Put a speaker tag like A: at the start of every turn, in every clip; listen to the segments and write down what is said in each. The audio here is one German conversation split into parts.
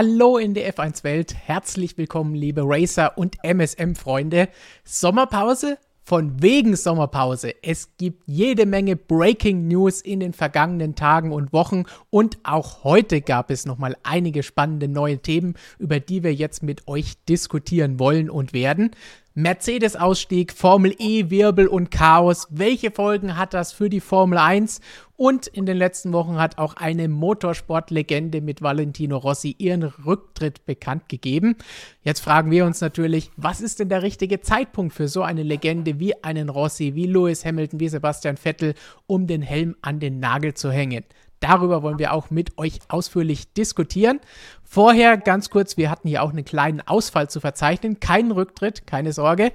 A: Hallo in der F1-Welt, herzlich willkommen, liebe Racer und MSM-Freunde. Sommerpause? Von wegen Sommerpause. Es gibt jede Menge Breaking News in den vergangenen Tagen und Wochen und auch heute gab es nochmal einige spannende neue Themen, über die wir jetzt mit euch diskutieren wollen und werden. Mercedes-Ausstieg, Formel E, Wirbel und Chaos. Welche Folgen hat das für die Formel 1? Und in den letzten Wochen hat auch eine Motorsportlegende mit Valentino Rossi ihren Rücktritt bekannt gegeben. Jetzt fragen wir uns natürlich, was ist denn der richtige Zeitpunkt für so eine Legende wie einen Rossi, wie Lewis Hamilton, wie Sebastian Vettel, um den Helm an den Nagel zu hängen? Darüber wollen wir auch mit euch ausführlich diskutieren. Vorher ganz kurz, wir hatten hier auch einen kleinen Ausfall zu verzeichnen. Keinen Rücktritt, keine Sorge.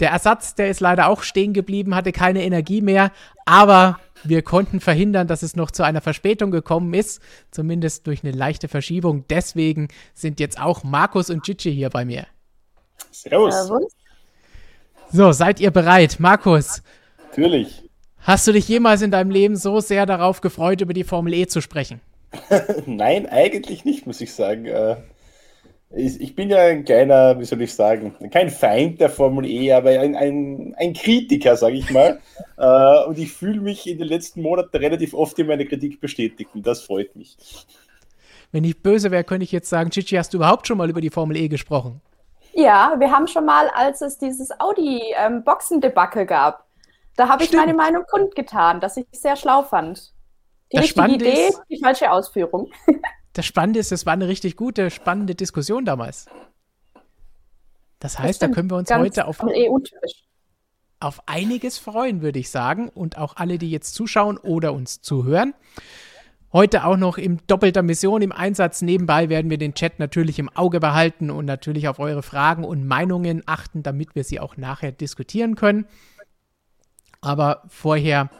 A: Der Ersatz, der ist leider auch stehen geblieben, hatte keine Energie mehr, aber wir konnten verhindern, dass es noch zu einer Verspätung gekommen ist, zumindest durch eine leichte Verschiebung. Deswegen sind jetzt auch Markus und Gigi hier bei mir.
B: Servus. Servus.
A: So, seid ihr bereit? Markus.
B: Natürlich.
A: Hast du dich jemals in deinem Leben so sehr darauf gefreut, über die Formel E zu sprechen?
B: Nein, eigentlich nicht, muss ich sagen. Äh, ich bin ja ein kleiner, wie soll ich sagen, kein Feind der Formel E, aber ein, ein, ein Kritiker, sage ich mal. Äh, und ich fühle mich in den letzten Monaten relativ oft in meiner Kritik bestätigt und das freut mich.
A: Wenn ich böse wäre, könnte ich jetzt sagen, Chichi, hast du überhaupt schon mal über die Formel E gesprochen?
C: Ja, wir haben schon mal, als es dieses Audi-Boxendebakel ähm, gab, da habe ich meine Meinung kundgetan, dass ich es sehr schlau fand. Die das richtige Spannende Idee, ist, die falsche Ausführung.
A: Das Spannende ist, es war eine richtig gute, spannende Diskussion damals. Das heißt, das da können wir uns heute auf, auf einiges freuen, würde ich sagen. Und auch alle, die jetzt zuschauen oder uns zuhören. Heute auch noch in doppelter Mission im Einsatz. Nebenbei werden wir den Chat natürlich im Auge behalten und natürlich auf eure Fragen und Meinungen achten, damit wir sie auch nachher diskutieren können. Aber vorher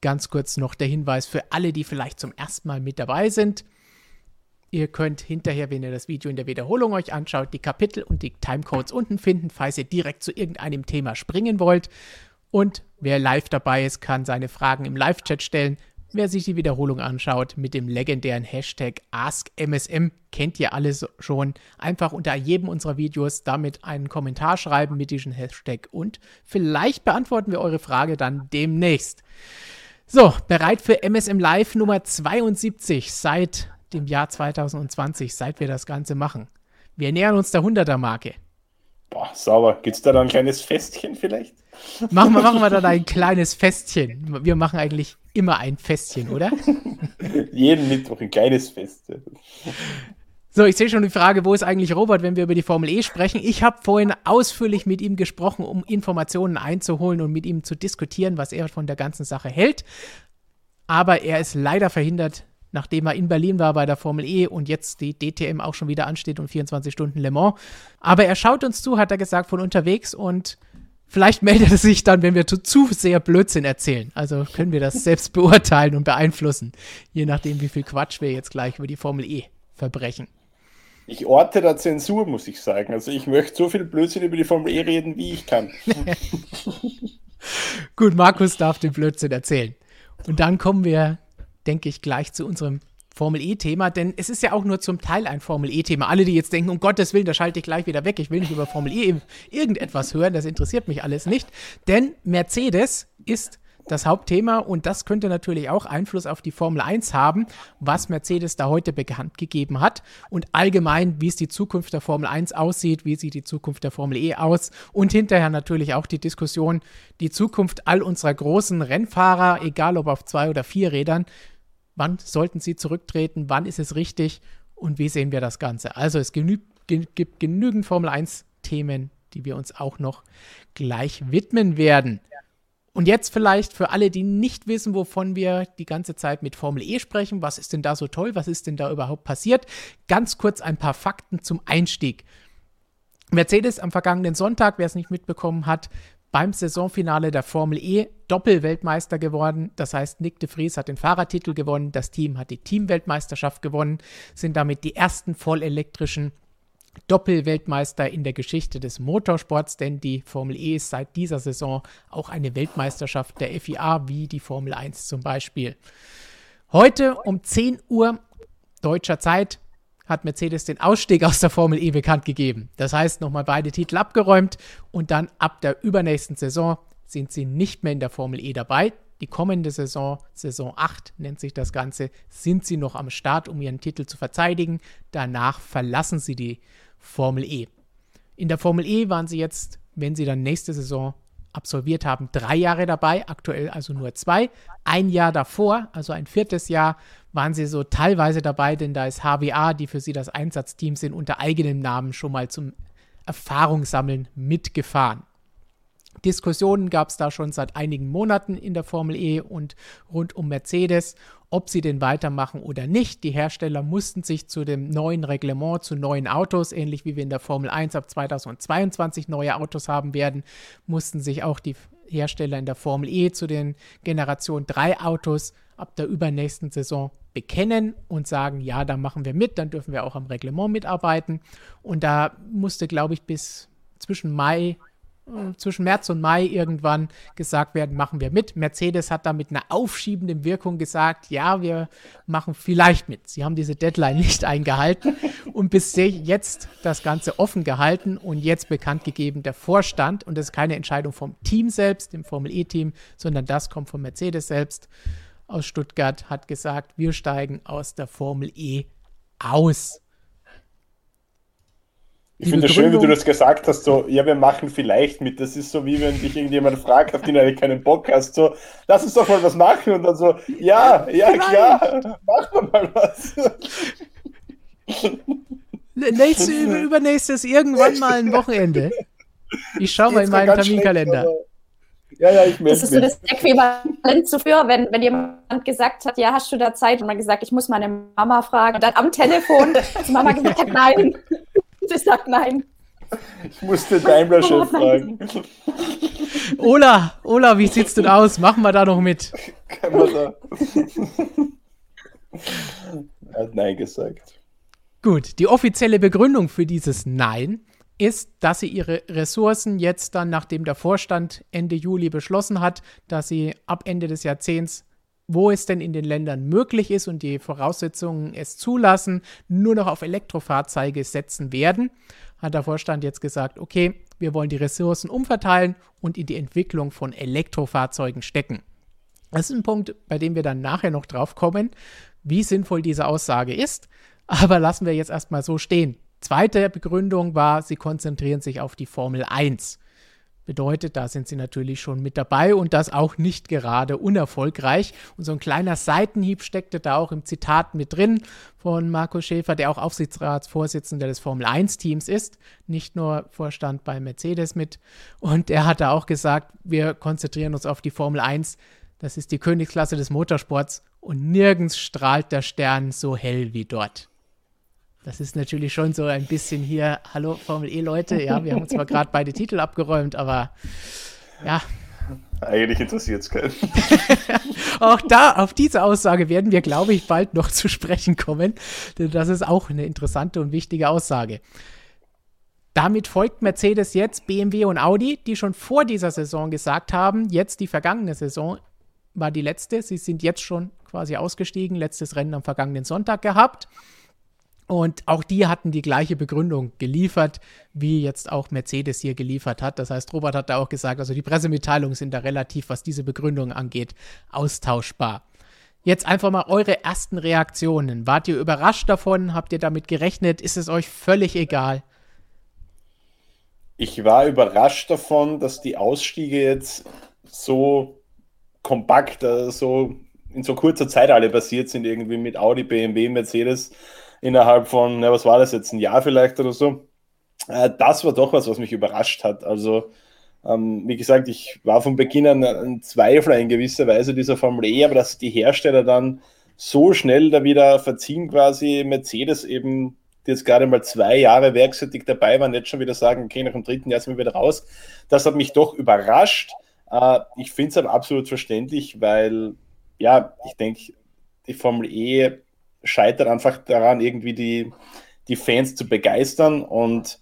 A: ganz kurz noch der Hinweis für alle, die vielleicht zum ersten Mal mit dabei sind. Ihr könnt hinterher, wenn ihr das Video in der Wiederholung euch anschaut, die Kapitel und die Timecodes unten finden, falls ihr direkt zu irgendeinem Thema springen wollt. Und wer live dabei ist, kann seine Fragen im Live-Chat stellen. Wer sich die Wiederholung anschaut mit dem legendären Hashtag AskMSM, kennt ihr alles schon. Einfach unter jedem unserer Videos damit einen Kommentar schreiben mit diesem Hashtag und vielleicht beantworten wir eure Frage dann demnächst. So, bereit für MSM Live Nummer 72 seit dem Jahr 2020, seit wir das Ganze machen. Wir nähern uns der 100er Marke.
B: Boah, sauber. Gibt es da dann ein kleines Festchen vielleicht?
A: Machen wir, machen wir dann ein kleines Festchen. Wir machen eigentlich immer ein Festchen, oder?
B: Jeden Mittwoch ein kleines Fest.
A: So, ich sehe schon die Frage, wo ist eigentlich Robert, wenn wir über die Formel E sprechen? Ich habe vorhin ausführlich mit ihm gesprochen, um Informationen einzuholen und mit ihm zu diskutieren, was er von der ganzen Sache hält. Aber er ist leider verhindert, nachdem er in Berlin war bei der Formel E und jetzt die DTM auch schon wieder ansteht und 24 Stunden Le Mans. Aber er schaut uns zu, hat er gesagt, von unterwegs und Vielleicht meldet er sich dann, wenn wir zu, zu sehr Blödsinn erzählen. Also können wir das selbst beurteilen und beeinflussen, je nachdem, wie viel Quatsch wir jetzt gleich über die Formel E verbrechen.
B: Ich orte da Zensur, muss ich sagen. Also ich möchte so viel Blödsinn über die Formel E reden, wie ich kann.
A: Gut, Markus darf den Blödsinn erzählen. Und dann kommen wir, denke ich, gleich zu unserem Formel E-Thema, denn es ist ja auch nur zum Teil ein Formel E-Thema. Alle, die jetzt denken, um Gottes Willen, da schalte ich gleich wieder weg, ich will nicht über Formel E irgendetwas hören, das interessiert mich alles nicht. Denn Mercedes ist das Hauptthema und das könnte natürlich auch Einfluss auf die Formel 1 haben, was Mercedes da heute bekannt gegeben hat und allgemein, wie es die Zukunft der Formel 1 aussieht, wie sieht die Zukunft der Formel E aus und hinterher natürlich auch die Diskussion, die Zukunft all unserer großen Rennfahrer, egal ob auf zwei oder vier Rädern, wann sollten sie zurücktreten, wann ist es richtig und wie sehen wir das Ganze. Also es gibt genügend Formel 1-Themen, die wir uns auch noch gleich widmen werden. Und jetzt vielleicht für alle, die nicht wissen, wovon wir die ganze Zeit mit Formel E sprechen, was ist denn da so toll, was ist denn da überhaupt passiert, ganz kurz ein paar Fakten zum Einstieg. Mercedes am vergangenen Sonntag, wer es nicht mitbekommen hat, beim Saisonfinale der Formel E Doppelweltmeister geworden. Das heißt, Nick de Vries hat den Fahrertitel gewonnen, das Team hat die Teamweltmeisterschaft gewonnen, sind damit die ersten vollelektrischen Doppelweltmeister in der Geschichte des Motorsports, denn die Formel E ist seit dieser Saison auch eine Weltmeisterschaft der FIA, wie die Formel 1 zum Beispiel. Heute um 10 Uhr deutscher Zeit hat Mercedes den Ausstieg aus der Formel E bekannt gegeben. Das heißt, nochmal beide Titel abgeräumt und dann ab der übernächsten Saison sind sie nicht mehr in der Formel E dabei. Die kommende Saison, Saison 8 nennt sich das Ganze, sind sie noch am Start, um ihren Titel zu verteidigen. Danach verlassen sie die Formel E. In der Formel E waren sie jetzt, wenn sie dann nächste Saison absolviert haben, drei Jahre dabei, aktuell also nur zwei. Ein Jahr davor, also ein viertes Jahr, waren sie so teilweise dabei, denn da ist HWA, die für sie das Einsatzteam sind, unter eigenem Namen schon mal zum Erfahrungssammeln mitgefahren. Diskussionen gab es da schon seit einigen Monaten in der Formel E und rund um Mercedes, ob sie denn weitermachen oder nicht. Die Hersteller mussten sich zu dem neuen Reglement, zu neuen Autos, ähnlich wie wir in der Formel 1 ab 2022 neue Autos haben werden, mussten sich auch die Hersteller in der Formel E zu den Generation 3 Autos ab der übernächsten Saison bekennen und sagen, ja, da machen wir mit, dann dürfen wir auch am Reglement mitarbeiten. Und da musste, glaube ich, bis zwischen Mai zwischen März und Mai irgendwann gesagt werden, machen wir mit. Mercedes hat da mit einer aufschiebenden Wirkung gesagt, ja, wir machen vielleicht mit. Sie haben diese Deadline nicht eingehalten und bis jetzt das Ganze offen gehalten und jetzt bekannt gegeben der Vorstand. Und das ist keine Entscheidung vom Team selbst, dem Formel E-Team, sondern das kommt von Mercedes selbst aus Stuttgart, hat gesagt, wir steigen aus der Formel E aus.
B: Ich finde es schön, wie du das gesagt hast, so, ja, wir machen vielleicht mit. Das ist so, wie wenn dich irgendjemand fragt, auf den du keinen Bock hast, so, lass uns doch mal was machen und dann so, ja, ja, Nein. klar, machen wir mal was.
A: Nächstes, übernächstes, irgendwann mal ein Wochenende. Ich schaue mal in meinen Terminkalender.
C: Ja, ja, ich Das ist so das Äquivalent zu früher, wenn, wenn jemand gesagt hat, ja, hast du da Zeit? Und man gesagt, ich muss meine Mama fragen. Und dann am Telefon zu Mama gesagt hat, nein. Sie sagt nein.
B: Ich musste Daimler-Chef fragen.
A: Ola, Ola, wie sieht's denn aus? Machen wir da noch mit? Kann man da.
B: er hat Nein gesagt.
A: Gut, die offizielle Begründung für dieses Nein ist, dass sie ihre Ressourcen jetzt dann, nachdem der Vorstand Ende Juli beschlossen hat, dass sie ab Ende des Jahrzehnts wo es denn in den Ländern möglich ist und die Voraussetzungen es zulassen, nur noch auf Elektrofahrzeuge setzen werden, hat der Vorstand jetzt gesagt, okay, wir wollen die Ressourcen umverteilen und in die Entwicklung von Elektrofahrzeugen stecken. Das ist ein Punkt, bei dem wir dann nachher noch drauf kommen, wie sinnvoll diese Aussage ist. Aber lassen wir jetzt erstmal so stehen. Zweite Begründung war, sie konzentrieren sich auf die Formel 1. Bedeutet, da sind sie natürlich schon mit dabei und das auch nicht gerade unerfolgreich. Und so ein kleiner Seitenhieb steckte da auch im Zitat mit drin von Marco Schäfer, der auch Aufsichtsratsvorsitzender des Formel 1-Teams ist, nicht nur Vorstand bei Mercedes mit. Und er hat da auch gesagt, wir konzentrieren uns auf die Formel 1. Das ist die Königsklasse des Motorsports und nirgends strahlt der Stern so hell wie dort. Das ist natürlich schon so ein bisschen hier, hallo Formel E-Leute, ja, wir haben zwar gerade beide Titel abgeräumt, aber ja.
B: Eigentlich interessiert es keinen.
A: auch da, auf diese Aussage werden wir, glaube ich, bald noch zu sprechen kommen, denn das ist auch eine interessante und wichtige Aussage. Damit folgt Mercedes jetzt BMW und Audi, die schon vor dieser Saison gesagt haben, jetzt die vergangene Saison war die letzte. Sie sind jetzt schon quasi ausgestiegen, letztes Rennen am vergangenen Sonntag gehabt. Und auch die hatten die gleiche Begründung geliefert, wie jetzt auch Mercedes hier geliefert hat. Das heißt, Robert hat da auch gesagt, also die Pressemitteilungen sind da relativ, was diese Begründung angeht, austauschbar. Jetzt einfach mal eure ersten Reaktionen. Wart ihr überrascht davon? Habt ihr damit gerechnet? Ist es euch völlig egal?
B: Ich war überrascht davon, dass die Ausstiege jetzt so kompakt, äh, so in so kurzer Zeit alle passiert sind, irgendwie mit Audi, BMW, Mercedes innerhalb von, ja, was war das jetzt, ein Jahr vielleicht oder so. Äh, das war doch was, was mich überrascht hat. Also, ähm, wie gesagt, ich war von Beginn an ein Zweifler in gewisser Weise dieser Formel E, aber dass die Hersteller dann so schnell da wieder verziehen, quasi Mercedes eben, die jetzt gerade mal zwei Jahre werkseitig dabei waren, jetzt schon wieder sagen, okay, nach dem dritten Jahr sind wir wieder raus. Das hat mich doch überrascht. Äh, ich finde es aber absolut verständlich, weil, ja, ich denke, die Formel E scheitert einfach daran, irgendwie die, die Fans zu begeistern und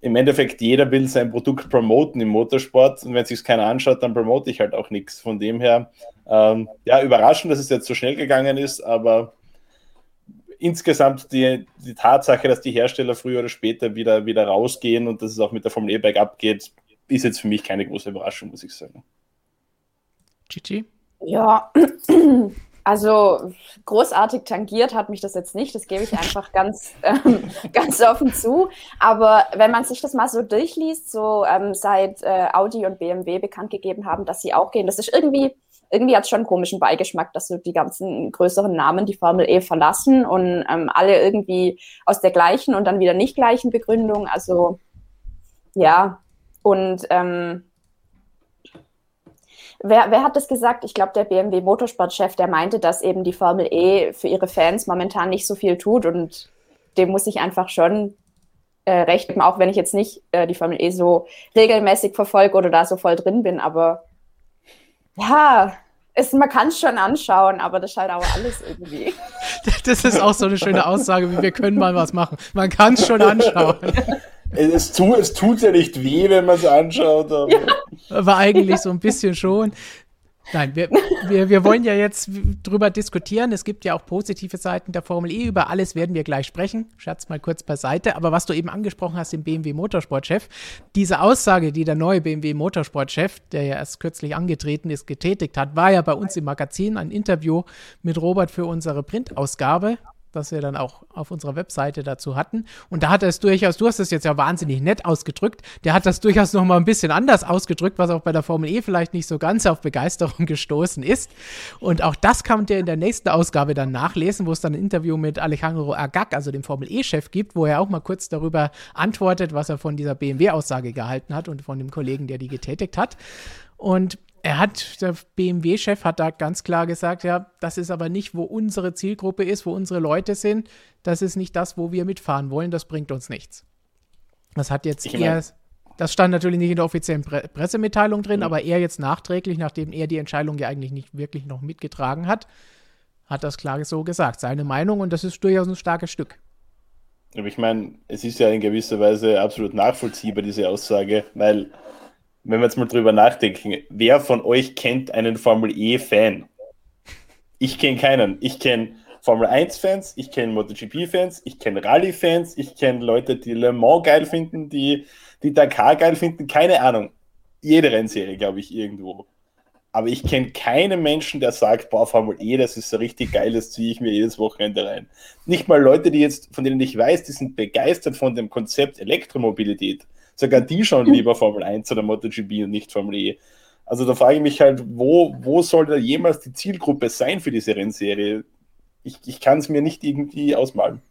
B: im Endeffekt jeder will sein Produkt promoten im Motorsport und wenn sich keiner anschaut, dann promote ich halt auch nichts. Von dem her, ähm, ja, überraschend, dass es jetzt so schnell gegangen ist, aber insgesamt die, die Tatsache, dass die Hersteller früher oder später wieder, wieder rausgehen und dass es auch mit der Formel E bergab geht, ist jetzt für mich keine große Überraschung, muss ich sagen.
C: Gigi? Ja, also großartig tangiert hat mich das jetzt nicht, das gebe ich einfach ganz, ähm, ganz offen zu. Aber wenn man sich das mal so durchliest, so ähm, seit äh, Audi und BMW bekannt gegeben haben, dass sie auch gehen, das ist irgendwie, irgendwie hat es schon einen komischen Beigeschmack, dass so die ganzen größeren Namen die Formel E verlassen und ähm, alle irgendwie aus der gleichen und dann wieder nicht gleichen Begründung. Also ja, und ähm, Wer, wer hat das gesagt? Ich glaube, der BMW Motorsportchef, der meinte, dass eben die Formel E für ihre Fans momentan nicht so viel tut und dem muss ich einfach schon äh, recht geben, auch wenn ich jetzt nicht äh, die Formel E so regelmäßig verfolge oder da so voll drin bin, aber ja, es, man kann es schon anschauen, aber das scheint auch alles irgendwie.
A: Das ist auch so eine schöne Aussage, wie wir können mal was machen. Man kann es schon anschauen.
B: Es, tu, es tut ja nicht weh, wenn man es anschaut. Aber. Ja.
A: Aber eigentlich so ein bisschen schon. Nein, wir, wir, wir wollen ja jetzt drüber diskutieren. Es gibt ja auch positive Seiten der Formel E. Über alles werden wir gleich sprechen. Schatz mal kurz beiseite. Aber was du eben angesprochen hast, den BMW Motorsportchef, diese Aussage, die der neue BMW Motorsportchef, der ja erst kürzlich angetreten ist, getätigt hat, war ja bei uns im Magazin ein Interview mit Robert für unsere Printausgabe das wir dann auch auf unserer Webseite dazu hatten. Und da hat er es durchaus, du hast es jetzt ja wahnsinnig nett ausgedrückt, der hat das durchaus noch mal ein bisschen anders ausgedrückt, was auch bei der Formel E vielleicht nicht so ganz auf Begeisterung gestoßen ist. Und auch das kann ihr in der nächsten Ausgabe dann nachlesen, wo es dann ein Interview mit Alejandro Agag, also dem Formel E-Chef, gibt, wo er auch mal kurz darüber antwortet, was er von dieser BMW-Aussage gehalten hat und von dem Kollegen, der die getätigt hat. Und er hat, der BMW-Chef hat da ganz klar gesagt, ja, das ist aber nicht, wo unsere Zielgruppe ist, wo unsere Leute sind. Das ist nicht das, wo wir mitfahren wollen. Das bringt uns nichts. Das hat jetzt ich eher, das stand natürlich nicht in der offiziellen Pre Pressemitteilung drin, mhm. aber er jetzt nachträglich, nachdem er die Entscheidung ja eigentlich nicht wirklich noch mitgetragen hat, hat das klar so gesagt. Seine Meinung und das ist durchaus ein starkes Stück.
B: Aber ich meine, es ist ja in gewisser Weise absolut nachvollziehbar, diese Aussage, weil wenn wir jetzt mal drüber nachdenken, wer von euch kennt einen Formel E-Fan? Ich kenne keinen. Ich kenne Formel 1-Fans, ich kenne MotoGP-Fans, ich kenne Rallye-Fans, ich kenne Leute, die Le Mans geil finden, die, die Dakar geil finden, keine Ahnung. Jede Rennserie, glaube ich, irgendwo. Aber ich kenne keinen Menschen, der sagt, boah, Formel E, das ist so richtig geil, das ziehe ich mir jedes Wochenende rein. Nicht mal Leute, die jetzt, von denen ich weiß, die sind begeistert von dem Konzept Elektromobilität sogar die schauen lieber Formel 1 oder MotoGP und nicht Formel E. Also da frage ich mich halt, wo, wo soll da jemals die Zielgruppe sein für diese Rennserie? Ich, ich kann es mir nicht irgendwie ausmalen.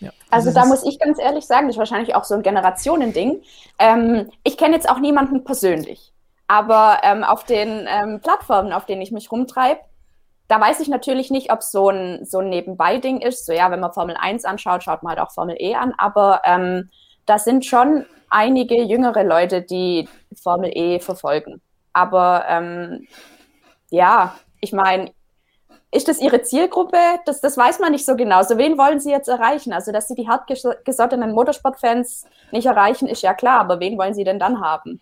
C: Ja. Also da muss ich ganz ehrlich sagen, das ist wahrscheinlich auch so ein Generationending. Ähm, ich kenne jetzt auch niemanden persönlich, aber ähm, auf den ähm, Plattformen, auf denen ich mich rumtreibe, da weiß ich natürlich nicht, ob so ein, so ein Nebenbei-Ding ist. So ja, wenn man Formel 1 anschaut, schaut man halt auch Formel E an, aber ähm, da sind schon einige jüngere Leute, die Formel E verfolgen. Aber ähm, ja, ich meine, ist das ihre Zielgruppe? Das, das weiß man nicht so genau. So wen wollen sie jetzt erreichen? Also, dass sie die hartgesottenen Motorsportfans nicht erreichen, ist ja klar, aber wen wollen sie denn dann haben?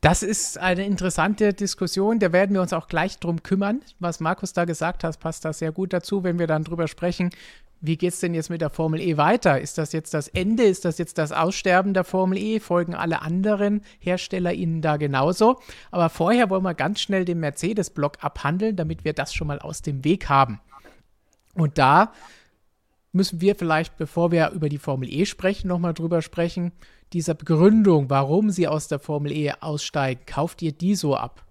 A: Das ist eine interessante Diskussion, da werden wir uns auch gleich drum kümmern. Was Markus da gesagt hat, passt da sehr gut dazu, wenn wir dann drüber sprechen, wie geht es denn jetzt mit der Formel E weiter? Ist das jetzt das Ende? Ist das jetzt das Aussterben der Formel E? Folgen alle anderen Hersteller ihnen da genauso? Aber vorher wollen wir ganz schnell den Mercedes-Block abhandeln, damit wir das schon mal aus dem Weg haben. Und da müssen wir vielleicht, bevor wir über die Formel E sprechen, nochmal drüber sprechen. Dieser Begründung, warum sie aus der Formel E aussteigen, kauft ihr die so ab?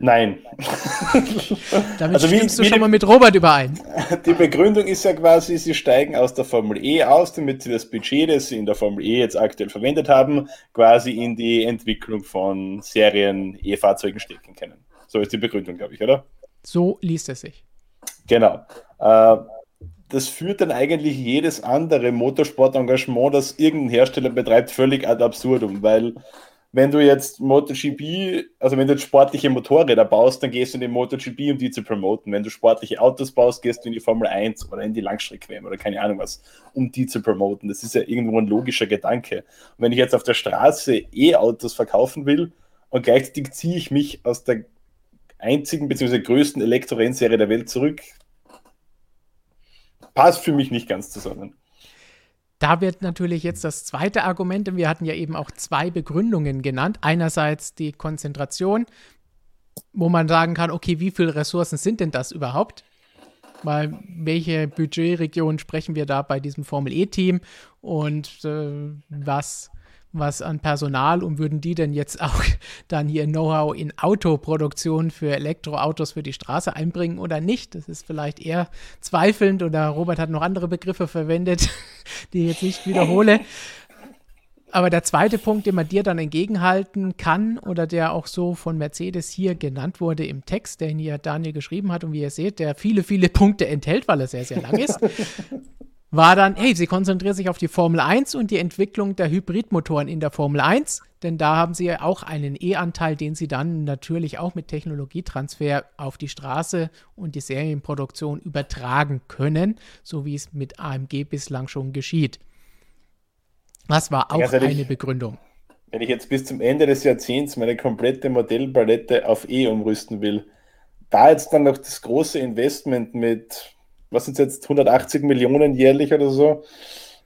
B: Nein.
A: Damit also stimmst wie, du wie schon die, mal mit Robert überein.
B: Die Begründung ist ja quasi, sie steigen aus der Formel E aus, damit sie das Budget, das sie in der Formel E jetzt aktuell verwendet haben, quasi in die Entwicklung von Serien-E-Fahrzeugen stecken können. So ist die Begründung, glaube ich, oder?
A: So liest es sich.
B: Genau. Äh, das führt dann eigentlich jedes andere Motorsportengagement, das irgendein Hersteller betreibt, völlig ad absurdum, weil wenn du jetzt MotoGP, also wenn du jetzt sportliche Motorräder baust, dann gehst du in den MotoGP, um die zu promoten. Wenn du sportliche Autos baust, gehst du in die Formel 1 oder in die Langstrecke oder keine Ahnung was, um die zu promoten. Das ist ja irgendwo ein logischer Gedanke. Und wenn ich jetzt auf der Straße E-Autos verkaufen will und gleichzeitig ziehe ich mich aus der einzigen bzw. größten Elektrorennserie der Welt zurück, passt für mich nicht ganz zusammen.
A: Da wird natürlich jetzt das zweite Argument, denn wir hatten ja eben auch zwei Begründungen genannt. Einerseits die Konzentration, wo man sagen kann, okay, wie viele Ressourcen sind denn das überhaupt? Weil welche Budgetregion sprechen wir da bei diesem Formel E-Team und äh, was was an Personal und würden die denn jetzt auch dann hier Know-how in Autoproduktion für Elektroautos für die Straße einbringen oder nicht? Das ist vielleicht eher zweifelnd oder Robert hat noch andere Begriffe verwendet, die ich jetzt nicht wiederhole. Aber der zweite Punkt, den man dir dann entgegenhalten kann oder der auch so von Mercedes hier genannt wurde im Text, den hier Daniel geschrieben hat und wie ihr seht, der viele, viele Punkte enthält, weil er sehr, sehr lang ist, war dann, hey, sie konzentrieren sich auf die Formel 1 und die Entwicklung der Hybridmotoren in der Formel 1, denn da haben sie ja auch einen E-Anteil, den sie dann natürlich auch mit Technologietransfer auf die Straße und die Serienproduktion übertragen können, so wie es mit AMG bislang schon geschieht. Das war auch ehrlich, eine Begründung.
B: Wenn ich jetzt bis zum Ende des Jahrzehnts meine komplette Modellpalette auf E umrüsten will, da jetzt dann noch das große Investment mit was sind jetzt 180 Millionen jährlich oder so,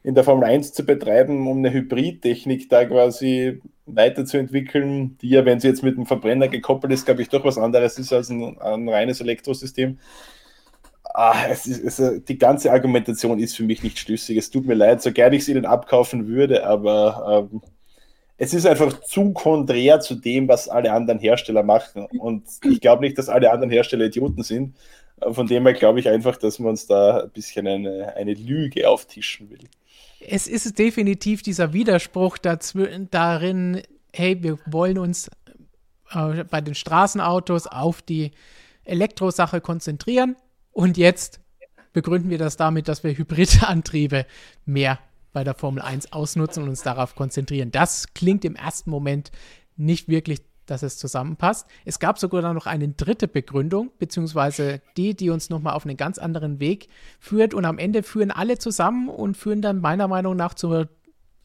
B: in der Formel 1 zu betreiben, um eine Hybridtechnik da quasi weiterzuentwickeln, die ja, wenn sie jetzt mit dem Verbrenner gekoppelt ist, glaube ich, doch was anderes ist als ein, ein reines Elektrosystem. Ah, es ist, es, die ganze Argumentation ist für mich nicht schlüssig. Es tut mir leid, so gerne ich sie ihnen abkaufen würde, aber ähm, es ist einfach zu konträr zu dem, was alle anderen Hersteller machen. Und ich glaube nicht, dass alle anderen Hersteller Idioten sind. Von dem her glaube ich einfach, dass man uns da ein bisschen eine, eine Lüge auftischen will.
A: Es ist definitiv dieser Widerspruch darin, hey, wir wollen uns äh, bei den Straßenautos auf die Elektrosache konzentrieren und jetzt begründen wir das damit, dass wir Hybridantriebe mehr bei der Formel 1 ausnutzen und uns darauf konzentrieren. Das klingt im ersten Moment nicht wirklich dass es zusammenpasst. Es gab sogar noch eine dritte Begründung, beziehungsweise die, die uns nochmal auf einen ganz anderen Weg führt. Und am Ende führen alle zusammen und führen dann meiner Meinung nach zur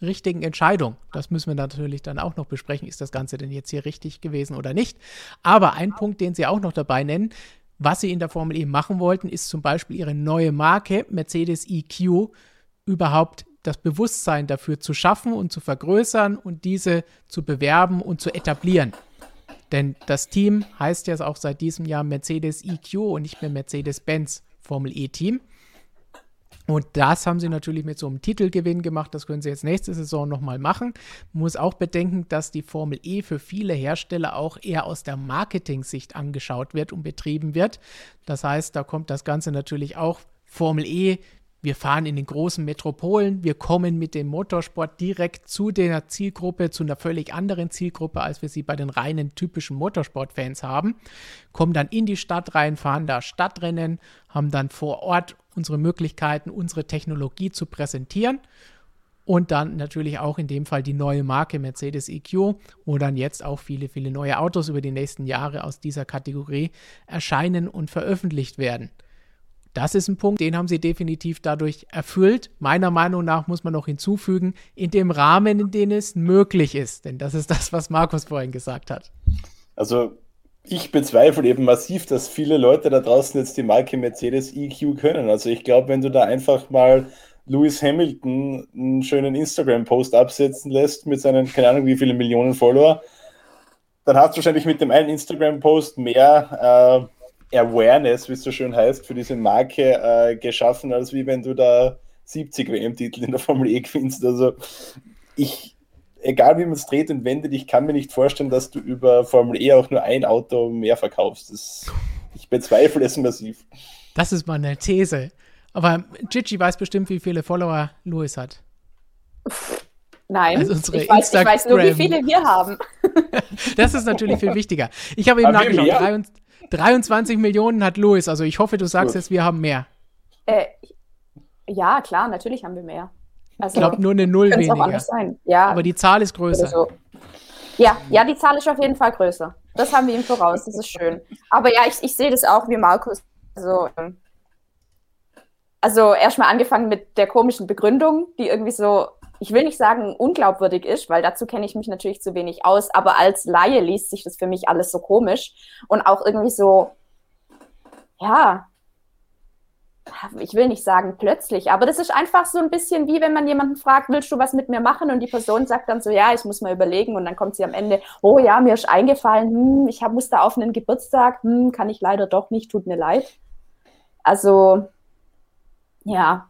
A: richtigen Entscheidung. Das müssen wir natürlich dann auch noch besprechen. Ist das Ganze denn jetzt hier richtig gewesen oder nicht? Aber ein Punkt, den Sie auch noch dabei nennen, was Sie in der Formel E machen wollten, ist zum Beispiel Ihre neue Marke Mercedes EQ überhaupt das Bewusstsein dafür zu schaffen und zu vergrößern und diese zu bewerben und zu etablieren. Denn das Team heißt ja auch seit diesem Jahr Mercedes EQ und nicht mehr Mercedes-Benz Formel E-Team. Und das haben sie natürlich mit so einem Titelgewinn gemacht. Das können sie jetzt nächste Saison nochmal machen. Man muss auch bedenken, dass die Formel E für viele Hersteller auch eher aus der Marketing-Sicht angeschaut wird und betrieben wird. Das heißt, da kommt das Ganze natürlich auch Formel E wir fahren in den großen Metropolen, wir kommen mit dem Motorsport direkt zu der Zielgruppe, zu einer völlig anderen Zielgruppe, als wir sie bei den reinen typischen Motorsportfans haben, kommen dann in die Stadt rein, fahren da Stadtrennen, haben dann vor Ort unsere Möglichkeiten, unsere Technologie zu präsentieren. Und dann natürlich auch in dem Fall die neue Marke Mercedes EQ, wo dann jetzt auch viele, viele neue Autos über die nächsten Jahre aus dieser Kategorie erscheinen und veröffentlicht werden. Das ist ein Punkt, den haben sie definitiv dadurch erfüllt. Meiner Meinung nach muss man noch hinzufügen, in dem Rahmen, in dem es möglich ist. Denn das ist das, was Markus vorhin gesagt hat.
B: Also ich bezweifle eben massiv, dass viele Leute da draußen jetzt die Marke Mercedes EQ können. Also ich glaube, wenn du da einfach mal Lewis Hamilton einen schönen Instagram-Post absetzen lässt mit seinen, keine Ahnung, wie viele Millionen Follower, dann hast du wahrscheinlich mit dem einen Instagram-Post mehr äh, Awareness, wie es so schön heißt, für diese Marke äh, geschaffen, als wie wenn du da 70 WM-Titel in der Formel E gewinnst. Also ich, egal wie man es dreht und wendet, ich kann mir nicht vorstellen, dass du über Formel E auch nur ein Auto mehr verkaufst. Das, ich bezweifle es massiv.
A: Das ist mal eine These. Aber Gigi weiß bestimmt, wie viele Follower Louis hat.
C: Nein, also ich, weiß, ich, weiß, nur, wie viele wir haben.
A: das ist natürlich viel wichtiger. Ich habe eben nachgeschaut. 23 Millionen hat Louis. Also ich hoffe, du sagst Gut. jetzt, wir haben mehr.
C: Äh, ja, klar, natürlich haben wir mehr.
A: Also, ich glaube, nur eine Null weniger.
C: Sein. Ja,
A: Aber die Zahl ist größer. So.
C: Ja, ja, die Zahl ist auf jeden Fall größer. Das haben wir ihm voraus, das ist schön. Aber ja, ich, ich sehe das auch wie Markus. Also, ähm, also erstmal angefangen mit der komischen Begründung, die irgendwie so ich will nicht sagen unglaubwürdig ist, weil dazu kenne ich mich natürlich zu wenig aus, aber als Laie liest sich das für mich alles so komisch und auch irgendwie so, ja, ich will nicht sagen plötzlich, aber das ist einfach so ein bisschen wie wenn man jemanden fragt, willst du was mit mir machen? Und die Person sagt dann so, ja, ich muss mal überlegen. Und dann kommt sie am Ende, oh ja, mir ist eingefallen, hm, ich hab, muss da auf einen Geburtstag, hm, kann ich leider doch nicht, tut mir leid. Also, ja,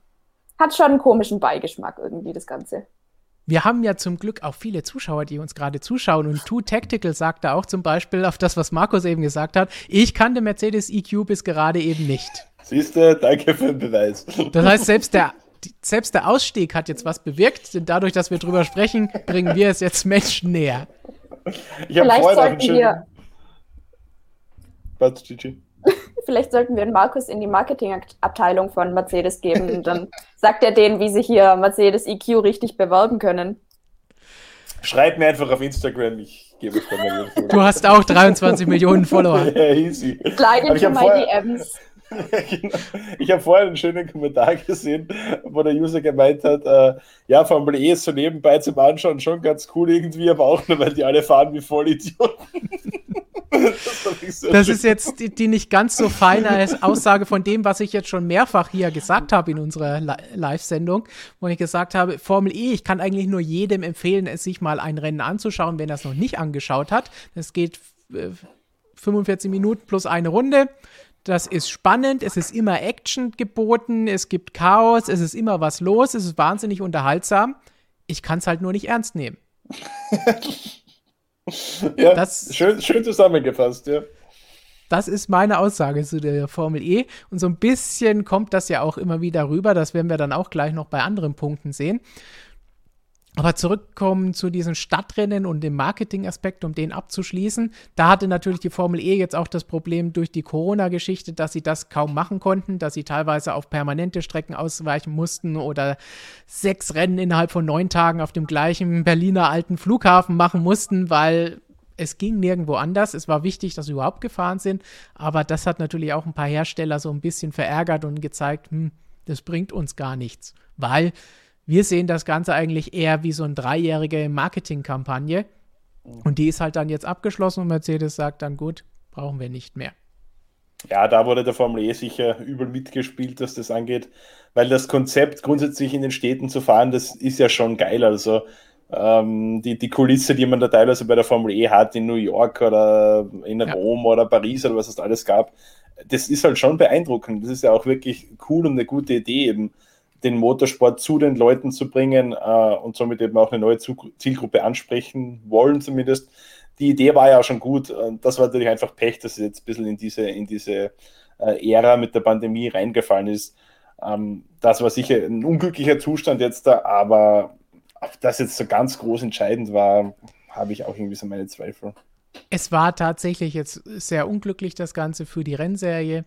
C: hat schon einen komischen Beigeschmack irgendwie, das Ganze.
A: Wir haben ja zum Glück auch viele Zuschauer, die uns gerade zuschauen. Und Two Tactical sagt da auch zum Beispiel auf das, was Markus eben gesagt hat. Ich kannte Mercedes EQ bis gerade eben nicht.
B: Siehst du, danke für den Beweis.
A: Das heißt, selbst der, selbst der Ausstieg hat jetzt was bewirkt. Denn dadurch, dass wir drüber sprechen, bringen wir es jetzt Menschen näher.
B: Ich auch einen schönen... Was, Gigi?
C: Vielleicht sollten wir Markus in die Marketingabteilung von Mercedes geben. Und dann sagt er denen, wie sie hier Mercedes EQ richtig bewerben können.
B: Schreib mir einfach auf Instagram, ich gebe es
A: dann mal. Du hast auch 23 Millionen Follower.
C: ja, easy. Slide into my DMs.
B: Genau. Ich habe vorher einen schönen Kommentar gesehen, wo der User gemeint hat, äh, ja, Formel E ist so nebenbei zum Anschauen schon ganz cool irgendwie, aber auch nur, weil die alle fahren wie Vollidioten.
A: das, das ist jetzt die, die, nicht ganz so feine Aussage von dem, was ich jetzt schon mehrfach hier gesagt habe in unserer Live-Sendung, wo ich gesagt habe, Formel E, ich kann eigentlich nur jedem empfehlen, es sich mal ein Rennen anzuschauen, wenn er es noch nicht angeschaut hat. Es geht äh, 45 Minuten plus eine Runde. Das ist spannend, es ist immer Action geboten, es gibt Chaos, es ist immer was los, es ist wahnsinnig unterhaltsam. Ich kann es halt nur nicht ernst nehmen.
B: ja, das, schön, schön zusammengefasst, ja.
A: Das ist meine Aussage zu der Formel E. Und so ein bisschen kommt das ja auch immer wieder rüber. Das werden wir dann auch gleich noch bei anderen Punkten sehen. Aber zurückkommen zu diesen Stadtrennen und dem Marketingaspekt, um den abzuschließen. Da hatte natürlich die Formel E jetzt auch das Problem durch die Corona-Geschichte, dass sie das kaum machen konnten, dass sie teilweise auf permanente Strecken ausweichen mussten oder sechs Rennen innerhalb von neun Tagen auf dem gleichen Berliner alten Flughafen machen mussten, weil es ging nirgendwo anders. Es war wichtig, dass sie überhaupt gefahren sind, aber das hat natürlich auch ein paar Hersteller so ein bisschen verärgert und gezeigt, hm, das bringt uns gar nichts, weil wir sehen das Ganze eigentlich eher wie so eine dreijährige Marketingkampagne. Und die ist halt dann jetzt abgeschlossen und Mercedes sagt dann, gut, brauchen wir nicht mehr.
B: Ja, da wurde der Formel E sicher übel mitgespielt, was das angeht, weil das Konzept grundsätzlich in den Städten zu fahren, das ist ja schon geil. Also ähm, die, die Kulisse, die man da teilweise bei der Formel E hat, in New York oder in ja. Rom oder Paris oder was es alles gab, das ist halt schon beeindruckend. Das ist ja auch wirklich cool und eine gute Idee eben den Motorsport zu den Leuten zu bringen äh, und somit eben auch eine neue Zielgruppe ansprechen wollen zumindest. Die Idee war ja auch schon gut. Das war natürlich einfach Pech, dass es jetzt ein bisschen in diese, in diese äh, Ära mit der Pandemie reingefallen ist. Ähm, das war sicher ein unglücklicher Zustand jetzt da, aber ob das jetzt so ganz groß entscheidend war, habe ich auch irgendwie so meine Zweifel.
A: Es war tatsächlich jetzt sehr unglücklich, das Ganze für die Rennserie.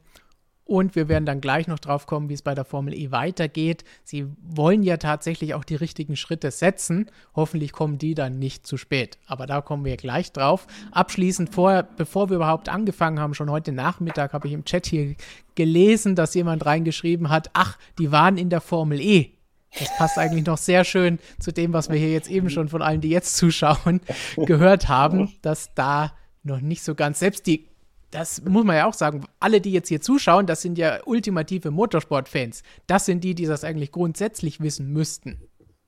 A: Und wir werden dann gleich noch drauf kommen, wie es bei der Formel E weitergeht. Sie wollen ja tatsächlich auch die richtigen Schritte setzen. Hoffentlich kommen die dann nicht zu spät. Aber da kommen wir gleich drauf. Abschließend, vor, bevor wir überhaupt angefangen haben, schon heute Nachmittag habe ich im Chat hier gelesen, dass jemand reingeschrieben hat, ach, die waren in der Formel E. Das passt eigentlich noch sehr schön zu dem, was wir hier jetzt eben schon von allen, die jetzt zuschauen, gehört haben, dass da noch nicht so ganz, selbst die das muss man ja auch sagen, alle, die jetzt hier zuschauen, das sind ja ultimative Motorsport-Fans. Das sind die, die das eigentlich grundsätzlich wissen müssten.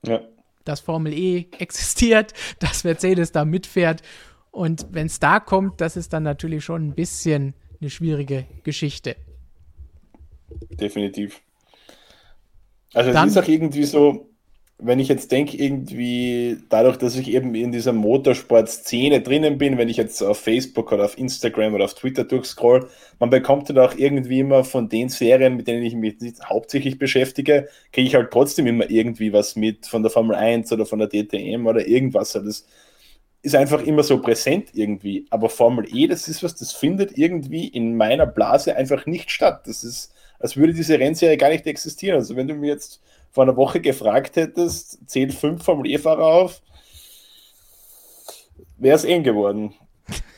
A: Ja. Dass Formel E existiert, dass Mercedes da mitfährt. Und wenn es da kommt, das ist dann natürlich schon ein bisschen eine schwierige Geschichte.
B: Definitiv. Also es ist auch irgendwie so, wenn ich jetzt denke, irgendwie dadurch, dass ich eben in dieser Motorsport-Szene drinnen bin, wenn ich jetzt auf Facebook oder auf Instagram oder auf Twitter durchscroll, man bekommt dann auch irgendwie immer von den Serien, mit denen ich mich hauptsächlich beschäftige, kriege ich halt trotzdem immer irgendwie was mit von der Formel 1 oder von der DTM oder irgendwas. Das ist einfach immer so präsent irgendwie. Aber Formel E, das ist was, das findet irgendwie in meiner Blase einfach nicht statt. Das ist, als würde diese Rennserie gar nicht existieren. Also wenn du mir jetzt vor einer Woche gefragt hättest, zählen fünf Formel E-Fahrer auf, wäre es eng geworden.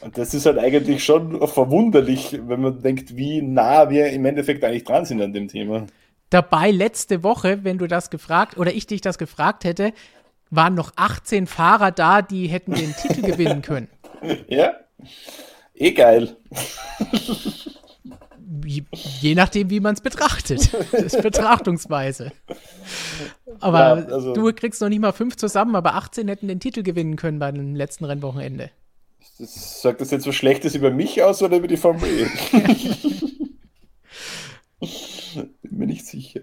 B: Und das ist halt eigentlich schon verwunderlich, wenn man denkt, wie nah wir im Endeffekt eigentlich dran sind an dem Thema.
A: Dabei letzte Woche, wenn du das gefragt oder ich dich das gefragt hätte, waren noch 18 Fahrer da, die hätten den Titel gewinnen können.
B: Ja, eh geil
A: je, je nachdem, wie man es betrachtet. Das ist Betrachtungsweise. Aber ja, also, du kriegst noch nicht mal fünf zusammen, aber 18 hätten den Titel gewinnen können bei dem letzten Rennwochenende.
B: Das, sagt das jetzt was Schlechtes über mich aus oder über die Formel E? Bin mir nicht sicher.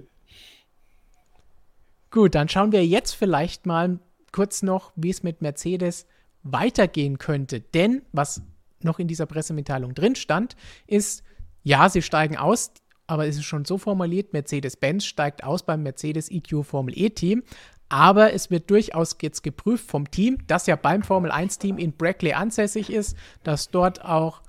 A: Gut, dann schauen wir jetzt vielleicht mal kurz noch, wie es mit Mercedes weitergehen könnte. Denn was noch in dieser Pressemitteilung drin stand, ist, ja, sie steigen aus, aber es ist schon so formuliert, Mercedes-Benz steigt aus beim Mercedes EQ Formel E-Team. Aber es wird durchaus jetzt geprüft vom Team, das ja beim Formel 1-Team in Brackley ansässig ist, dass dort auch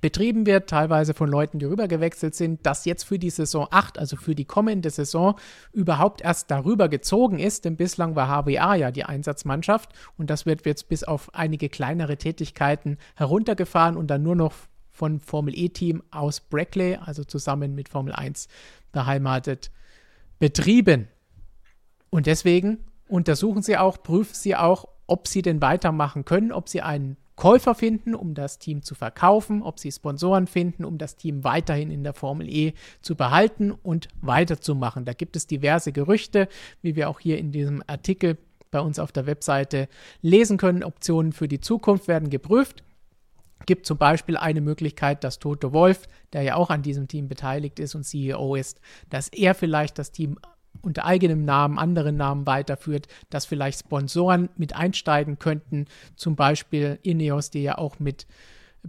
A: betrieben wird, teilweise von Leuten, die rübergewechselt sind, dass jetzt für die Saison 8, also für die kommende Saison, überhaupt erst darüber gezogen ist, denn bislang war HWA ja die Einsatzmannschaft und das wird jetzt bis auf einige kleinere Tätigkeiten heruntergefahren und dann nur noch von Formel E-Team aus Brackley, also zusammen mit Formel 1 beheimatet, betrieben. Und deswegen untersuchen sie auch, prüfen sie auch, ob sie denn weitermachen können, ob sie einen Käufer finden, um das Team zu verkaufen, ob sie Sponsoren finden, um das Team weiterhin in der Formel E zu behalten und weiterzumachen. Da gibt es diverse Gerüchte, wie wir auch hier in diesem Artikel bei uns auf der Webseite lesen können. Optionen für die Zukunft werden geprüft. Gibt zum Beispiel eine Möglichkeit, dass Toto Wolf, der ja auch an diesem Team beteiligt ist und CEO ist, dass er vielleicht das Team unter eigenem Namen, anderen Namen weiterführt, dass vielleicht Sponsoren mit einsteigen könnten, zum Beispiel Ineos, die ja auch mit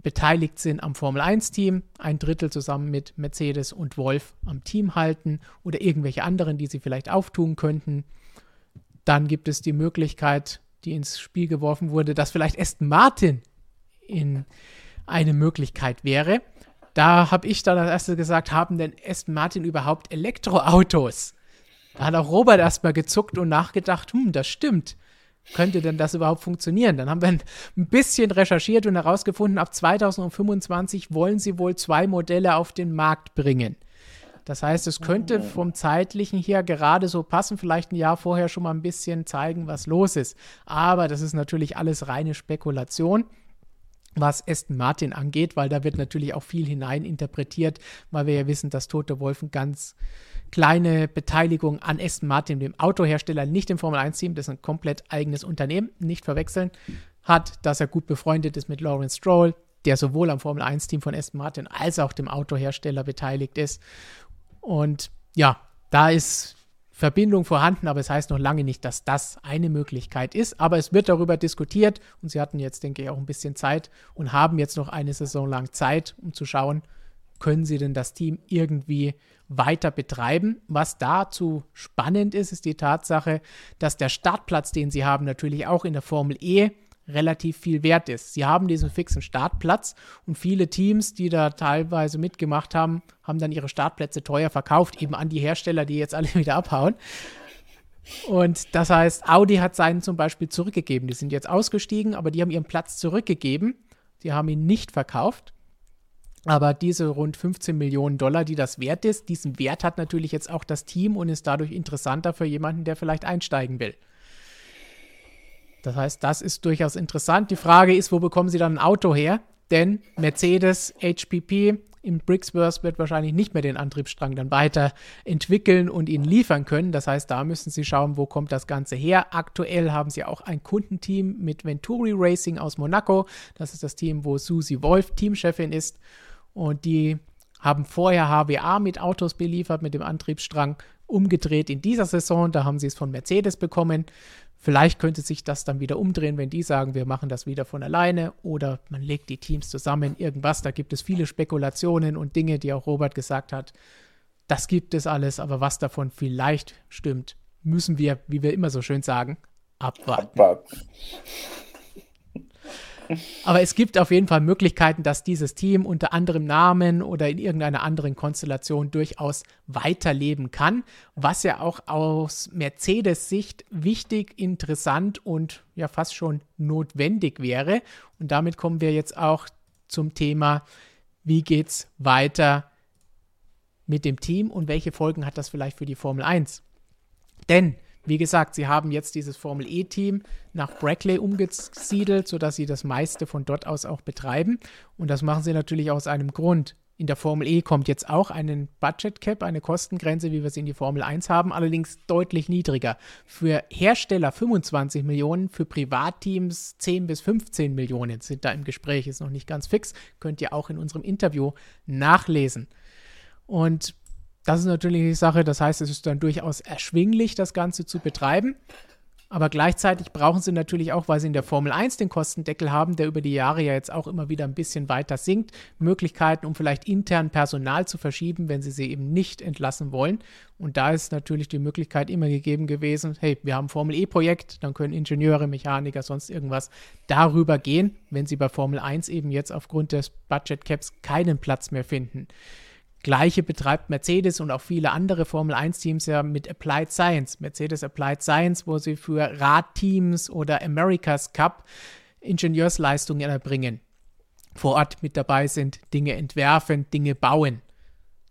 A: beteiligt sind am Formel 1-Team, ein Drittel zusammen mit Mercedes und Wolf am Team halten oder irgendwelche anderen, die sie vielleicht auftun könnten. Dann gibt es die Möglichkeit, die ins Spiel geworfen wurde, dass vielleicht Aston Martin in eine Möglichkeit wäre. Da habe ich dann als erstes gesagt, haben denn Aston Martin überhaupt Elektroautos? Da hat auch Robert erstmal gezuckt und nachgedacht, hm, das stimmt. Könnte denn das überhaupt funktionieren? Dann haben wir ein bisschen recherchiert und herausgefunden, ab 2025 wollen sie wohl zwei Modelle auf den Markt bringen. Das heißt, es könnte vom zeitlichen her gerade so passen, vielleicht ein Jahr vorher schon mal ein bisschen zeigen, was los ist. Aber das ist natürlich alles reine Spekulation was Aston Martin angeht, weil da wird natürlich auch viel hineininterpretiert, weil wir ja wissen, dass Tote Wolf ein ganz kleine Beteiligung an Aston Martin, dem Autohersteller, nicht im Formel 1-Team, das ist ein komplett eigenes Unternehmen, nicht verwechseln, hat, dass er gut befreundet ist mit Lawrence Stroll, der sowohl am Formel 1-Team von Aston Martin als auch dem Autohersteller beteiligt ist. Und ja, da ist Verbindung vorhanden, aber es heißt noch lange nicht, dass das eine Möglichkeit ist. Aber es wird darüber diskutiert und sie hatten jetzt, denke ich, auch ein bisschen Zeit und haben jetzt noch eine Saison lang Zeit, um zu schauen, können sie denn das Team irgendwie weiter betreiben. Was dazu spannend ist, ist die Tatsache, dass der Startplatz, den sie haben, natürlich auch in der Formel E relativ viel wert ist. Sie haben diesen fixen Startplatz und viele Teams, die da teilweise mitgemacht haben, haben dann ihre Startplätze teuer verkauft, eben an die Hersteller, die jetzt alle wieder abhauen. Und das heißt, Audi hat seinen zum Beispiel zurückgegeben. Die sind jetzt ausgestiegen, aber die haben ihren Platz zurückgegeben. Die haben ihn nicht verkauft. Aber diese rund 15 Millionen Dollar, die das wert ist, diesen Wert hat natürlich jetzt auch das Team und ist dadurch interessanter für jemanden, der vielleicht einsteigen will. Das heißt, das ist durchaus interessant. Die Frage ist, wo bekommen sie dann ein Auto her? Denn Mercedes, HPP in Brixworth wird wahrscheinlich nicht mehr den Antriebsstrang dann weiter entwickeln und ihn liefern können. Das heißt, da müssen sie schauen, wo kommt das Ganze her. Aktuell haben sie auch ein Kundenteam mit Venturi Racing aus Monaco. Das ist das Team, wo Susie Wolf Teamchefin ist. Und die haben vorher HWA mit Autos beliefert, mit dem Antriebsstrang umgedreht in dieser Saison. Da haben sie es von Mercedes bekommen. Vielleicht könnte sich das dann wieder umdrehen, wenn die sagen, wir machen das wieder von alleine oder man legt die Teams zusammen, irgendwas. Da gibt es viele Spekulationen und Dinge, die auch Robert gesagt hat. Das gibt es alles, aber was davon vielleicht stimmt, müssen wir, wie wir immer so schön sagen, abwarten. abwarten. Aber es gibt auf jeden Fall Möglichkeiten, dass dieses Team unter anderem Namen oder in irgendeiner anderen Konstellation durchaus weiterleben kann, was ja auch aus Mercedes Sicht wichtig, interessant und ja fast schon notwendig wäre. Und damit kommen wir jetzt auch zum Thema, wie geht's weiter mit dem Team und welche Folgen hat das vielleicht für die Formel 1? Denn wie gesagt, sie haben jetzt dieses Formel E-Team nach Brackley umgesiedelt, sodass sie das meiste von dort aus auch betreiben. Und das machen sie natürlich aus einem Grund. In der Formel E kommt jetzt auch einen Budget Cap, eine Kostengrenze, wie wir sie in die Formel 1 haben, allerdings deutlich niedriger. Für Hersteller 25 Millionen, für Privatteams 10 bis 15 Millionen sind da im Gespräch, ist noch nicht ganz fix, könnt ihr auch in unserem Interview nachlesen. Und das ist natürlich die Sache, das heißt, es ist dann durchaus erschwinglich, das Ganze zu betreiben. Aber gleichzeitig brauchen sie natürlich auch, weil sie in der Formel 1 den Kostendeckel haben, der über die Jahre ja jetzt auch immer wieder ein bisschen weiter sinkt, Möglichkeiten, um vielleicht intern Personal zu verschieben, wenn sie sie eben nicht entlassen wollen. Und da ist natürlich die Möglichkeit immer gegeben gewesen, hey, wir haben Formel E-Projekt, dann können Ingenieure, Mechaniker, sonst irgendwas darüber gehen, wenn sie bei Formel 1 eben jetzt aufgrund des Budget Caps keinen Platz mehr finden. Gleiche betreibt Mercedes und auch viele andere Formel-1-Teams ja mit Applied Science. Mercedes Applied Science, wo sie für Radteams oder America's Cup Ingenieursleistungen erbringen. Vor Ort mit dabei sind, Dinge entwerfen, Dinge bauen.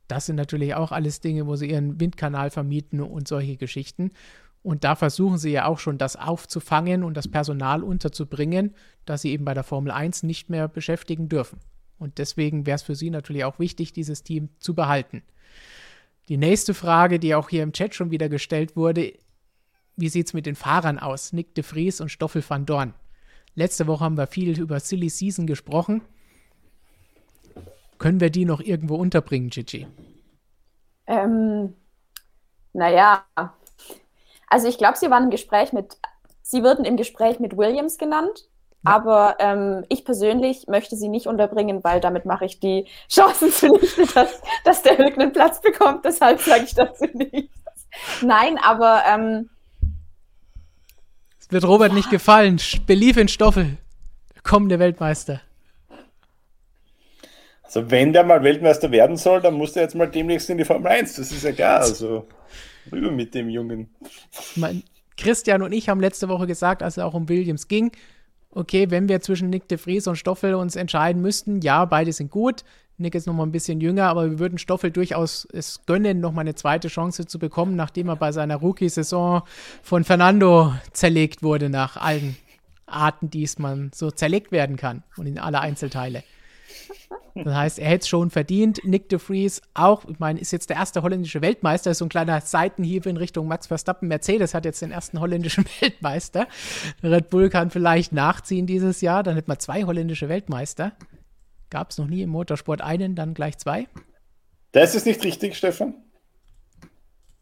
A: Das sind natürlich auch alles Dinge, wo sie ihren Windkanal vermieten und solche Geschichten. Und da versuchen sie ja auch schon, das aufzufangen und das Personal unterzubringen, das sie eben bei der Formel 1 nicht mehr beschäftigen dürfen. Und deswegen wäre es für sie natürlich auch wichtig, dieses Team zu behalten. Die nächste Frage, die auch hier im Chat schon wieder gestellt wurde, wie sieht es mit den Fahrern aus? Nick de Vries und Stoffel van Dorn. Letzte Woche haben wir viel über Silly Season gesprochen. Können wir die noch irgendwo unterbringen, Gigi?
C: Ähm, naja, also ich glaube, sie waren im Gespräch mit, sie würden im Gespräch mit Williams genannt. Aber ähm, ich persönlich möchte sie nicht unterbringen, weil damit mache ich die Chancen zunichte, dass, dass der Hülk einen Platz bekommt. Deshalb sage ich dazu nichts. Nein, aber. Ähm,
A: es wird Robert ja. nicht gefallen. Belief in Stoffel. Der kommende Weltmeister.
B: Also, wenn der mal Weltmeister werden soll, dann muss der jetzt mal demnächst in die Formel 1. Das ist ja klar. Also, rüber mit dem Jungen.
A: Mein Christian und ich haben letzte Woche gesagt, als es auch um Williams ging, okay, wenn wir zwischen Nick de Vries und Stoffel uns entscheiden müssten, ja, beide sind gut. Nick ist noch mal ein bisschen jünger, aber wir würden Stoffel durchaus es gönnen, noch mal eine zweite Chance zu bekommen, nachdem er bei seiner Rookie-Saison von Fernando zerlegt wurde nach allen Arten, die es man so zerlegt werden kann und in alle Einzelteile. Das heißt, er hätte es schon verdient. Nick de Vries auch, ich meine, ist jetzt der erste holländische Weltmeister, ist so ein kleiner Seitenhieb in Richtung Max Verstappen. Mercedes hat jetzt den ersten holländischen Weltmeister. Red Bull kann vielleicht nachziehen dieses Jahr, dann hätten wir zwei holländische Weltmeister. Gab es noch nie im Motorsport einen, dann gleich zwei?
B: Das ist nicht richtig, Stefan.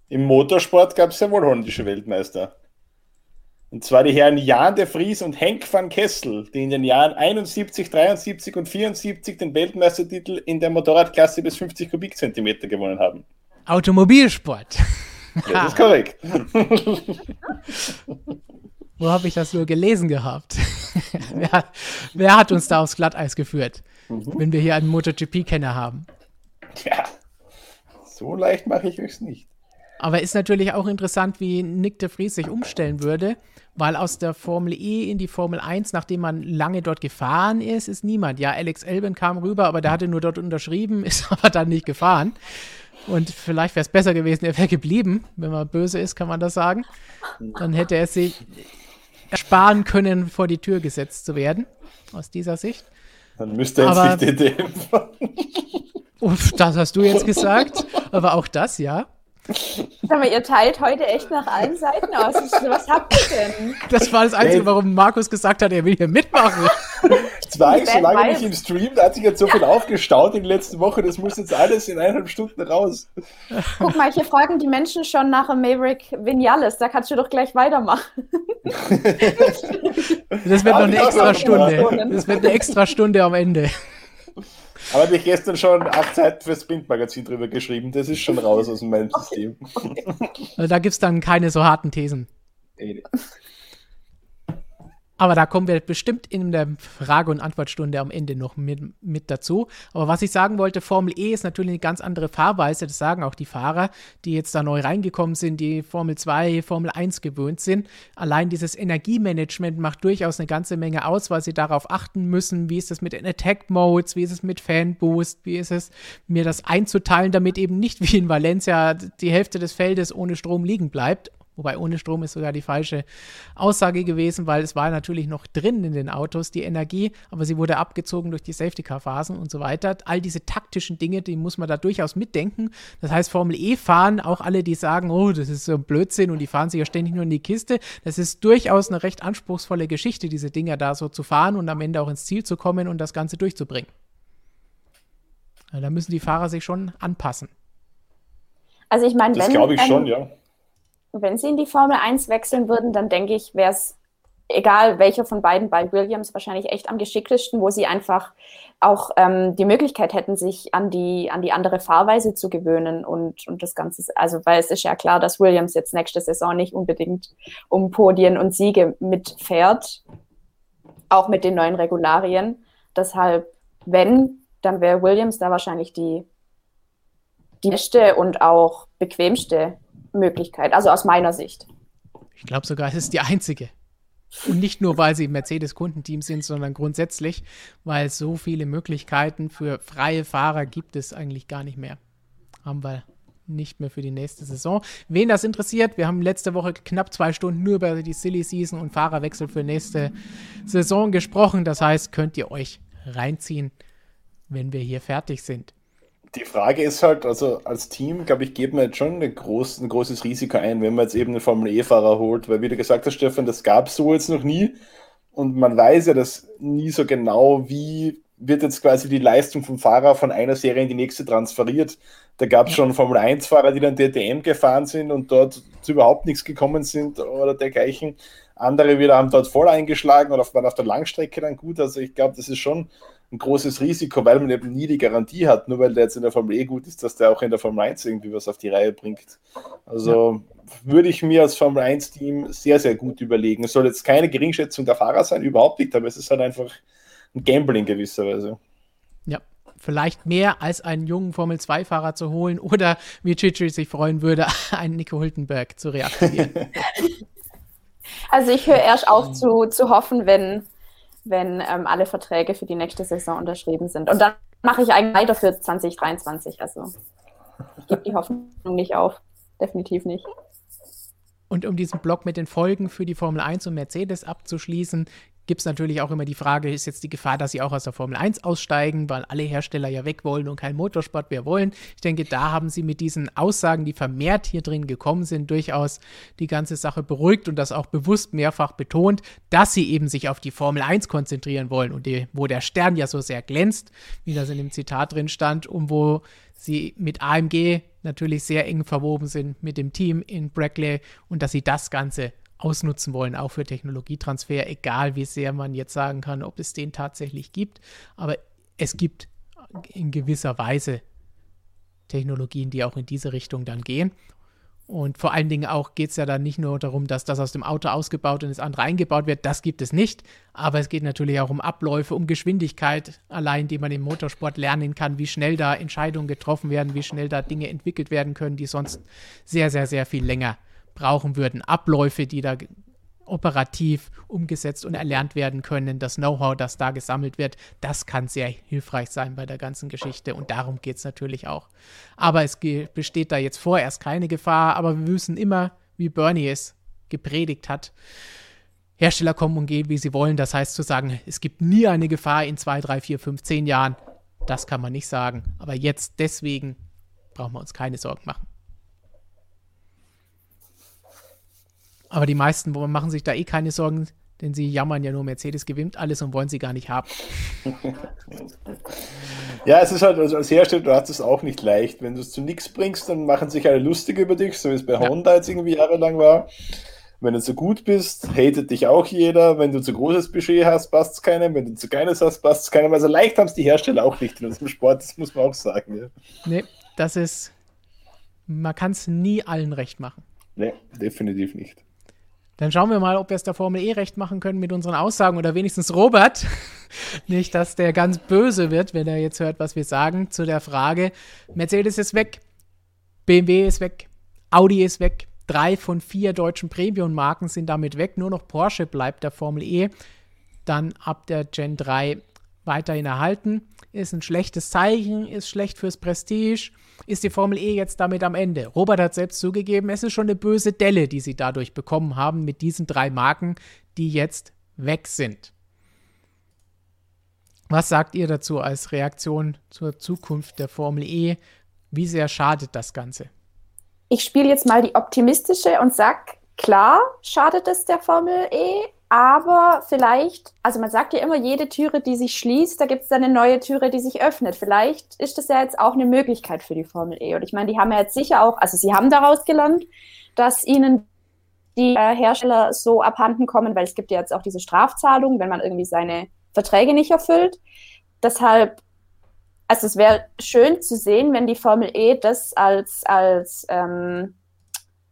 B: Im Motorsport gab es ja wohl holländische Weltmeister. Und zwar die Herren Jan de Vries und Henk van Kessel, die in den Jahren 71, 73 und 74 den Weltmeistertitel in der Motorradklasse bis 50 Kubikzentimeter gewonnen haben.
A: Automobilsport.
B: Ja, das ist korrekt.
A: Wo habe ich das nur gelesen gehabt? wer, wer, hat uns da aufs Glatteis geführt, mhm. wenn wir hier einen MotoGP-Kenner haben?
B: Ja, so leicht mache ich es nicht.
A: Aber ist natürlich auch interessant, wie Nick de Vries sich umstellen würde weil aus der Formel E in die Formel 1, nachdem man lange dort gefahren ist, ist niemand. Ja, Alex Elben kam rüber, aber der hatte nur dort unterschrieben, ist aber dann nicht gefahren. Und vielleicht wäre es besser gewesen, er wäre geblieben. Wenn man böse ist, kann man das sagen. Dann hätte er sich ersparen können, vor die Tür gesetzt zu werden. Aus dieser Sicht.
B: Dann müsste er jetzt nicht DTM fahren.
A: Uff, das hast du jetzt gesagt. Aber auch das, ja.
C: Sag mal, ihr teilt heute echt nach allen Seiten aus. Was habt ihr denn?
A: Das war das Einzige, warum Markus gesagt hat, er will hier mitmachen.
B: Das war ich so lange nicht im Stream, da hat sich jetzt so viel aufgestaut in den letzten Wochen, das muss jetzt alles in eineinhalb Stunden raus.
C: Guck mal, hier fragen die Menschen schon nach dem Maverick Vinales, da kannst du doch gleich weitermachen.
A: Das wird noch eine extra Stunde. Das wird eine extra Stunde am Ende.
B: Aber habe ich gestern schon acht Seiten fürs Printmagazin drüber geschrieben. Das ist schon raus aus meinem System.
A: Also da gibt es dann keine so harten Thesen. Aber da kommen wir bestimmt in der Frage- und Antwortstunde am Ende noch mit, mit, dazu. Aber was ich sagen wollte, Formel E ist natürlich eine ganz andere Fahrweise. Das sagen auch die Fahrer, die jetzt da neu reingekommen sind, die Formel 2, Formel 1 gewöhnt sind. Allein dieses Energiemanagement macht durchaus eine ganze Menge aus, weil sie darauf achten müssen, wie ist es mit den Attack-Modes, wie ist es mit Fanboost, wie ist es, mir das einzuteilen, damit eben nicht wie in Valencia die Hälfte des Feldes ohne Strom liegen bleibt Wobei ohne Strom ist sogar die falsche Aussage gewesen, weil es war natürlich noch drin in den Autos, die Energie, aber sie wurde abgezogen durch die Safety-Car-Phasen und so weiter. All diese taktischen Dinge, die muss man da durchaus mitdenken. Das heißt, Formel E fahren, auch alle, die sagen, oh, das ist so ein Blödsinn und die fahren sich ja ständig nur in die Kiste, das ist durchaus eine recht anspruchsvolle Geschichte, diese Dinger da so zu fahren und am Ende auch ins Ziel zu kommen und das Ganze durchzubringen. Da müssen die Fahrer sich schon anpassen.
C: Also ich meine,
B: das glaube ich ähm, schon, ja
C: wenn sie in die Formel 1 wechseln würden, dann denke ich, wäre es egal welcher von beiden, bei Williams wahrscheinlich echt am geschicktesten, wo sie einfach auch ähm, die Möglichkeit hätten, sich an die, an die andere Fahrweise zu gewöhnen und, und das Ganze, also weil es ist ja klar, dass Williams jetzt nächste Saison nicht unbedingt um Podien und Siege mitfährt, auch mit den neuen Regularien. Deshalb, wenn, dann wäre Williams da wahrscheinlich die, die beste und auch bequemste Möglichkeit, also aus meiner Sicht.
A: Ich glaube sogar, es ist die einzige. Und nicht nur, weil sie Mercedes-Kundenteam sind, sondern grundsätzlich, weil es so viele Möglichkeiten für freie Fahrer gibt es eigentlich gar nicht mehr. Haben wir nicht mehr für die nächste Saison. Wen das interessiert, wir haben letzte Woche knapp zwei Stunden nur über die Silly Season und Fahrerwechsel für nächste Saison gesprochen. Das heißt, könnt ihr euch reinziehen, wenn wir hier fertig sind.
B: Die Frage ist halt, also als Team, glaube ich, geben wir jetzt schon ein, groß, ein großes Risiko ein, wenn man jetzt eben einen Formel-E-Fahrer holt, weil wie du gesagt hast, Stefan, das gab es so jetzt noch nie und man weiß ja das nie so genau, wie wird jetzt quasi die Leistung vom Fahrer von einer Serie in die nächste transferiert. Da gab es schon Formel-1-Fahrer, die dann DTM gefahren sind und dort zu überhaupt nichts gekommen sind oder dergleichen. Andere wieder haben dort voll eingeschlagen oder waren auf der Langstrecke dann gut. Also ich glaube, das ist schon ein großes Risiko, weil man eben nie die Garantie hat, nur weil der jetzt in der Formel E gut ist, dass der auch in der Formel 1 irgendwie was auf die Reihe bringt. Also ja. würde ich mir als Formel 1 Team sehr, sehr gut überlegen. Es soll jetzt keine Geringschätzung der Fahrer sein, überhaupt nicht, aber es ist halt einfach ein Gambling gewisserweise.
A: Ja, vielleicht mehr als einen jungen Formel 2-Fahrer zu holen oder wie Chichi sich freuen würde, einen Nico Hülkenberg zu reaktivieren.
C: Also ich höre erst auf zu, zu hoffen, wenn wenn ähm, alle Verträge für die nächste Saison unterschrieben sind. Und dann mache ich eigentlich weiter für 2023. Also ich gebe die Hoffnung nicht auf. Definitiv nicht.
A: Und um diesen Block mit den Folgen für die Formel 1 und Mercedes abzuschließen, gibt es natürlich auch immer die Frage, ist jetzt die Gefahr, dass sie auch aus der Formel 1 aussteigen, weil alle Hersteller ja weg wollen und keinen Motorsport mehr wollen. Ich denke, da haben sie mit diesen Aussagen, die vermehrt hier drin gekommen sind, durchaus die ganze Sache beruhigt und das auch bewusst mehrfach betont, dass sie eben sich auf die Formel 1 konzentrieren wollen und die, wo der Stern ja so sehr glänzt, wie das in dem Zitat drin stand und wo sie mit AMG natürlich sehr eng verwoben sind mit dem Team in Brackley und dass sie das Ganze ausnutzen wollen, auch für Technologietransfer, egal wie sehr man jetzt sagen kann, ob es den tatsächlich gibt. Aber es gibt in gewisser Weise Technologien, die auch in diese Richtung dann gehen. Und vor allen Dingen auch geht es ja dann nicht nur darum, dass das aus dem Auto ausgebaut und das andere eingebaut wird. Das gibt es nicht. Aber es geht natürlich auch um Abläufe, um Geschwindigkeit allein, die man im Motorsport lernen kann, wie schnell da Entscheidungen getroffen werden, wie schnell da Dinge entwickelt werden können, die sonst sehr, sehr, sehr viel länger brauchen würden, Abläufe, die da operativ umgesetzt und erlernt werden können, das Know-how, das da gesammelt wird, das kann sehr hilfreich sein bei der ganzen Geschichte und darum geht es natürlich auch. Aber es besteht da jetzt vorerst keine Gefahr, aber wir wissen immer, wie Bernie es gepredigt hat, Hersteller kommen und gehen, wie sie wollen. Das heißt zu sagen, es gibt nie eine Gefahr in zwei, drei, vier, fünf, zehn Jahren, das kann man nicht sagen. Aber jetzt deswegen brauchen wir uns keine Sorgen machen. Aber die meisten machen sich da eh keine Sorgen, denn sie jammern ja nur, Mercedes gewinnt alles und wollen sie gar nicht haben.
B: Ja, es ist halt, also als Hersteller, du hast es auch nicht leicht. Wenn du es zu nichts bringst, dann machen sich alle lustig über dich, so wie es bei ja. Honda jetzt irgendwie jahrelang war. Wenn du zu gut bist, hatet dich auch jeder. Wenn du zu großes Budget hast, passt es keinem. Wenn du zu kleines hast, passt es keinem. Also leicht haben es die Hersteller auch nicht in unserem Sport, das muss man auch sagen. Ja.
A: Nee, das ist, man kann es nie allen recht machen.
B: Nee, definitiv nicht.
A: Dann schauen wir mal, ob wir es der Formel E recht machen können mit unseren Aussagen oder wenigstens Robert. Nicht, dass der ganz böse wird, wenn er jetzt hört, was wir sagen zu der Frage. Mercedes ist weg, BMW ist weg, Audi ist weg. Drei von vier deutschen Premium-Marken sind damit weg. Nur noch Porsche bleibt der Formel E. Dann ab der Gen 3 weiterhin erhalten. ist ein schlechtes Zeichen, ist schlecht fürs Prestige, ist die Formel E jetzt damit am Ende. Robert hat selbst zugegeben, es ist schon eine böse Delle, die sie dadurch bekommen haben mit diesen drei Marken, die jetzt weg sind. Was sagt ihr dazu als Reaktion zur Zukunft der Formel E? Wie sehr schadet das Ganze?
C: Ich spiele jetzt mal die optimistische und sag, klar schadet es der Formel E, aber vielleicht, also man sagt ja immer, jede Türe, die sich schließt, da gibt es dann eine neue Türe, die sich öffnet. Vielleicht ist das ja jetzt auch eine Möglichkeit für die Formel E. Und ich meine, die haben ja jetzt sicher auch, also sie haben daraus gelernt, dass ihnen die äh, Hersteller so abhanden kommen, weil es gibt ja jetzt auch diese Strafzahlungen, wenn man irgendwie seine Verträge nicht erfüllt. Deshalb, also es wäre schön zu sehen, wenn die Formel E das als, als ähm,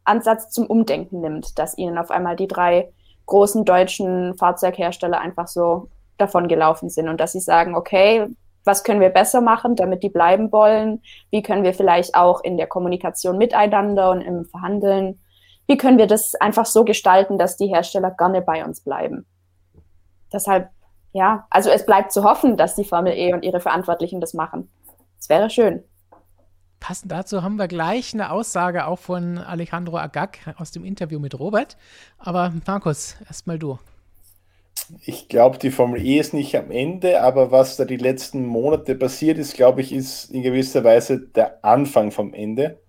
C: Ansatz zum Umdenken nimmt, dass ihnen auf einmal die drei großen deutschen Fahrzeughersteller einfach so davon gelaufen sind und dass sie sagen, okay, was können wir besser machen, damit die bleiben wollen? Wie können wir vielleicht auch in der Kommunikation miteinander und im Verhandeln, wie können wir das einfach so gestalten, dass die Hersteller gerne bei uns bleiben? Deshalb, ja, also es bleibt zu hoffen, dass die Formel E und ihre Verantwortlichen das machen. Es wäre schön.
A: Passend dazu haben wir gleich eine Aussage auch von Alejandro Agag aus dem Interview mit Robert. Aber Markus, erstmal du.
B: Ich glaube, die Formel E ist nicht am Ende, aber was da die letzten Monate passiert ist, glaube ich, ist in gewisser Weise der Anfang vom Ende.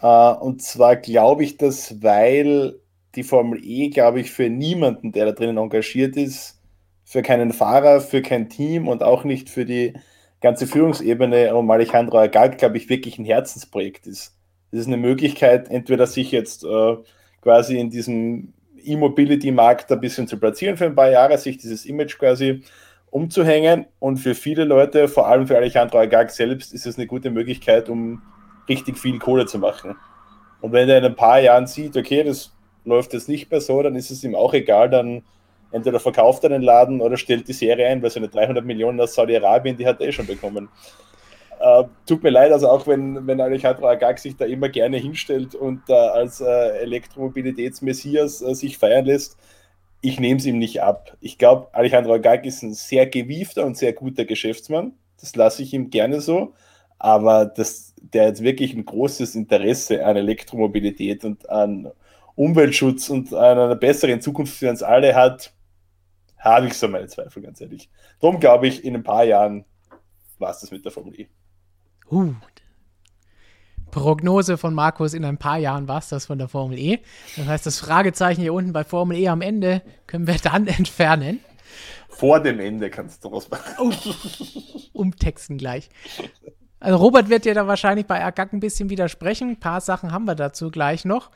B: Uh, und zwar glaube ich, dass weil die Formel E, glaube ich, für niemanden, der da drinnen engagiert ist, für keinen Fahrer, für kein Team und auch nicht für die ganze Führungsebene um Alejandro Agag, glaube ich, wirklich ein Herzensprojekt ist. Das ist eine Möglichkeit, entweder sich jetzt äh, quasi in diesem E-Mobility-Markt ein bisschen zu platzieren für ein paar Jahre, sich dieses Image quasi umzuhängen. Und für viele Leute, vor allem für Alejandro Agag selbst, ist es eine gute Möglichkeit, um richtig viel Kohle zu machen. Und wenn er in ein paar Jahren sieht, okay, das läuft jetzt nicht mehr so, dann ist es ihm auch egal, dann entweder verkauft er den Laden oder stellt die Serie ein, weil seine 300 Millionen aus Saudi-Arabien, die hat er eh schon bekommen. Äh, tut mir leid, also auch wenn, wenn Alejandro Agag sich da immer gerne hinstellt und äh, als äh, Elektromobilitätsmessias äh, sich feiern lässt, ich nehme es ihm nicht ab. Ich glaube, Alejandro Agag ist ein sehr gewiefter und sehr guter Geschäftsmann. Das lasse ich ihm gerne so. Aber dass der jetzt wirklich ein großes Interesse an Elektromobilität und an Umweltschutz und an einer besseren Zukunft für uns alle hat, habe ich so meine Zweifel, ganz ehrlich. Darum glaube ich, in ein paar Jahren war es das mit der Formel E.
A: Uh, Prognose von Markus, in ein paar Jahren war es das von der Formel E. Das heißt, das Fragezeichen hier unten bei Formel E am Ende können wir dann entfernen.
B: Vor dem Ende kannst du was machen. Oh,
A: umtexten gleich. Also Robert wird dir da wahrscheinlich bei Agak ein bisschen widersprechen. Ein paar Sachen haben wir dazu gleich noch.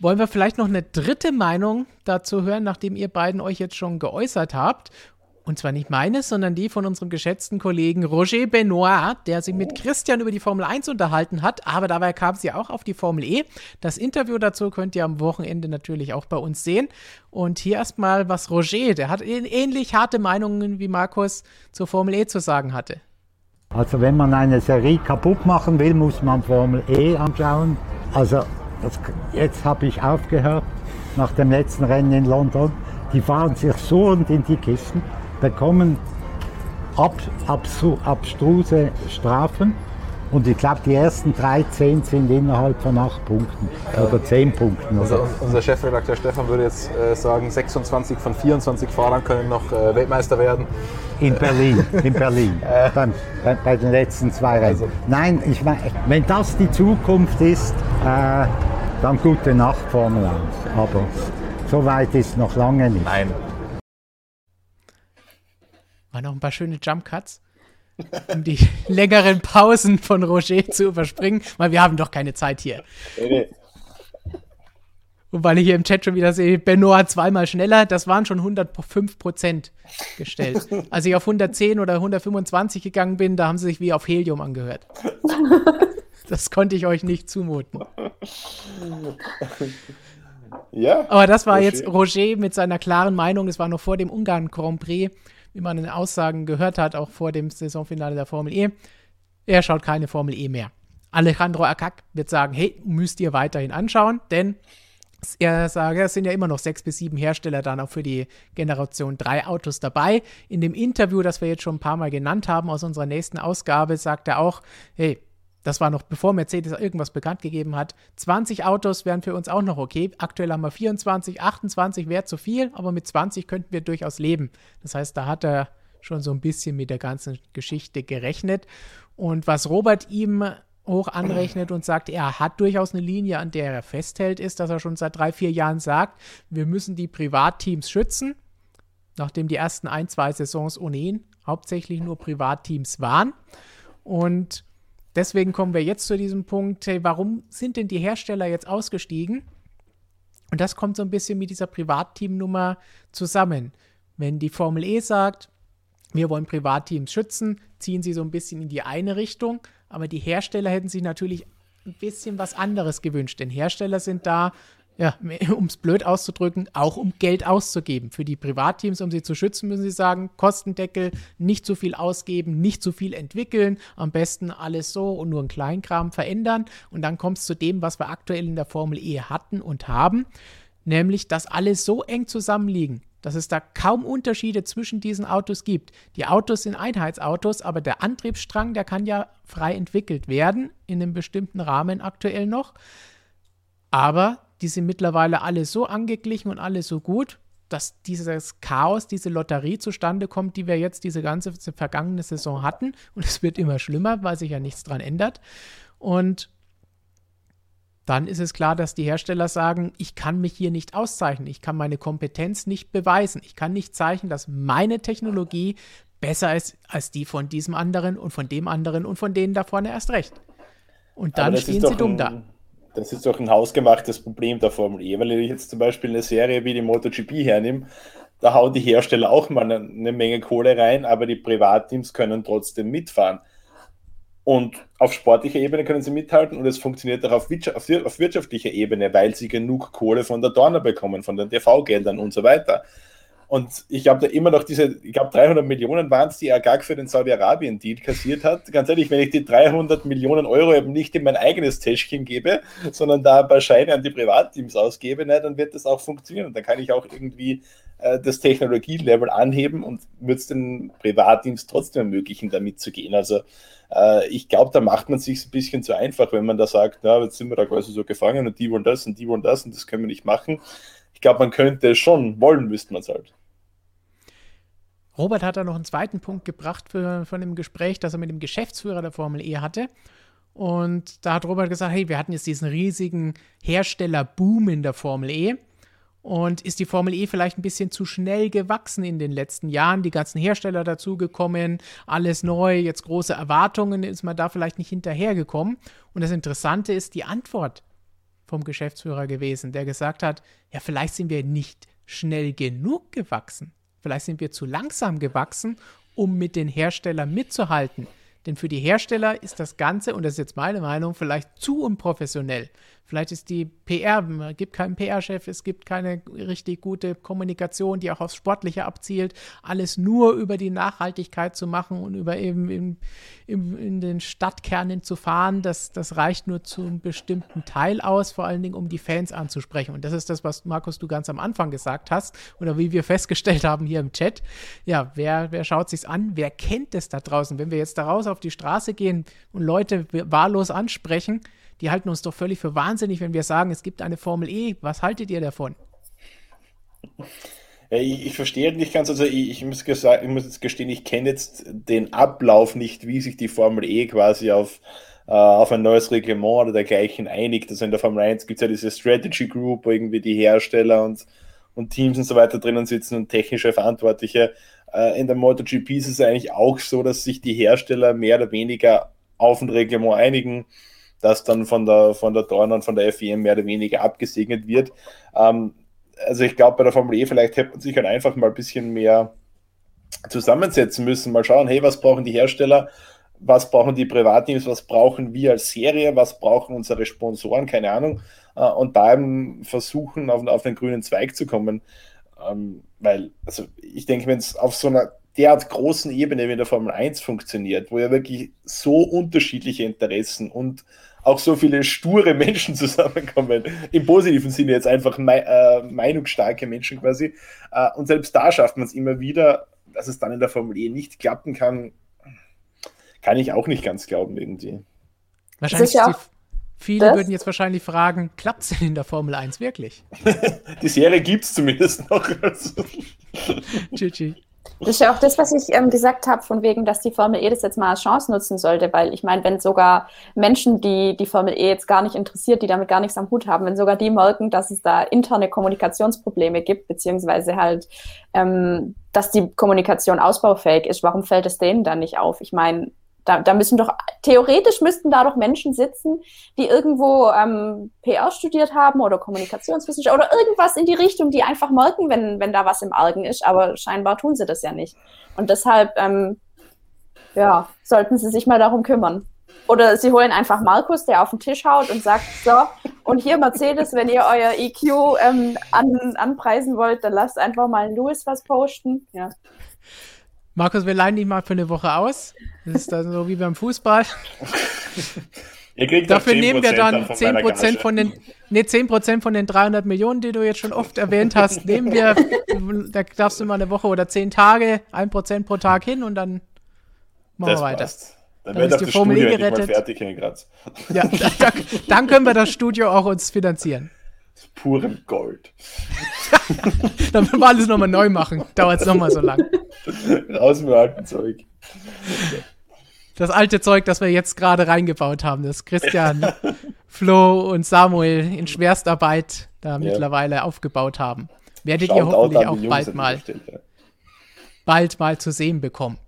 A: Wollen wir vielleicht noch eine dritte Meinung dazu hören, nachdem ihr beiden euch jetzt schon geäußert habt? Und zwar nicht meine, sondern die von unserem geschätzten Kollegen Roger Benoit, der sich mit Christian über die Formel 1 unterhalten hat, aber dabei kam sie auch auf die Formel E. Das Interview dazu könnt ihr am Wochenende natürlich auch bei uns sehen. Und hier erstmal, was Roger, der hat ähnlich harte Meinungen wie Markus zur Formel E zu sagen hatte.
D: Also wenn man eine Serie kaputt machen will, muss man Formel E anschauen. Also das, jetzt habe ich aufgehört nach dem letzten Rennen in London. Die fahren sich so und in die Kisten, bekommen ab, abstru, abstruse Strafen. Und ich glaube, die ersten 13 sind innerhalb von 8 Punkten ja. oder 10 Punkten.
E: Unser, unser, Chefredakteur Stefan würde jetzt äh, sagen, 26 von 24 Fahrern können noch äh, Weltmeister werden.
D: In Berlin, in Berlin, bei, bei, bei, den letzten zwei Rennen. Also. Nein, ich meine, wenn das die Zukunft ist, äh, dann gute Nacht Formel 1. Aber so weit ist noch lange nicht.
E: Nein.
A: War noch ein paar schöne Jump Cuts, um die längeren Pausen von Roger zu überspringen, weil wir haben doch keine Zeit hier. Und weil ich hier im Chat schon wieder sehe, Benoit zweimal schneller, das waren schon 105 Prozent gestellt. Als ich auf 110 oder 125 gegangen bin, da haben sie sich wie auf Helium angehört. Das konnte ich euch nicht zumuten. Ja. Aber das war Roger. jetzt Roger mit seiner klaren Meinung. Es war noch vor dem Ungarn Grand Prix, wie man in den Aussagen gehört hat, auch vor dem Saisonfinale der Formel E. Er schaut keine Formel E mehr. Alejandro Akak wird sagen: Hey, müsst ihr weiterhin anschauen, denn er sage, es sind ja immer noch sechs bis sieben Hersteller dann auch für die Generation 3 Autos dabei. In dem Interview, das wir jetzt schon ein paar Mal genannt haben aus unserer nächsten Ausgabe, sagt er auch, hey, das war noch bevor Mercedes irgendwas bekannt gegeben hat. 20 Autos wären für uns auch noch okay. Aktuell haben wir 24, 28 wäre zu viel, aber mit 20 könnten wir durchaus leben. Das heißt, da hat er schon so ein bisschen mit der ganzen Geschichte gerechnet. Und was Robert ihm hoch anrechnet und sagt, er hat durchaus eine Linie, an der er festhält, ist, dass er schon seit drei, vier Jahren sagt, wir müssen die Privatteams schützen, nachdem die ersten ein, zwei Saisons ohnehin hauptsächlich nur Privatteams waren. Und deswegen kommen wir jetzt zu diesem Punkt, hey, warum sind denn die Hersteller jetzt ausgestiegen? Und das kommt so ein bisschen mit dieser Privatteamnummer zusammen. Wenn die Formel E sagt, wir wollen Privatteams schützen, ziehen sie so ein bisschen in die eine Richtung, aber die Hersteller hätten sich natürlich ein bisschen was anderes gewünscht, denn Hersteller sind da, ja, um es blöd auszudrücken, auch um Geld auszugeben. Für die Privatteams, um sie zu schützen, müssen sie sagen, Kostendeckel, nicht zu viel ausgeben, nicht zu viel entwickeln, am besten alles so und nur einen Kleinkram verändern. Und dann kommt es zu dem, was wir aktuell in der Formel E hatten und haben, nämlich, dass alle so eng zusammenliegen, dass es da kaum Unterschiede zwischen diesen Autos gibt. Die Autos sind Einheitsautos, aber der Antriebsstrang, der kann ja frei entwickelt werden, in einem bestimmten Rahmen aktuell noch. Aber die sind mittlerweile alle so angeglichen und alle so gut, dass dieses Chaos, diese Lotterie zustande kommt, die wir jetzt diese ganze vergangene Saison hatten. Und es wird immer schlimmer, weil sich ja nichts dran ändert. Und dann ist es klar, dass die Hersteller sagen, ich kann mich hier nicht auszeichnen, ich kann meine Kompetenz nicht beweisen, ich kann nicht zeichnen, dass meine Technologie besser ist als die von diesem anderen und von dem anderen und von denen da vorne erst recht. Und dann stehen sie dumm da.
B: Das ist doch ein hausgemachtes Problem der Formel E, weil ich jetzt zum Beispiel eine Serie wie die MotoGP hernehme, da hauen die Hersteller auch mal eine, Menge Kohle rein, aber die Privatteams können trotzdem mitfahren. Und auf sportlicher Ebene können sie mithalten und es funktioniert auch auf, auf, wirtschaftlicher Ebene, weil sie genug Kohle von der Dorner bekommen, von den TV-Geldern und so weiter. Und ich habe da immer noch diese, ich glaube 300 Millionen waren es, die Agag für den Saudi-Arabien-Deal kassiert hat. Ganz ehrlich, wenn ich die 300 Millionen Euro eben nicht in mein eigenes Täschchen gebe, sondern da ein paar Scheine an die Privatteams ausgebe, ne, dann wird das auch funktionieren. Und dann kann ich auch irgendwie äh, das Technologielevel anheben und wird es den Privatteams trotzdem ermöglichen, da mitzugehen. Also äh, ich glaube, da macht man sich ein bisschen zu einfach, wenn man da sagt, na, jetzt sind wir da quasi so gefangen und die wollen das und die wollen das und das können wir nicht machen. Ich glaube, man könnte es schon, wollen müsste man es halt.
A: Robert hat da noch einen zweiten Punkt gebracht für, von dem Gespräch, das er mit dem Geschäftsführer der Formel E hatte. Und da hat Robert gesagt, hey, wir hatten jetzt diesen riesigen Herstellerboom in der Formel E. Und ist die Formel E vielleicht ein bisschen zu schnell gewachsen in den letzten Jahren? Die ganzen Hersteller dazugekommen, alles neu, jetzt große Erwartungen, ist man da vielleicht nicht hinterhergekommen? Und das Interessante ist die Antwort vom Geschäftsführer gewesen, der gesagt hat, ja, vielleicht sind wir nicht schnell genug gewachsen. Vielleicht sind wir zu langsam gewachsen, um mit den Herstellern mitzuhalten. Denn für die Hersteller ist das Ganze, und das ist jetzt meine Meinung, vielleicht zu unprofessionell. Vielleicht ist die PR, es gibt keinen PR-Chef, es gibt keine richtig gute Kommunikation, die auch aufs Sportliche abzielt. Alles nur über die Nachhaltigkeit zu machen und über eben in, in, in den Stadtkernen zu fahren, das, das reicht nur zu einem bestimmten Teil aus, vor allen Dingen, um die Fans anzusprechen. Und das ist das, was Markus du ganz am Anfang gesagt hast oder wie wir festgestellt haben hier im Chat. Ja, wer, wer schaut sich's an? Wer kennt es da draußen? Wenn wir jetzt da raus auf die Straße gehen und Leute wahllos ansprechen, die halten uns doch völlig für wahnsinnig, wenn wir sagen, es gibt eine Formel E. Was haltet ihr davon?
B: Ja, ich, ich, verstehe nicht ganz, also ich, ich, muss ich muss jetzt gestehen, ich kenne jetzt den Ablauf nicht, wie sich die Formel E quasi auf, äh, auf ein neues Reglement oder dergleichen einigt. Also in der Formel 1 gibt es ja diese Strategy Group, wo irgendwie die Hersteller und, und Teams und so weiter drinnen sitzen und technische Verantwortliche. Äh, in der MotoGP ist es eigentlich auch so, dass sich die Hersteller mehr oder weniger auf ein Reglement einigen das dann von der, von der Dorn und von der FEM mehr oder weniger abgesegnet wird. Ähm, also ich glaube, bei der Formel E vielleicht hätte man sich halt einfach mal ein bisschen mehr zusammensetzen müssen, mal schauen, hey, was brauchen die Hersteller, was brauchen die Privatteams, was brauchen wir als Serie, was brauchen unsere Sponsoren, keine Ahnung, äh, und da eben versuchen, auf, auf den grünen Zweig zu kommen. Ähm, weil, also ich denke, wenn es auf so einer derart großen Ebene wie in der Formel 1 funktioniert, wo ja wirklich so unterschiedliche Interessen und auch so viele sture Menschen zusammenkommen. Im positiven Sinne jetzt einfach me äh, meinungsstarke Menschen quasi. Äh, und selbst da schafft man es immer wieder, dass es dann in der Formel E nicht klappen kann, kann ich auch nicht ganz glauben irgendwie.
A: Wahrscheinlich die, viele das? würden jetzt wahrscheinlich fragen, klappt es denn in der Formel 1 wirklich?
B: die Serie gibt es zumindest noch.
C: Chichi. Das ist ja auch das, was ich ähm, gesagt habe, von wegen, dass die Formel E das jetzt mal als Chance nutzen sollte, weil ich meine, wenn sogar Menschen, die die Formel E jetzt gar nicht interessiert, die damit gar nichts am Hut haben, wenn sogar die merken, dass es da interne Kommunikationsprobleme gibt, beziehungsweise halt, ähm, dass die Kommunikation ausbaufähig ist, warum fällt es denen dann nicht auf? Ich meine, da, da müssen doch, theoretisch müssten da doch Menschen sitzen, die irgendwo ähm, PR studiert haben oder Kommunikationswissenschaft oder irgendwas in die Richtung, die einfach merken, wenn, wenn da was im Argen ist, aber scheinbar tun sie das ja nicht. Und deshalb, ähm, ja, sollten sie sich mal darum kümmern. Oder sie holen einfach Markus, der auf den Tisch haut und sagt, so, und hier Mercedes, wenn ihr euer EQ ähm, an, anpreisen wollt, dann lasst einfach mal Louis was posten. Ja.
A: Markus, wir leihen dich mal für eine Woche aus. Das ist dann so wie beim Fußball. Dafür nehmen wir dann 10% von den, nee, 10% von den 300 Millionen, die du jetzt schon oft erwähnt hast, nehmen wir, da darfst du mal eine Woche oder 10 Tage, 1% pro Tag hin und dann machen das wir weiter. Passt.
B: Dann, dann ist die Formel E gerettet. Fertig in
A: Graz. Ja, dann, dann können wir das Studio auch uns finanzieren
B: purem Gold.
A: Dann müssen wir alles nochmal neu machen. Dauert es nochmal so lang.
B: Raus mit alten Zeug.
A: Das alte Zeug, das wir jetzt gerade reingebaut haben, das Christian, Flo und Samuel in Schwerstarbeit da ja. mittlerweile aufgebaut haben. Werdet Schaut ihr hoffentlich auch bald mal, bald mal zu sehen bekommen.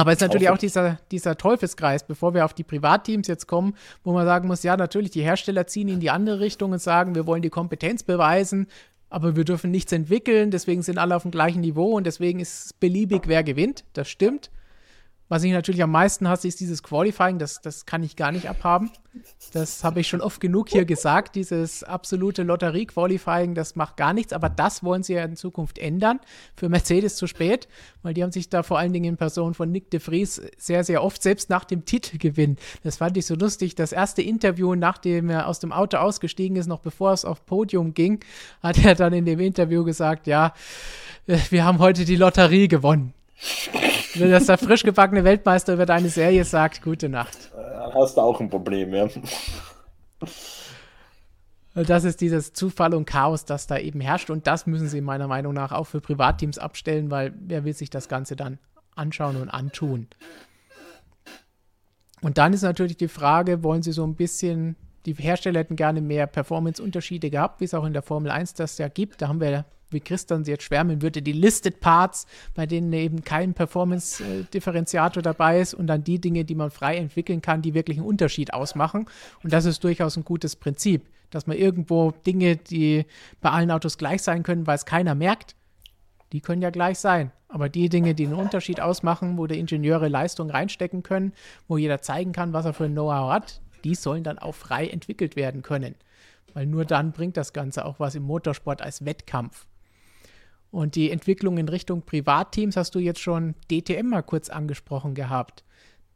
A: Aber es ist natürlich auch dieser, dieser Teufelskreis, bevor wir auf die Privatteams jetzt kommen, wo man sagen muss, ja, natürlich, die Hersteller ziehen in die andere Richtung und sagen, wir wollen die Kompetenz beweisen, aber wir dürfen nichts entwickeln, deswegen sind alle auf dem gleichen Niveau und deswegen ist es beliebig, wer gewinnt. Das stimmt. Was ich natürlich am meisten hasse, ist dieses Qualifying. Das, das kann ich gar nicht abhaben. Das habe ich schon oft genug hier gesagt. Dieses absolute Lotterie-Qualifying, das macht gar nichts. Aber das wollen sie ja in Zukunft ändern. Für Mercedes zu spät, weil die haben sich da vor allen Dingen in Person von Nick de Vries sehr, sehr oft, selbst nach dem Titelgewinn, das fand ich so lustig. Das erste Interview, nachdem er aus dem Auto ausgestiegen ist, noch bevor es aufs Podium ging, hat er dann in dem Interview gesagt: Ja, wir haben heute die Lotterie gewonnen. Wenn das der frisch gebackene Weltmeister über deine Serie sagt, gute Nacht.
B: Dann hast du auch ein Problem, ja.
A: Das ist dieses Zufall und Chaos, das da eben herrscht. Und das müssen sie meiner Meinung nach auch für Privatteams abstellen, weil wer will sich das Ganze dann anschauen und antun? Und dann ist natürlich die Frage, wollen sie so ein bisschen, die Hersteller hätten gerne mehr Performance-Unterschiede gehabt, wie es auch in der Formel 1 das ja gibt. Da haben wir wie Christian sie jetzt schwärmen würde, die Listed Parts, bei denen eben kein Performance-Differenziator dabei ist und dann die Dinge, die man frei entwickeln kann, die wirklich einen Unterschied ausmachen. Und das ist durchaus ein gutes Prinzip, dass man irgendwo Dinge, die bei allen Autos gleich sein können, weil es keiner merkt, die können ja gleich sein. Aber die Dinge, die einen Unterschied ausmachen, wo die Ingenieure Leistung reinstecken können, wo jeder zeigen kann, was er für ein Know-how hat, die sollen dann auch frei entwickelt werden können. Weil nur dann bringt das Ganze auch was im Motorsport als Wettkampf. Und die Entwicklung in Richtung Privatteams hast du jetzt schon DTM mal kurz angesprochen gehabt.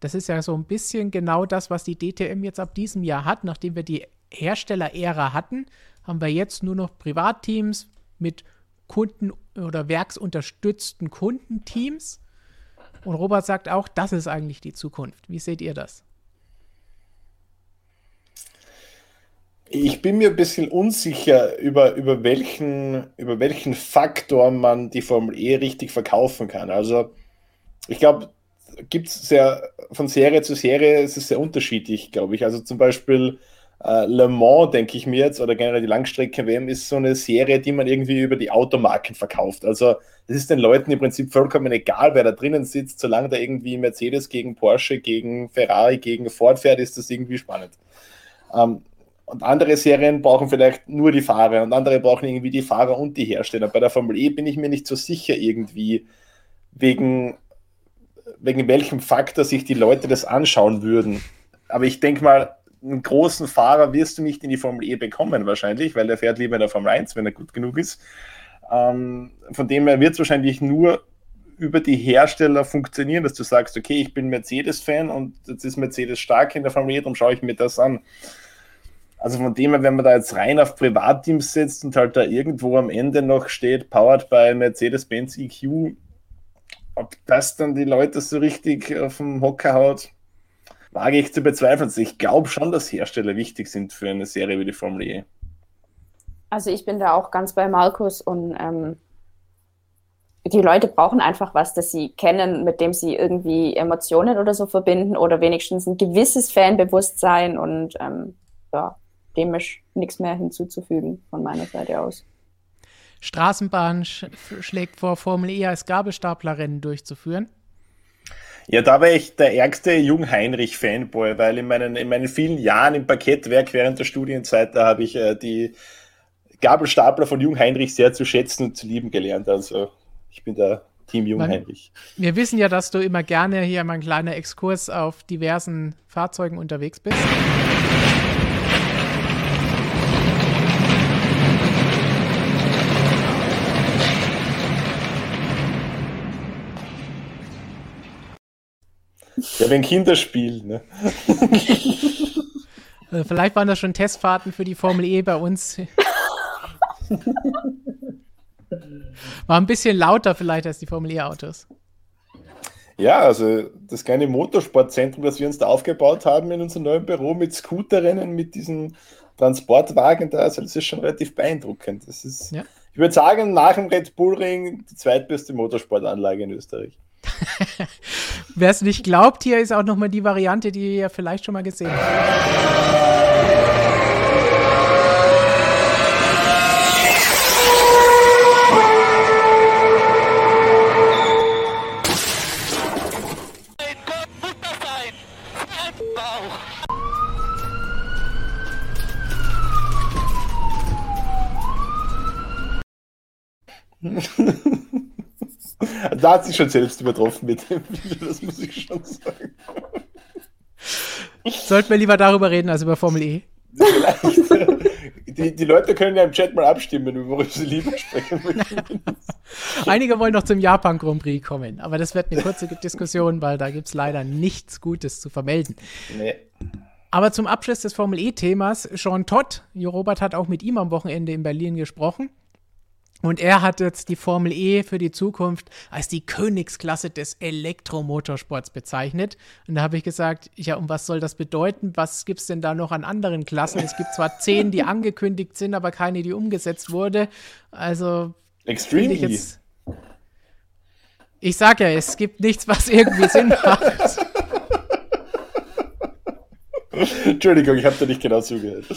A: Das ist ja so ein bisschen genau das, was die DTM jetzt ab diesem Jahr hat. Nachdem wir die Hersteller-Ära hatten, haben wir jetzt nur noch Privatteams mit Kunden- oder werksunterstützten Kundenteams. Und Robert sagt auch, das ist eigentlich die Zukunft. Wie seht ihr das?
B: Ich bin mir ein bisschen unsicher, über, über, welchen, über welchen Faktor man die Formel E richtig verkaufen kann. Also, ich glaube, gibt es sehr von Serie zu Serie ist es sehr unterschiedlich, glaube ich. Also zum Beispiel äh, Le Mans, denke ich mir jetzt, oder generell die Langstrecke-WM ist so eine Serie, die man irgendwie über die Automarken verkauft. Also es ist den Leuten im Prinzip vollkommen egal, wer da drinnen sitzt, solange da irgendwie Mercedes gegen Porsche, gegen Ferrari, gegen Ford fährt, ist das irgendwie spannend. Ähm, und andere Serien brauchen vielleicht nur die Fahrer und andere brauchen irgendwie die Fahrer und die Hersteller. Bei der Formel E bin ich mir nicht so sicher irgendwie, wegen, wegen welchem Faktor sich die Leute das anschauen würden. Aber ich denke mal, einen großen Fahrer wirst du nicht in die Formel E bekommen wahrscheinlich, weil der fährt lieber in der Formel 1, wenn er gut genug ist. Ähm, von dem her wird es wahrscheinlich nur über die Hersteller funktionieren, dass du sagst, okay, ich bin Mercedes-Fan und jetzt ist Mercedes stark in der Formel E, darum schaue ich mir das an. Also von dem her, wenn man da jetzt rein auf Privatteams setzt und halt da irgendwo am Ende noch steht, powered by Mercedes-Benz EQ, ob das dann die Leute so richtig auf dem Hocker haut, wage ich zu bezweifeln. Also ich glaube schon, dass Hersteller wichtig sind für eine Serie wie die Formel E.
C: Also ich bin da auch ganz bei Markus und ähm, die Leute brauchen einfach was, das sie kennen, mit dem sie irgendwie Emotionen oder so verbinden oder wenigstens ein gewisses Fanbewusstsein und ähm, ja, dem ist nichts mehr hinzuzufügen von meiner Seite aus.
A: Straßenbahn sch schlägt vor, Formel E als Gabelstaplerrennen durchzuführen.
B: Ja, da war ich der ärgste Jung-Heinrich-Fanboy, weil in meinen, in meinen vielen Jahren im Parkettwerk während der Studienzeit, da habe ich äh, die Gabelstapler von Jung-Heinrich sehr zu schätzen und zu lieben gelernt. Also ich bin da Team Jung-Heinrich.
A: Wir wissen ja, dass du immer gerne hier mal ein kleiner Exkurs auf diversen Fahrzeugen unterwegs bist.
B: Ja, wenn Kinderspiel, ne?
A: Äh, vielleicht waren das schon Testfahrten für die Formel E bei uns. War ein bisschen lauter vielleicht als die Formel E-Autos.
B: Ja, also das kleine Motorsportzentrum, das wir uns da aufgebaut haben in unserem neuen Büro mit Scooterrennen, mit diesen Transportwagen da, also das ist schon relativ beeindruckend. Das ist, ja. ich würde sagen, nach dem Red Bull Ring die zweitbeste Motorsportanlage in Österreich.
A: Wer es nicht glaubt, hier ist auch nochmal die Variante, die ihr vielleicht schon mal gesehen habt.
B: da hat sich schon selbst übertroffen mit dem Video, das muss ich schon sagen.
A: Sollten wir lieber darüber reden als über Formel E?
B: Vielleicht. Die, die Leute können ja im Chat mal abstimmen, worüber sie lieber sprechen möchten.
A: Einige wollen noch zum Japan Grand Prix kommen, aber das wird eine kurze Diskussion, weil da gibt es leider nichts Gutes zu vermelden. Nee. Aber zum Abschluss des Formel E-Themas, Sean Todd, Jo Robert hat auch mit ihm am Wochenende in Berlin gesprochen. Und er hat jetzt die Formel E für die Zukunft als die Königsklasse des Elektromotorsports bezeichnet. Und da habe ich gesagt, ja, und was soll das bedeuten? Was gibt es denn da noch an anderen Klassen? Es gibt zwar zehn, die angekündigt sind, aber keine, die umgesetzt wurde. Also.
B: Extreme.
A: Ich, jetzt, ich sage ja, es gibt nichts, was irgendwie Sinn macht.
B: Entschuldigung, ich habe da nicht genau zugehört.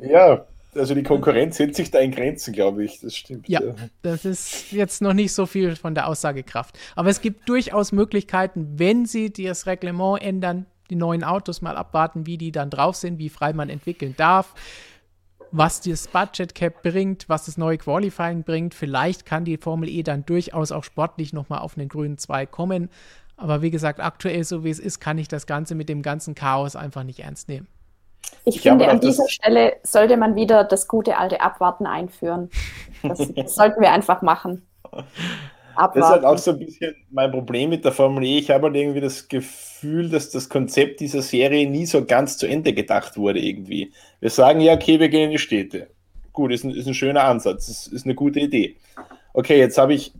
B: ja, also die Konkurrenz hält sich da in Grenzen, glaube ich. Das stimmt.
A: Ja, ja, das ist jetzt noch nicht so viel von der Aussagekraft. Aber es gibt durchaus Möglichkeiten, wenn sie das Reglement ändern, die neuen Autos mal abwarten, wie die dann drauf sind, wie frei man entwickeln darf, was das Budget Cap bringt, was das neue Qualifying bringt. Vielleicht kann die Formel E dann durchaus auch sportlich nochmal auf einen grünen Zweig kommen. Aber wie gesagt, aktuell so wie es ist, kann ich das Ganze mit dem ganzen Chaos einfach nicht ernst nehmen.
C: Ich, ich finde, an dieser Stelle sollte man wieder das gute alte Abwarten einführen. Das, das sollten wir einfach machen.
B: Abwarten. Das ist halt auch so ein bisschen mein Problem mit der Formel E. Ich habe halt irgendwie das Gefühl, dass das Konzept dieser Serie nie so ganz zu Ende gedacht wurde irgendwie. Wir sagen ja, okay, wir gehen in die Städte. Gut, ist ein, ist ein schöner Ansatz, ist, ist eine gute Idee. Okay, jetzt habe ich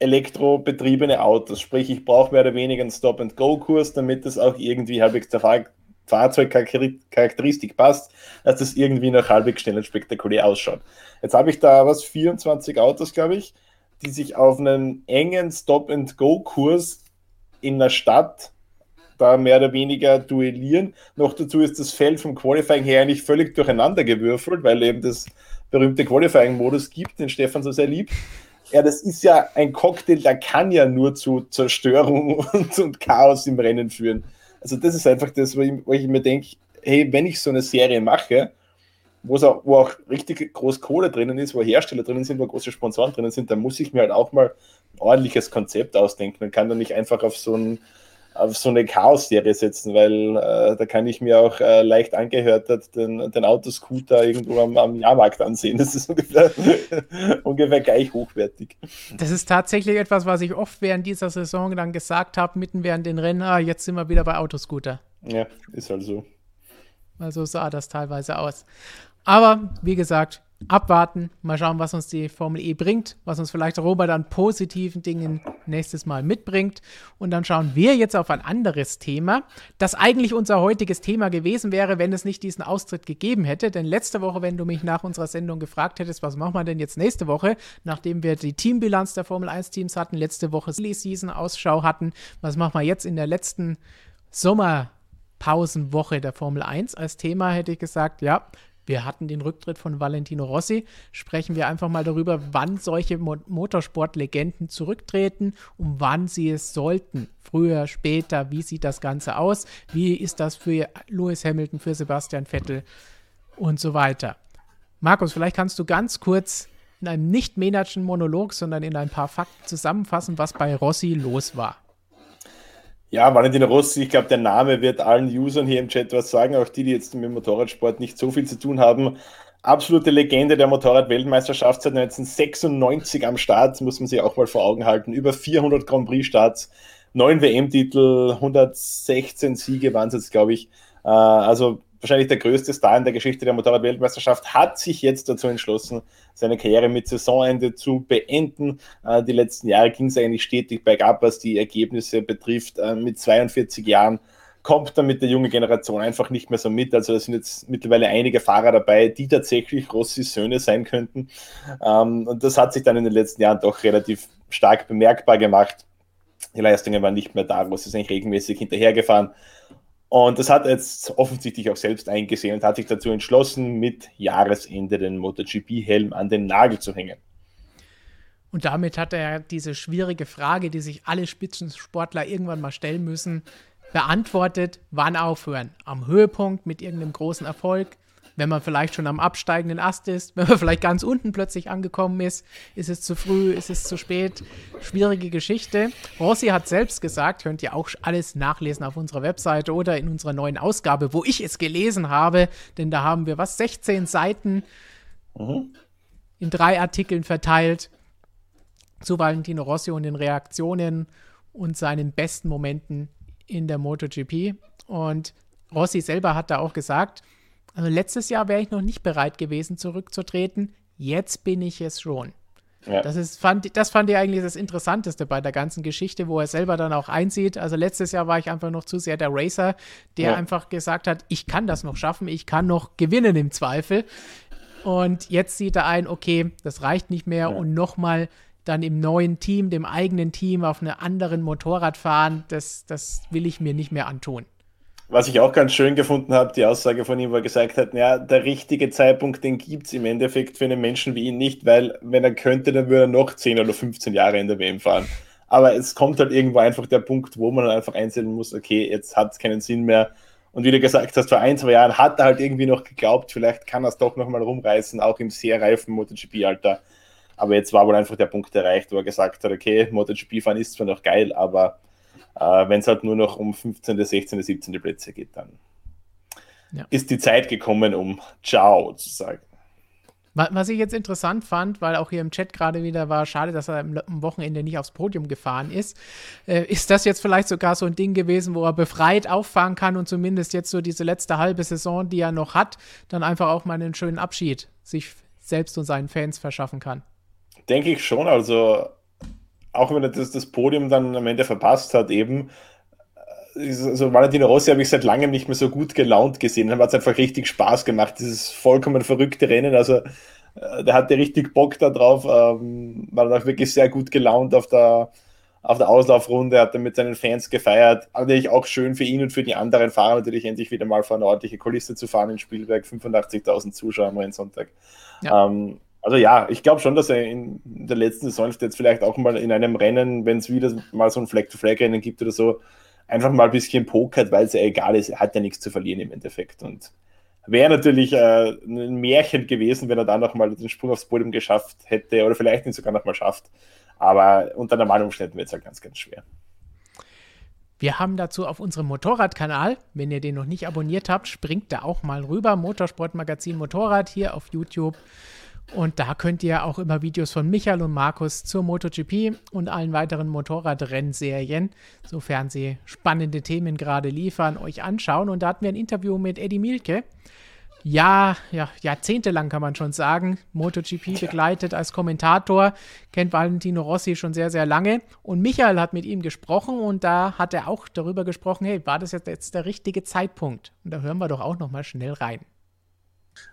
B: elektrobetriebene Autos, sprich, ich brauche mehr oder weniger einen Stop-and-Go-Kurs, damit das auch irgendwie halbwegs Fahrzeugcharakteristik passt, dass das irgendwie noch halbwegs schnell und spektakulär ausschaut. Jetzt habe ich da was, 24 Autos, glaube ich, die sich auf einen engen Stop-and-Go-Kurs in der Stadt da mehr oder weniger duellieren. Noch dazu ist das Feld vom Qualifying her eigentlich völlig durcheinander gewürfelt, weil eben das berühmte Qualifying-Modus gibt, den Stefan so sehr liebt. Ja, das ist ja ein Cocktail, der kann ja nur zu Zerstörung und, und Chaos im Rennen führen. Also das ist einfach das, wo ich, wo ich mir denke, hey, wenn ich so eine Serie mache, wo, auch, wo auch richtig groß Kohle drinnen ist, wo Hersteller drinnen sind, wo große Sponsoren drinnen sind, dann muss ich mir halt auch mal ein ordentliches Konzept ausdenken. Man kann dann nicht einfach auf so ein auf so eine Chaos-Serie setzen, weil äh, da kann ich mir auch äh, leicht angehört den, den Autoscooter irgendwo am, am Jahrmarkt ansehen. Das ist ungefähr, ungefähr gleich hochwertig.
A: Das ist tatsächlich etwas, was ich oft während dieser Saison dann gesagt habe, mitten während den Rennen, ah, jetzt sind wir wieder bei Autoscooter.
B: Ja, ist halt so.
A: Also sah das teilweise aus. Aber wie gesagt, abwarten, mal schauen, was uns die Formel E bringt, was uns vielleicht Robert an positiven Dingen nächstes Mal mitbringt. Und dann schauen wir jetzt auf ein anderes Thema, das eigentlich unser heutiges Thema gewesen wäre, wenn es nicht diesen Austritt gegeben hätte. Denn letzte Woche, wenn du mich nach unserer Sendung gefragt hättest, was machen wir denn jetzt nächste Woche, nachdem wir die Teambilanz der Formel 1 Teams hatten, letzte Woche Silly Season Ausschau hatten, was machen wir jetzt in der letzten Sommerpausenwoche der Formel 1 als Thema, hätte ich gesagt, ja, wir hatten den Rücktritt von Valentino Rossi. Sprechen wir einfach mal darüber, wann solche Mo Motorsportlegenden zurücktreten und wann sie es sollten. Früher, später, wie sieht das Ganze aus? Wie ist das für Lewis Hamilton, für Sebastian Vettel und so weiter? Markus, vielleicht kannst du ganz kurz in einem nicht Menatschen Monolog, sondern in ein paar Fakten zusammenfassen, was bei Rossi los war.
B: Ja, Valentin Rossi, ich glaube, der Name wird allen Usern hier im Chat was sagen, auch die, die jetzt mit Motorradsport nicht so viel zu tun haben. Absolute Legende der Motorrad-Weltmeisterschaft seit 1996 am Start, muss man sich auch mal vor Augen halten. Über 400 Grand Prix-Starts, neun WM-Titel, 116 Siege waren es jetzt, glaube ich. Äh, also wahrscheinlich der größte Star in der Geschichte der Motorrad-Weltmeisterschaft, hat sich jetzt dazu entschlossen, seine Karriere mit Saisonende zu beenden. Äh, die letzten Jahre ging es eigentlich stetig bergab, was die Ergebnisse betrifft. Äh, mit 42 Jahren kommt dann mit der jungen Generation einfach nicht mehr so mit. Also da sind jetzt mittlerweile einige Fahrer dabei, die tatsächlich Rossis Söhne sein könnten. Ähm, und das hat sich dann in den letzten Jahren doch relativ stark bemerkbar gemacht. Die Leistungen waren nicht mehr da, Rossi ist eigentlich regelmäßig hinterhergefahren. Und das hat er jetzt offensichtlich auch selbst eingesehen und hat sich dazu entschlossen, mit Jahresende den MotoGP-Helm an den Nagel zu hängen.
A: Und damit hat er diese schwierige Frage, die sich alle Spitzensportler irgendwann mal stellen müssen, beantwortet, wann aufhören. Am Höhepunkt mit irgendeinem großen Erfolg, wenn man vielleicht schon am absteigenden Ast ist, wenn man vielleicht ganz unten plötzlich angekommen ist, ist es zu früh, ist es zu spät. Schwierige Geschichte. Rossi hat selbst gesagt, könnt ihr auch alles nachlesen auf unserer Webseite oder in unserer neuen Ausgabe, wo ich es gelesen habe, denn da haben wir was, 16 Seiten mhm. in drei Artikeln verteilt zu Valentino Rossi und den Reaktionen und seinen besten Momenten in der MotoGP. Und Rossi selber hat da auch gesagt, also letztes Jahr wäre ich noch nicht bereit gewesen, zurückzutreten. Jetzt bin ich es schon. Ja. Das, ist, fand, das fand ich eigentlich das Interessanteste bei der ganzen Geschichte, wo er selber dann auch einsieht. Also letztes Jahr war ich einfach noch zu sehr der Racer, der ja. einfach gesagt hat, ich kann das noch schaffen, ich kann noch gewinnen im Zweifel. Und jetzt sieht er ein, okay, das reicht nicht mehr ja. und nochmal dann im neuen Team, dem eigenen Team auf einem anderen Motorrad fahren, das, das will ich mir nicht mehr antun.
B: Was ich auch ganz schön gefunden habe, die Aussage von ihm, wo er gesagt hat, ja, der richtige Zeitpunkt, den gibt es im Endeffekt für einen Menschen wie ihn nicht, weil wenn er könnte, dann würde er noch 10 oder 15 Jahre in der WM fahren. Aber es kommt halt irgendwo einfach der Punkt, wo man einfach einsehen muss, okay, jetzt hat es keinen Sinn mehr. Und wie du gesagt hast, vor ein, zwei Jahren hat er halt irgendwie noch geglaubt, vielleicht kann er es doch nochmal rumreißen, auch im sehr reifen MotoGP-Alter. Aber jetzt war wohl einfach der Punkt erreicht, wo er gesagt hat, okay, MotoGP-Fahren ist zwar noch geil, aber äh, Wenn es halt nur noch um 15., 16., 17. Plätze geht, dann ja. ist die Zeit gekommen, um Ciao zu sagen.
A: Was ich jetzt interessant fand, weil auch hier im Chat gerade wieder war, schade, dass er am Wochenende nicht aufs Podium gefahren ist, äh, ist das jetzt vielleicht sogar so ein Ding gewesen, wo er befreit auffahren kann und zumindest jetzt so diese letzte halbe Saison, die er noch hat, dann einfach auch mal einen schönen Abschied sich selbst und seinen Fans verschaffen kann?
B: Denke ich schon. Also auch wenn er das, das Podium dann am Ende verpasst hat, eben, also Valentino Rossi habe ich seit langem nicht mehr so gut gelaunt gesehen. Dann hat es einfach richtig Spaß gemacht, dieses vollkommen verrückte Rennen. Also äh, der hatte richtig Bock da drauf, ähm, war dann auch wirklich sehr gut gelaunt auf der, auf der Auslaufrunde, hat dann mit seinen Fans gefeiert. Natürlich auch schön für ihn und für die anderen Fahrer, natürlich endlich wieder mal vor eine ordentliche Kulisse zu fahren in Spielberg. 85.000 Zuschauer am Rennsonntag. Ja. Ähm, also ja, ich glaube schon, dass er in der letzten Saison jetzt vielleicht auch mal in einem Rennen, wenn es wieder mal so ein Flag-to-Flag-Rennen gibt oder so, einfach mal ein bisschen pokert, weil es ja egal ist, er hat ja nichts zu verlieren im Endeffekt. Und wäre natürlich äh, ein Märchen gewesen, wenn er dann nochmal den Sprung aufs Podium geschafft hätte oder vielleicht ihn sogar nochmal schafft. Aber unter normalen Umständen wird es halt ganz, ganz schwer.
A: Wir haben dazu auf unserem Motorradkanal, wenn ihr den noch nicht abonniert habt, springt da auch mal rüber. Motorsportmagazin Motorrad hier auf YouTube. Und da könnt ihr auch immer Videos von Michael und Markus zur MotoGP und allen weiteren Motorradrennserien, sofern sie spannende Themen gerade liefern, euch anschauen. Und da hatten wir ein Interview mit Eddie Mielke ja, ja, jahrzehntelang kann man schon sagen, MotoGP begleitet als Kommentator, kennt Valentino Rossi schon sehr, sehr lange. Und Michael hat mit ihm gesprochen und da hat er auch darüber gesprochen, hey, war das jetzt, jetzt der richtige Zeitpunkt? Und da hören wir doch auch nochmal schnell rein.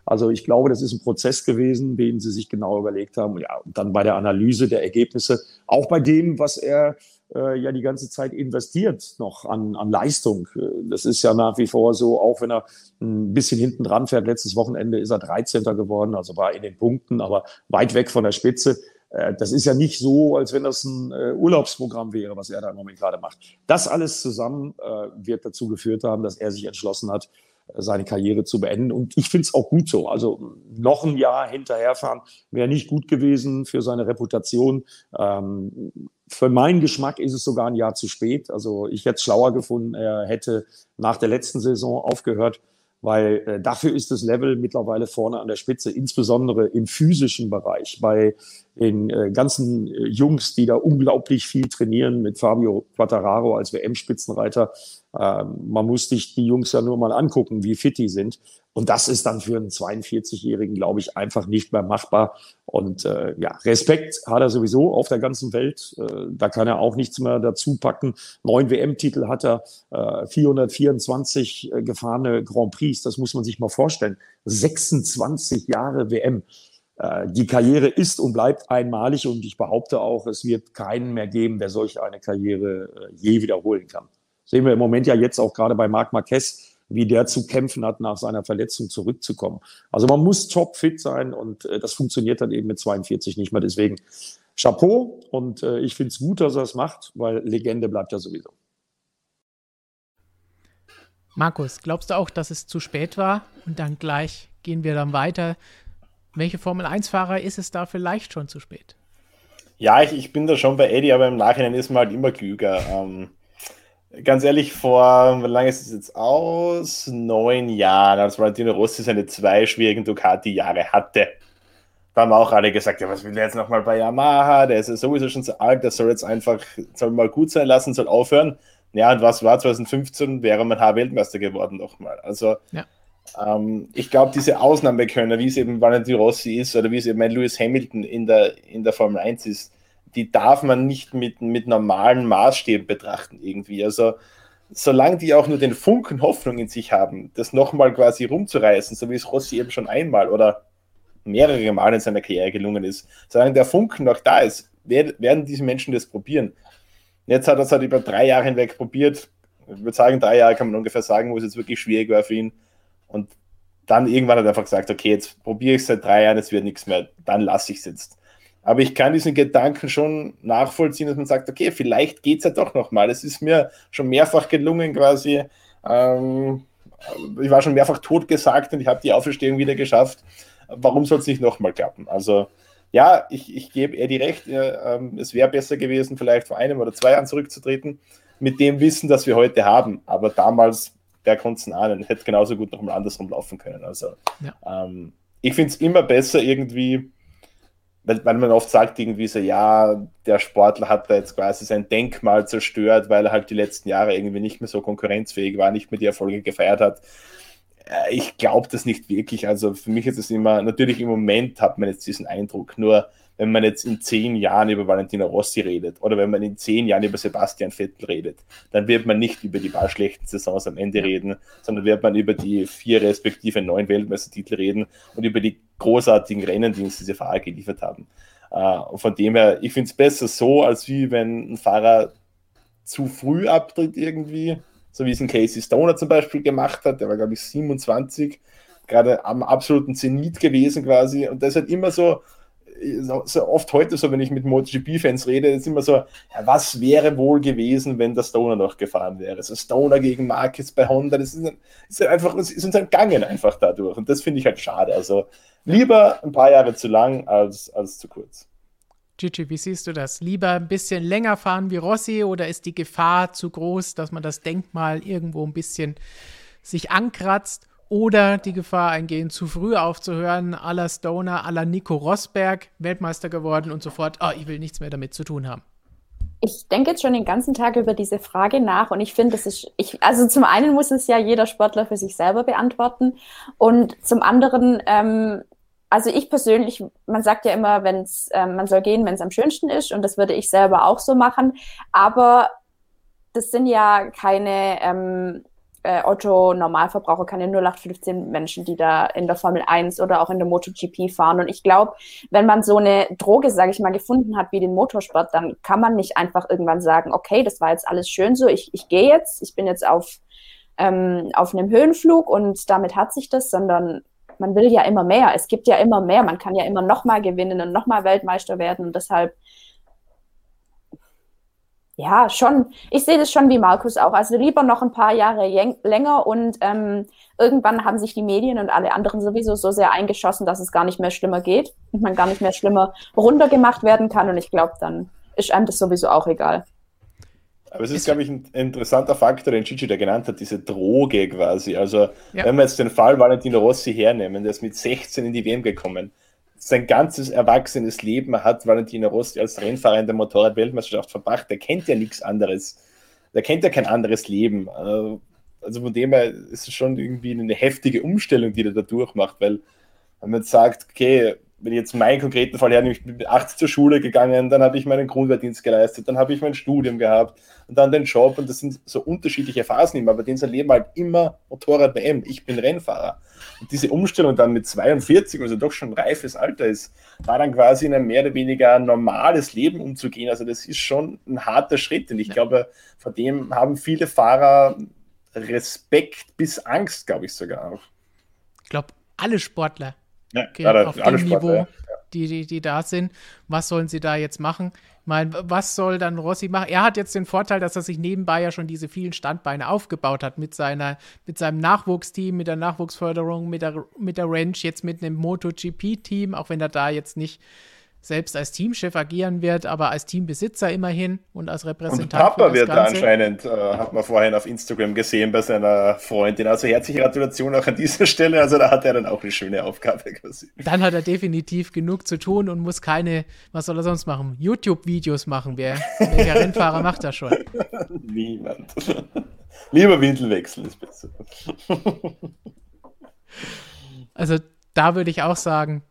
F: Also ich glaube, das ist ein Prozess gewesen, den sie sich genau überlegt haben. Ja, und dann bei der Analyse der Ergebnisse, auch bei dem, was er äh, ja die ganze Zeit investiert noch an, an Leistung. Äh, das ist ja nach wie vor so, auch wenn er ein bisschen hinten dran fährt. Letztes Wochenende ist er 13. geworden, also war in den Punkten, aber weit weg von der Spitze. Äh, das ist ja nicht so, als wenn das ein äh, Urlaubsprogramm wäre, was er da im Moment gerade macht. Das alles zusammen wird dazu geführt haben, dass er sich entschlossen hat, seine Karriere zu beenden. Und ich finde es auch gut so. Also noch ein Jahr hinterherfahren wäre nicht gut gewesen für seine Reputation. Ähm, für meinen Geschmack ist es sogar ein Jahr zu spät. Also ich hätte es schlauer gefunden, er hätte nach der letzten Saison aufgehört, weil äh, dafür ist das Level mittlerweile vorne an der Spitze, insbesondere im physischen Bereich, bei den äh, ganzen äh, Jungs, die da unglaublich viel trainieren, mit Fabio Quattararo als WM-Spitzenreiter. Ähm, man muss sich die Jungs ja nur mal angucken, wie fit die sind. Und das ist dann für einen 42-Jährigen, glaube ich, einfach nicht mehr machbar. Und äh, ja, Respekt hat er sowieso auf der ganzen Welt. Äh, da kann er auch nichts mehr dazu packen. Neun WM-Titel hat er, äh, 424 äh, gefahrene Grand Prix. Das muss man sich mal vorstellen. 26 Jahre WM. Äh, die Karriere ist und bleibt einmalig und ich behaupte auch, es wird keinen mehr geben, der solch eine Karriere äh, je wiederholen kann. Sehen wir im Moment ja jetzt auch gerade bei Marc Marquez, wie der zu kämpfen hat, nach seiner Verletzung zurückzukommen. Also man muss topfit sein und äh, das funktioniert dann eben mit 42 nicht mehr. Deswegen Chapeau und ich finde es gut, dass er es macht, weil Legende bleibt ja sowieso.
A: Markus, glaubst du auch, dass es zu spät war? Und dann gleich gehen wir dann weiter. Welche Formel-1-Fahrer ist es da vielleicht schon zu spät?
B: Ja, ich, ich bin da schon bei Eddie, aber im Nachhinein ist man halt immer klüger. Ähm, ganz ehrlich, vor, wie lange ist es jetzt aus? Neun Jahren, als Valentino Rossi seine zwei schwierigen Ducati-Jahre hatte. Da haben auch alle gesagt, ja, was will der jetzt nochmal bei Yamaha? Der ist ja sowieso schon so alt, der soll jetzt einfach, soll mal gut sein lassen, soll aufhören. Ja, und was war 2015? Wäre man H-Weltmeister geworden nochmal. Also, ja. Ähm, ich glaube, diese Ausnahmekönner, wie es eben Valentino Rossi ist oder wie es eben ein Lewis Hamilton in der, in der Formel 1 ist, die darf man nicht mit, mit normalen Maßstäben betrachten irgendwie. Also solange die auch nur den Funken Hoffnung in sich haben, das nochmal quasi rumzureißen, so wie es Rossi eben schon einmal oder mehrere Mal in seiner Karriere gelungen ist, solange der Funken noch da ist, werden diese Menschen das probieren. Jetzt hat er es halt über drei Jahre hinweg probiert. Ich würde sagen, drei Jahre kann man ungefähr sagen, wo es jetzt wirklich schwierig war für ihn. Und dann irgendwann hat er einfach gesagt, okay, jetzt probiere ich es seit drei Jahren, es wird nichts mehr, dann lasse ich es jetzt. Aber ich kann diesen Gedanken schon nachvollziehen, dass man sagt, okay, vielleicht geht es ja doch nochmal. Es ist mir schon mehrfach gelungen, quasi. Ähm, ich war schon mehrfach tot gesagt und ich habe die Auferstehung wieder geschafft. Warum soll es nicht nochmal klappen? Also, ja, ich, ich gebe Eddie recht. Ja, ähm, es wäre besser gewesen, vielleicht vor einem oder zwei Jahren zurückzutreten, mit dem Wissen, das wir heute haben. Aber damals, der konnte es ahnen, hätte genauso gut nochmal andersrum laufen können. Also, ja. ähm, ich finde es immer besser, irgendwie weil, weil man oft sagt irgendwie so, ja, der Sportler hat da jetzt quasi sein Denkmal zerstört, weil er halt die letzten Jahre irgendwie nicht mehr so konkurrenzfähig war, nicht mehr die Erfolge gefeiert hat. Äh, ich glaube das nicht wirklich. Also für mich ist es immer, natürlich im Moment hat man jetzt diesen Eindruck, nur wenn man jetzt in zehn Jahren über Valentino Rossi redet oder wenn man in zehn Jahren über Sebastian Vettel redet, dann wird man nicht über die paar schlechten Saisons am Ende reden, sondern wird man über die vier respektive neun Weltmeistertitel reden und über die großartigen Rennen, die uns diese Fahrer geliefert haben. Uh, von dem her, ich finde es besser so, als wie wenn ein Fahrer zu früh abtritt irgendwie, so wie es ein Casey Stoner zum Beispiel gemacht hat, der war glaube ich 27, gerade am absoluten Zenit gewesen quasi und das hat immer so, so oft heute so, wenn ich mit MotoGP-Fans rede, ist immer so, ja, was wäre wohl gewesen, wenn der Stoner noch gefahren wäre? Also Stoner gegen Marquez bei Honda, das ist, ist einfach, das ist uns entgangen einfach dadurch. Und das finde ich halt schade. Also lieber ein paar Jahre zu lang als, als zu kurz.
A: Gigi, wie siehst du das? Lieber ein bisschen länger fahren wie Rossi oder ist die Gefahr zu groß, dass man das Denkmal irgendwo ein bisschen sich ankratzt? Oder die Gefahr eingehen, zu früh aufzuhören, la Stoner, la Nico Rosberg, Weltmeister geworden und sofort, oh, ich will nichts mehr damit zu tun haben.
C: Ich denke jetzt schon den ganzen Tag über diese Frage nach und ich finde, das ist, ich, also zum einen muss es ja jeder Sportler für sich selber beantworten und zum anderen ähm, also ich persönlich, man sagt ja immer, wenn's, äh, man soll gehen, wenn es am schönsten ist, und das würde ich selber auch so machen. Aber das sind ja keine ähm, äh, Otto-Normalverbraucher, keine 0815 Menschen, die da in der Formel 1 oder auch in der MotoGP fahren. Und ich glaube, wenn man so eine Droge, sage ich mal, gefunden hat wie den Motorsport, dann kann man nicht einfach irgendwann sagen, okay, das war jetzt alles schön so, ich, ich gehe jetzt, ich bin jetzt auf, ähm, auf einem Höhenflug und damit hat sich das, sondern man will ja immer mehr. Es gibt ja immer mehr. Man kann ja immer noch mal gewinnen und noch mal Weltmeister werden. Und deshalb, ja, schon. Ich sehe das schon wie Markus auch. Also lieber noch ein paar Jahre länger und ähm, irgendwann haben sich die Medien und alle anderen sowieso so sehr eingeschossen, dass es gar nicht mehr schlimmer geht und man gar nicht mehr schlimmer runtergemacht werden kann. Und ich glaube, dann ist einem das sowieso auch egal.
B: Aber es ist, glaube ich, ein interessanter Faktor, den Gigi da genannt hat, diese Droge quasi. Also, ja. wenn wir jetzt den Fall Valentino Rossi hernehmen, der ist mit 16 in die WM gekommen. Sein ganzes erwachsenes Leben hat Valentino Rossi als Rennfahrer in der Motorrad-Weltmeisterschaft verbracht. Der kennt ja nichts anderes. Der kennt ja kein anderes Leben. Äh, also von dem her ist es schon irgendwie eine heftige Umstellung, die er da durchmacht, weil wenn man sagt, okay, wenn ich jetzt meinen konkreten Fall her, ich bin mit 80 zur Schule gegangen, dann habe ich meinen Grundwehrdienst geleistet, dann habe ich mein Studium gehabt und dann den Job und das sind so unterschiedliche Phasen immer, aber denen erleben halt immer Motorrad-WM, ich bin Rennfahrer. Und diese Umstellung dann mit 42, also doch schon ein reifes Alter ist, war dann quasi in ein mehr oder weniger normales Leben umzugehen. Also das ist schon ein harter Schritt und ich ja. glaube, vor dem haben viele Fahrer Respekt bis Angst, glaube ich sogar auch.
A: Ich glaube, alle Sportler ja, okay, auf dem Niveau, ja. die, die, die da sind. Was sollen sie da jetzt machen? Ich meine, was soll dann Rossi machen? Er hat jetzt den Vorteil, dass er sich nebenbei ja schon diese vielen Standbeine aufgebaut hat mit seiner, mit seinem Nachwuchsteam, mit der Nachwuchsförderung, mit der, mit der Ranch, jetzt mit einem MotoGP-Team, auch wenn er da jetzt nicht selbst als Teamchef agieren wird, aber als Teambesitzer immerhin und als Repräsentant. Und
B: Papa wird da anscheinend, äh, hat man vorhin auf Instagram gesehen bei seiner Freundin. Also herzliche Gratulation auch an dieser Stelle. Also da hat er dann auch eine schöne Aufgabe quasi.
A: Dann hat er definitiv genug zu tun und muss keine, was soll er sonst machen? YouTube-Videos machen. Wer, welcher Rennfahrer macht das schon?
B: Niemand. Lieber Windel wechseln ist besser.
A: also da würde ich auch sagen,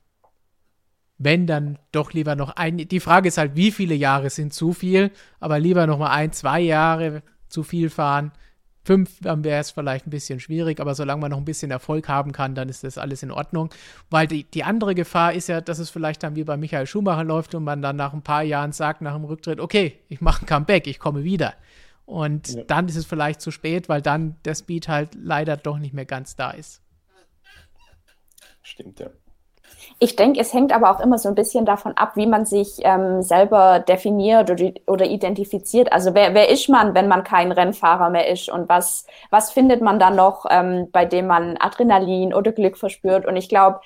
A: wenn dann doch lieber noch ein. Die Frage ist halt, wie viele Jahre sind zu viel, aber lieber noch mal ein, zwei Jahre zu viel fahren. Fünf, dann wäre es vielleicht ein bisschen schwierig, aber solange man noch ein bisschen Erfolg haben kann, dann ist das alles in Ordnung. Weil die, die andere Gefahr ist ja, dass es vielleicht dann wie bei Michael Schumacher läuft und man dann nach ein paar Jahren sagt, nach dem Rücktritt, okay, ich mache ein Comeback, ich komme wieder. Und ja. dann ist es vielleicht zu spät, weil dann der Speed halt leider doch nicht mehr ganz da ist.
B: Stimmt, ja.
C: Ich denke, es hängt aber auch immer so ein bisschen davon ab, wie man sich ähm, selber definiert oder, oder identifiziert. Also wer, wer ist man, wenn man kein Rennfahrer mehr ist und was, was findet man dann noch, ähm, bei dem man Adrenalin oder Glück verspürt? Und ich glaube,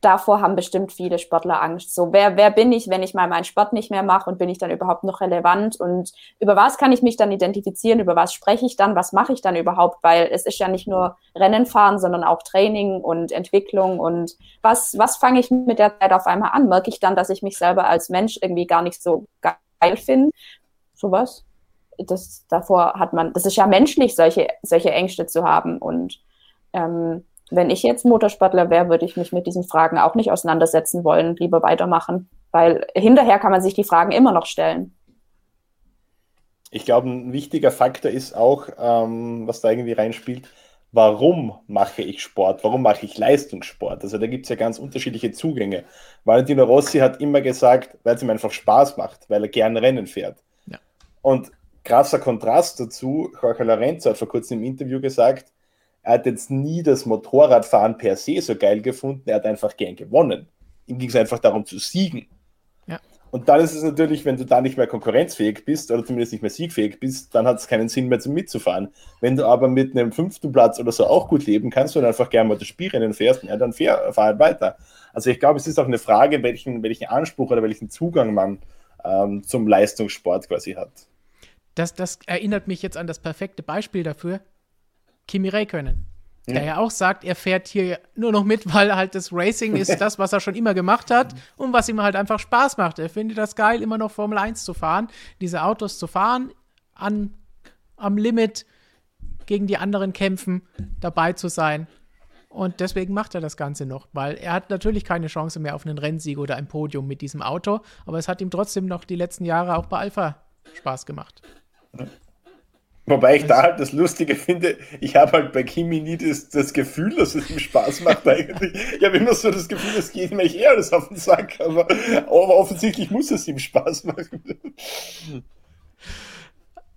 C: davor haben bestimmt viele Sportler Angst. So, wer, wer bin ich, wenn ich mal meinen Sport nicht mehr mache und bin ich dann überhaupt noch relevant? Und über was kann ich mich dann identifizieren? Über was spreche ich dann? Was mache ich dann überhaupt? Weil es ist ja nicht nur Rennen fahren, sondern auch Training und Entwicklung. Und was, was fange ich mit der Zeit auf einmal an? Merke ich dann, dass ich mich selber als Mensch irgendwie gar nicht so geil finde? Sowas? Das, davor hat man, das ist ja menschlich, solche, solche Ängste zu haben. Und ähm, wenn ich jetzt Motorsportler wäre, würde ich mich mit diesen Fragen auch nicht auseinandersetzen wollen, lieber weitermachen, weil hinterher kann man sich die Fragen immer noch stellen.
B: Ich glaube, ein wichtiger Faktor ist auch, ähm, was da irgendwie reinspielt, warum mache ich Sport? Warum mache ich Leistungssport? Also da gibt es ja ganz unterschiedliche Zugänge. Valentino Rossi hat immer gesagt, weil es ihm einfach Spaß macht, weil er gern Rennen fährt. Ja. Und krasser Kontrast dazu, Jorge Lorenzo hat vor kurzem im Interview gesagt, er hat jetzt nie das Motorradfahren per se so geil gefunden, er hat einfach gern gewonnen. Ihm ging es einfach darum zu siegen. Ja. Und dann ist es natürlich, wenn du da nicht mehr konkurrenzfähig bist oder zumindest nicht mehr siegfähig bist, dann hat es keinen Sinn mehr zum mitzufahren. Wenn du aber mit einem fünften Platz oder so auch gut leben kannst und einfach gerne mal das Spielrennen fährst, ja, dann fahr, fahr halt weiter. Also ich glaube, es ist auch eine Frage, welchen, welchen Anspruch oder welchen Zugang man ähm, zum Leistungssport quasi hat.
A: Das, das erinnert mich jetzt an das perfekte Beispiel dafür. Kimi Räikkönen der ja auch sagt, er fährt hier nur noch mit, weil halt das Racing ist das, was er schon immer gemacht hat und was ihm halt einfach Spaß macht. Er findet das geil, immer noch Formel 1 zu fahren, diese Autos zu fahren, an, am Limit gegen die anderen kämpfen, dabei zu sein. Und deswegen macht er das Ganze noch, weil er hat natürlich keine Chance mehr auf einen Rennsieg oder ein Podium mit diesem Auto, aber es hat ihm trotzdem noch die letzten Jahre auch bei Alpha Spaß gemacht.
B: Wobei ich da halt das Lustige finde, ich habe halt bei Kimi nie das, das Gefühl, dass es ihm Spaß macht eigentlich. Ich habe immer so das Gefühl, es geht mir eher alles auf den Sack, aber, aber offensichtlich muss es ihm Spaß machen.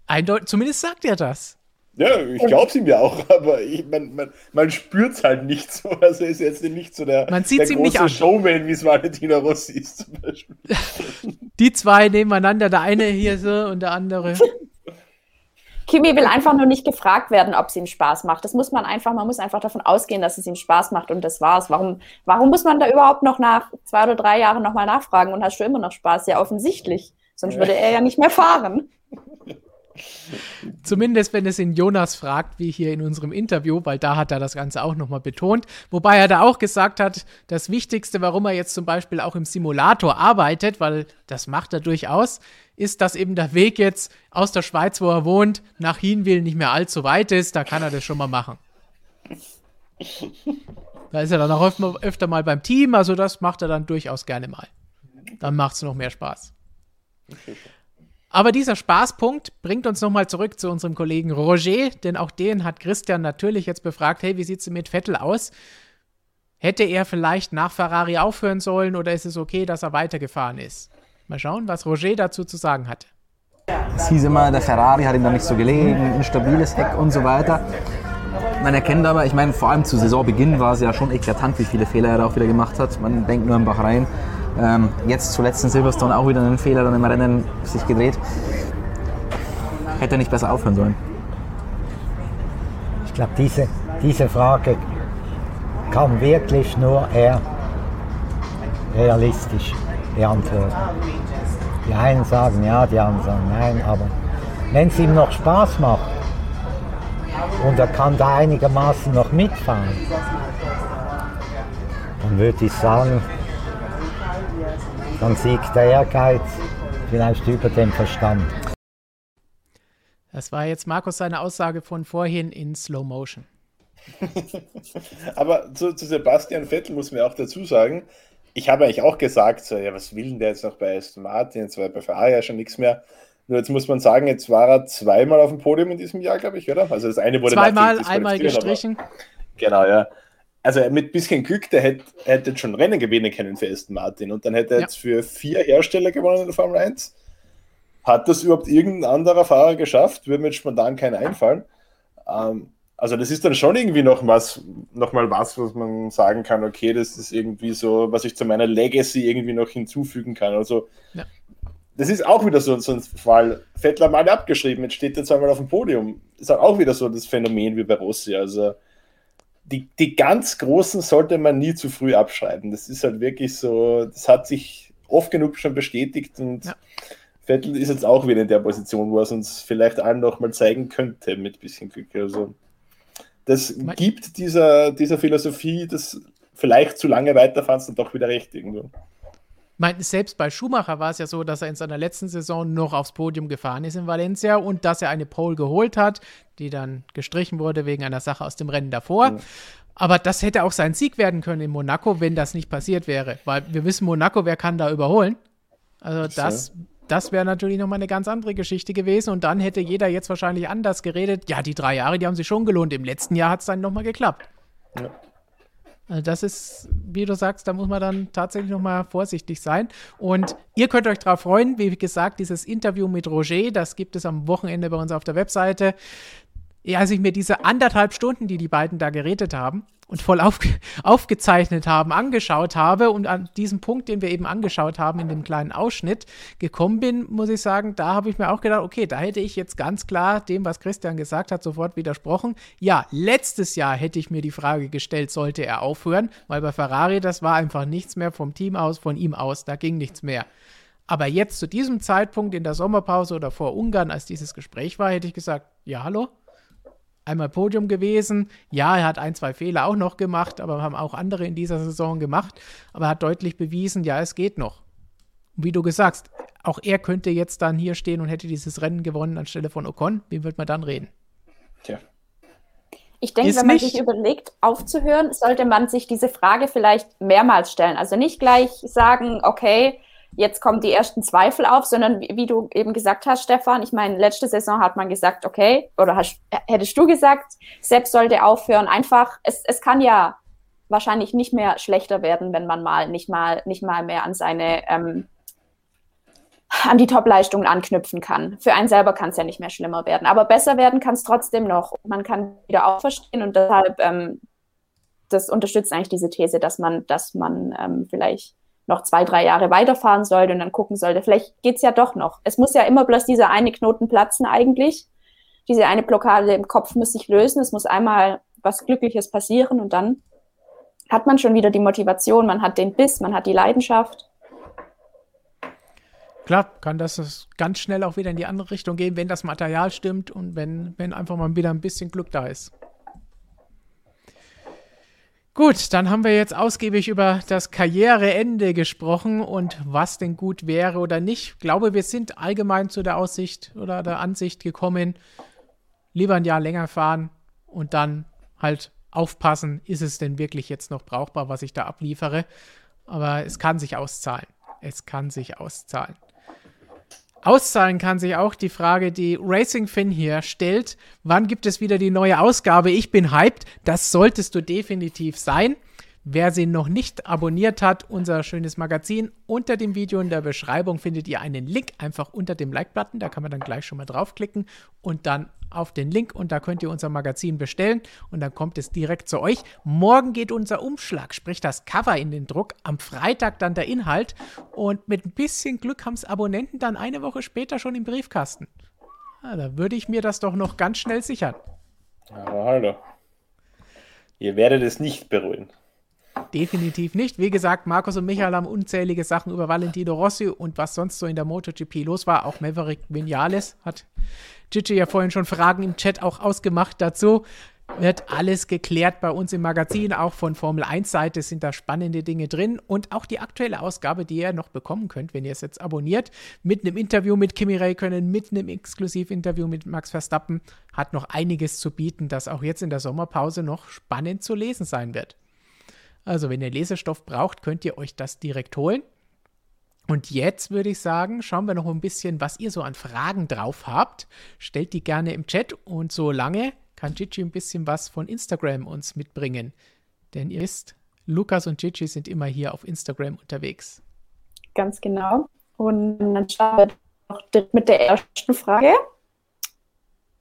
A: Eindeutig, zumindest sagt er das.
B: Ja, ich glaube es ihm ja auch, aber ich, man, man, man spürt es halt nicht so. Also ist jetzt nicht so der,
A: man
B: der
A: große
B: Showman, wie es Valentina Rossi ist zum Beispiel.
A: Die zwei nebeneinander, der eine hier so und der andere.
C: Kimi will einfach nur nicht gefragt werden, ob es ihm Spaß macht. Das muss man einfach, man muss einfach davon ausgehen, dass es ihm Spaß macht und das war's. Warum, warum muss man da überhaupt noch nach zwei oder drei Jahren nochmal nachfragen und hast du immer noch Spaß? Ja, offensichtlich. Sonst würde er ja nicht mehr fahren.
A: Zumindest, wenn es ihn Jonas fragt, wie hier in unserem Interview, weil da hat er das Ganze auch nochmal betont. Wobei er da auch gesagt hat, das Wichtigste, warum er jetzt zum Beispiel auch im Simulator arbeitet, weil das macht er durchaus, ist, dass eben der Weg jetzt aus der Schweiz, wo er wohnt, nach Hinwil nicht mehr allzu weit ist. Da kann er das schon mal machen. Da ist er dann auch öfter, mal beim Team, also das macht er dann durchaus gerne mal. Dann macht es noch mehr Spaß. Aber dieser Spaßpunkt bringt uns nochmal zurück zu unserem Kollegen Roger, denn auch den hat Christian natürlich jetzt befragt, hey, wie sieht es mit Vettel aus? Hätte er vielleicht nach Ferrari aufhören sollen oder ist es okay, dass er weitergefahren ist? Mal schauen, was Roger dazu zu sagen hatte.
G: Es hieß immer, der Ferrari hat ihm da nicht so gelegen, ein stabiles Heck und so weiter. Man erkennt aber, ich meine, vor allem zu Saisonbeginn war es ja schon eklatant, wie viele Fehler er da auch wieder gemacht hat. Man denkt nur an Bahrain. Ähm, jetzt zuletzt in Silverstone auch wieder einen Fehler dann im Rennen sich gedreht. Hätte er nicht besser aufhören sollen?
D: Ich glaube, diese, diese Frage kann wirklich nur er realistisch beantworten. Die einen sagen ja, die anderen sagen nein, aber wenn es ihm noch Spaß macht und er kann da einigermaßen noch mitfahren, dann würde ich sagen, dann siegt der Ehrgeiz vielleicht über den Verstand.
A: Das war jetzt Markus seine Aussage von vorhin in Slow Motion.
B: Aber zu, zu, Sebastian Vettel muss man auch dazu sagen, ich habe eigentlich auch gesagt, so, ja, was will denn der jetzt noch bei Aston Martin? Jetzt war bei Ferrari ja schon nichts mehr. Nur jetzt muss man sagen, jetzt war er zweimal auf dem Podium in diesem Jahr, glaube ich, oder? Also das eine wurde
A: zweimal, einmal gestrichen.
B: Genau, ja also mit bisschen Glück, der hätte, hätte schon Rennen gewinnen können für Aston Martin und dann hätte er ja. jetzt für vier Hersteller gewonnen in der Formel 1. Hat das überhaupt irgendein anderer Fahrer geschafft? Würde mir jetzt spontan keiner einfallen. Ähm, also das ist dann schon irgendwie noch was, noch mal was, was man sagen kann, okay, das ist irgendwie so, was ich zu meiner Legacy irgendwie noch hinzufügen kann. Also ja. das ist auch wieder so, so ein Fall. Vettler mal abgeschrieben, jetzt steht er zweimal auf dem Podium. Ist auch wieder so das Phänomen wie bei Rossi. Also die, die ganz Großen sollte man nie zu früh abschreiben. Das ist halt wirklich so, das hat sich oft genug schon bestätigt und ja. Vettel ist jetzt auch wieder in der Position, wo er es uns vielleicht allen noch mal zeigen könnte mit bisschen Glück. Also das Me gibt dieser, dieser Philosophie, das vielleicht zu lange weiterfahren, dann doch wieder recht irgendwo
A: meine, selbst bei Schumacher war es ja so, dass er in seiner letzten Saison noch aufs Podium gefahren ist in Valencia und dass er eine Pole geholt hat, die dann gestrichen wurde wegen einer Sache aus dem Rennen davor. Mhm. Aber das hätte auch sein Sieg werden können in Monaco, wenn das nicht passiert wäre. Weil wir wissen, Monaco, wer kann da überholen? Also das, das wäre natürlich nochmal eine ganz andere Geschichte gewesen. Und dann hätte jeder jetzt wahrscheinlich anders geredet. Ja, die drei Jahre, die haben sich schon gelohnt. Im letzten Jahr hat es dann nochmal geklappt. Ja. Also das ist, wie du sagst, da muss man dann tatsächlich nochmal vorsichtig sein. Und ihr könnt euch darauf freuen, wie gesagt, dieses Interview mit Roger, das gibt es am Wochenende bei uns auf der Webseite. ja, als ich mir diese anderthalb Stunden, die die beiden da geredet haben und voll auf, aufgezeichnet haben, angeschaut habe und an diesem Punkt, den wir eben angeschaut haben in dem kleinen Ausschnitt gekommen bin, muss ich sagen, da habe ich mir auch gedacht, okay, da hätte ich jetzt ganz klar dem, was Christian gesagt hat, sofort widersprochen. Ja, letztes Jahr hätte ich mir die Frage gestellt, sollte er aufhören, weil bei Ferrari, das war einfach nichts mehr vom Team aus, von ihm aus, da ging nichts mehr. Aber jetzt zu diesem Zeitpunkt in der Sommerpause oder vor Ungarn, als dieses Gespräch war, hätte ich gesagt, ja, hallo, einmal Podium gewesen. Ja, er hat ein, zwei Fehler auch noch gemacht, aber haben auch andere in dieser Saison gemacht. Aber er hat deutlich bewiesen, ja, es geht noch. Und wie du gesagt, auch er könnte jetzt dann hier stehen und hätte dieses Rennen gewonnen anstelle von Ocon. Wie wird man dann reden?
C: Tja. Ich denke, wenn man nicht. sich überlegt, aufzuhören, sollte man sich diese Frage vielleicht mehrmals stellen. Also nicht gleich sagen, okay, jetzt kommen die ersten Zweifel auf, sondern wie, wie, du eben gesagt hast, Stefan, ich meine, letzte Saison hat man gesagt, okay, oder hast, hättest du gesagt, selbst sollte aufhören. Einfach, es, es kann ja wahrscheinlich nicht mehr schlechter werden, wenn man mal nicht mal, nicht mal mehr an seine, ähm, an die Top-Leistungen anknüpfen kann. Für einen selber kann es ja nicht mehr schlimmer werden. Aber besser werden kann es trotzdem noch. Man kann wieder auferstehen und deshalb, ähm, das unterstützt eigentlich diese These, dass man, dass man ähm, vielleicht noch zwei, drei Jahre weiterfahren sollte und dann gucken sollte, vielleicht geht's ja doch noch. Es muss ja immer bloß dieser eine Knoten platzen eigentlich. Diese eine Blockade im Kopf muss sich lösen. Es muss einmal was Glückliches passieren und dann hat man schon wieder die Motivation, man hat den Biss, man hat die Leidenschaft.
A: Klar, kann das ganz schnell auch wieder in die andere Richtung gehen, wenn das Material stimmt und wenn, wenn einfach mal wieder ein bisschen Glück da ist. Gut, dann haben wir jetzt ausgiebig über das Karriereende gesprochen und was denn gut wäre oder nicht. Ich glaube, wir sind allgemein zu der Aussicht oder der Ansicht gekommen, lieber ein Jahr länger fahren und dann halt aufpassen, ist es denn wirklich jetzt noch brauchbar, was ich da abliefere. Aber es kann sich auszahlen. Es kann sich auszahlen. Auszahlen kann sich auch die Frage, die Racing Finn hier stellt. Wann gibt es wieder die neue Ausgabe? Ich bin hyped. Das solltest du definitiv sein. Wer sie noch nicht abonniert hat, unser schönes Magazin, unter dem Video in der Beschreibung findet ihr einen Link einfach unter dem Like-Button. Da kann man dann gleich schon mal draufklicken und dann auf den Link und da könnt ihr unser Magazin bestellen und dann kommt es direkt zu euch. Morgen geht unser Umschlag, sprich das Cover in den Druck, am Freitag dann der Inhalt und mit ein bisschen Glück haben es Abonnenten dann eine Woche später schon im Briefkasten. Ja, da würde ich mir das doch noch ganz schnell sichern.
B: Aber hallo. Ihr werdet es nicht bereuen.
A: Definitiv nicht. Wie gesagt, Markus und Michael haben unzählige Sachen über Valentino Rossi und was sonst so in der MotoGP los war. Auch Maverick Vinales hat Gigi ja vorhin schon Fragen im Chat auch ausgemacht dazu. Wird alles geklärt bei uns im Magazin, auch von Formel 1 Seite sind da spannende Dinge drin und auch die aktuelle Ausgabe, die ihr noch bekommen könnt, wenn ihr es jetzt abonniert, mit einem Interview mit Kimi Räikkönen, mit einem Exklusivinterview mit Max Verstappen, hat noch einiges zu bieten, das auch jetzt in der Sommerpause noch spannend zu lesen sein wird. Also, wenn ihr Lesestoff braucht, könnt ihr euch das direkt holen. Und jetzt würde ich sagen, schauen wir noch ein bisschen, was ihr so an Fragen drauf habt. Stellt die gerne im Chat und solange kann Gigi ein bisschen was von Instagram uns mitbringen. Denn ihr wisst, Lukas und Gigi sind immer hier auf Instagram unterwegs.
C: Ganz genau. Und dann starten wir noch direkt mit der ersten Frage.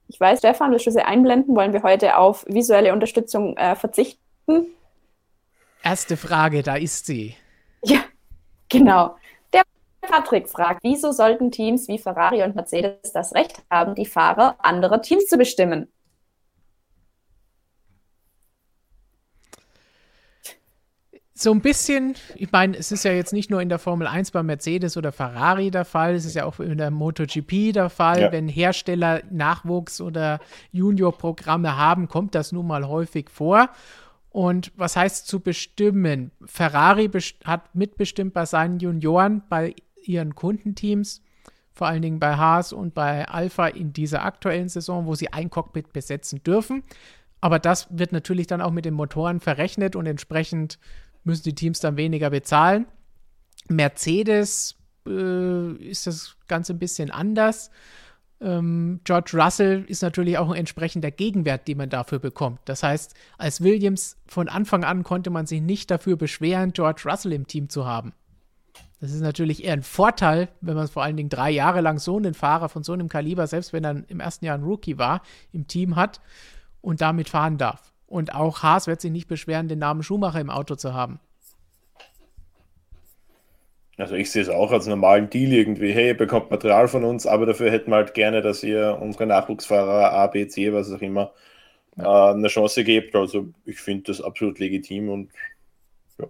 C: Ich weiß, Stefan, willst du sie einblenden? Wollen wir heute auf visuelle Unterstützung äh, verzichten?
A: Erste Frage, da ist sie.
C: Ja, genau. Der Patrick fragt, wieso sollten Teams wie Ferrari und Mercedes das Recht haben, die Fahrer anderer Teams zu bestimmen?
A: so ein bisschen, ich meine, es ist ja jetzt nicht nur in der Formel 1 bei Mercedes oder Ferrari der Fall, es ist ja auch in der MotoGP der Fall. Ja. Wenn Hersteller Nachwuchs- oder Junior-Programme haben, kommt das nun mal häufig vor. Und was heißt zu bestimmen? Ferrari best hat mitbestimmt bei seinen Junioren, bei ihren Kundenteams, vor allen Dingen bei Haas und bei Alpha in dieser aktuellen Saison, wo sie ein Cockpit besetzen dürfen. Aber das wird natürlich dann auch mit den Motoren verrechnet und entsprechend müssen die Teams dann weniger bezahlen. Mercedes äh, ist das Ganze ein bisschen anders. Ähm, George Russell ist natürlich auch ein entsprechender Gegenwert, den man dafür bekommt. Das heißt, als Williams von Anfang an konnte man sich nicht dafür beschweren, George Russell im Team zu haben. Das ist natürlich eher ein Vorteil, wenn man vor allen Dingen drei Jahre lang so einen Fahrer von so einem Kaliber, selbst wenn er im ersten Jahr ein Rookie war, im Team hat und damit fahren darf. Und auch Haas wird sich nicht beschweren, den Namen Schumacher im Auto zu haben.
B: Also ich sehe es auch als normalen Deal irgendwie. Hey, ihr bekommt Material von uns, aber dafür hätten wir halt gerne, dass ihr unsere Nachwuchsfahrer A, B, C, was auch immer, ja. äh, eine Chance gebt. Also ich finde das absolut legitim und ja.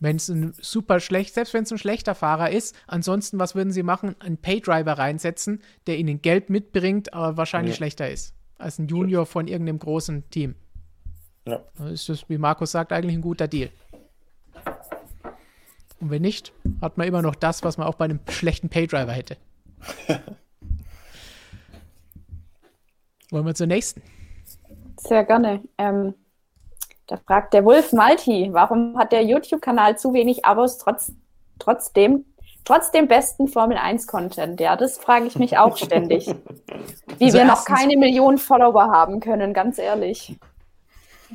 A: Wenn es ein super schlecht, selbst wenn es ein schlechter Fahrer ist, ansonsten, was würden sie machen? Einen Paydriver reinsetzen, der ihnen Geld mitbringt, aber wahrscheinlich ja. schlechter ist als ein Junior von irgendeinem großen Team. Ja. Ist das, wie Markus sagt, eigentlich ein guter Deal. Und wenn nicht, hat man immer noch das, was man auch bei einem schlechten Paydriver hätte. Wollen wir zur nächsten?
C: Sehr gerne. Ähm, da fragt der Wolf Malti, warum hat der YouTube-Kanal zu wenig Abos trotz, trotzdem trotz dem besten Formel 1-Content? Ja, das frage ich mich auch ständig. Wie also wir noch keine Millionen Follower haben können, ganz ehrlich.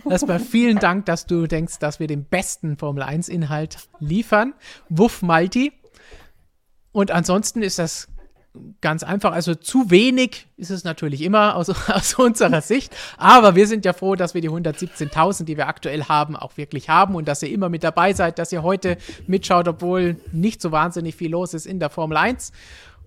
A: Erstmal vielen Dank, dass du denkst, dass wir den besten Formel 1-Inhalt liefern. Wuff Malti. Und ansonsten ist das ganz einfach. Also zu wenig ist es natürlich immer aus, aus unserer Sicht. Aber wir sind ja froh, dass wir die 117.000, die wir aktuell haben, auch wirklich haben und dass ihr immer mit dabei seid, dass ihr heute mitschaut, obwohl nicht so wahnsinnig viel los ist in der Formel 1.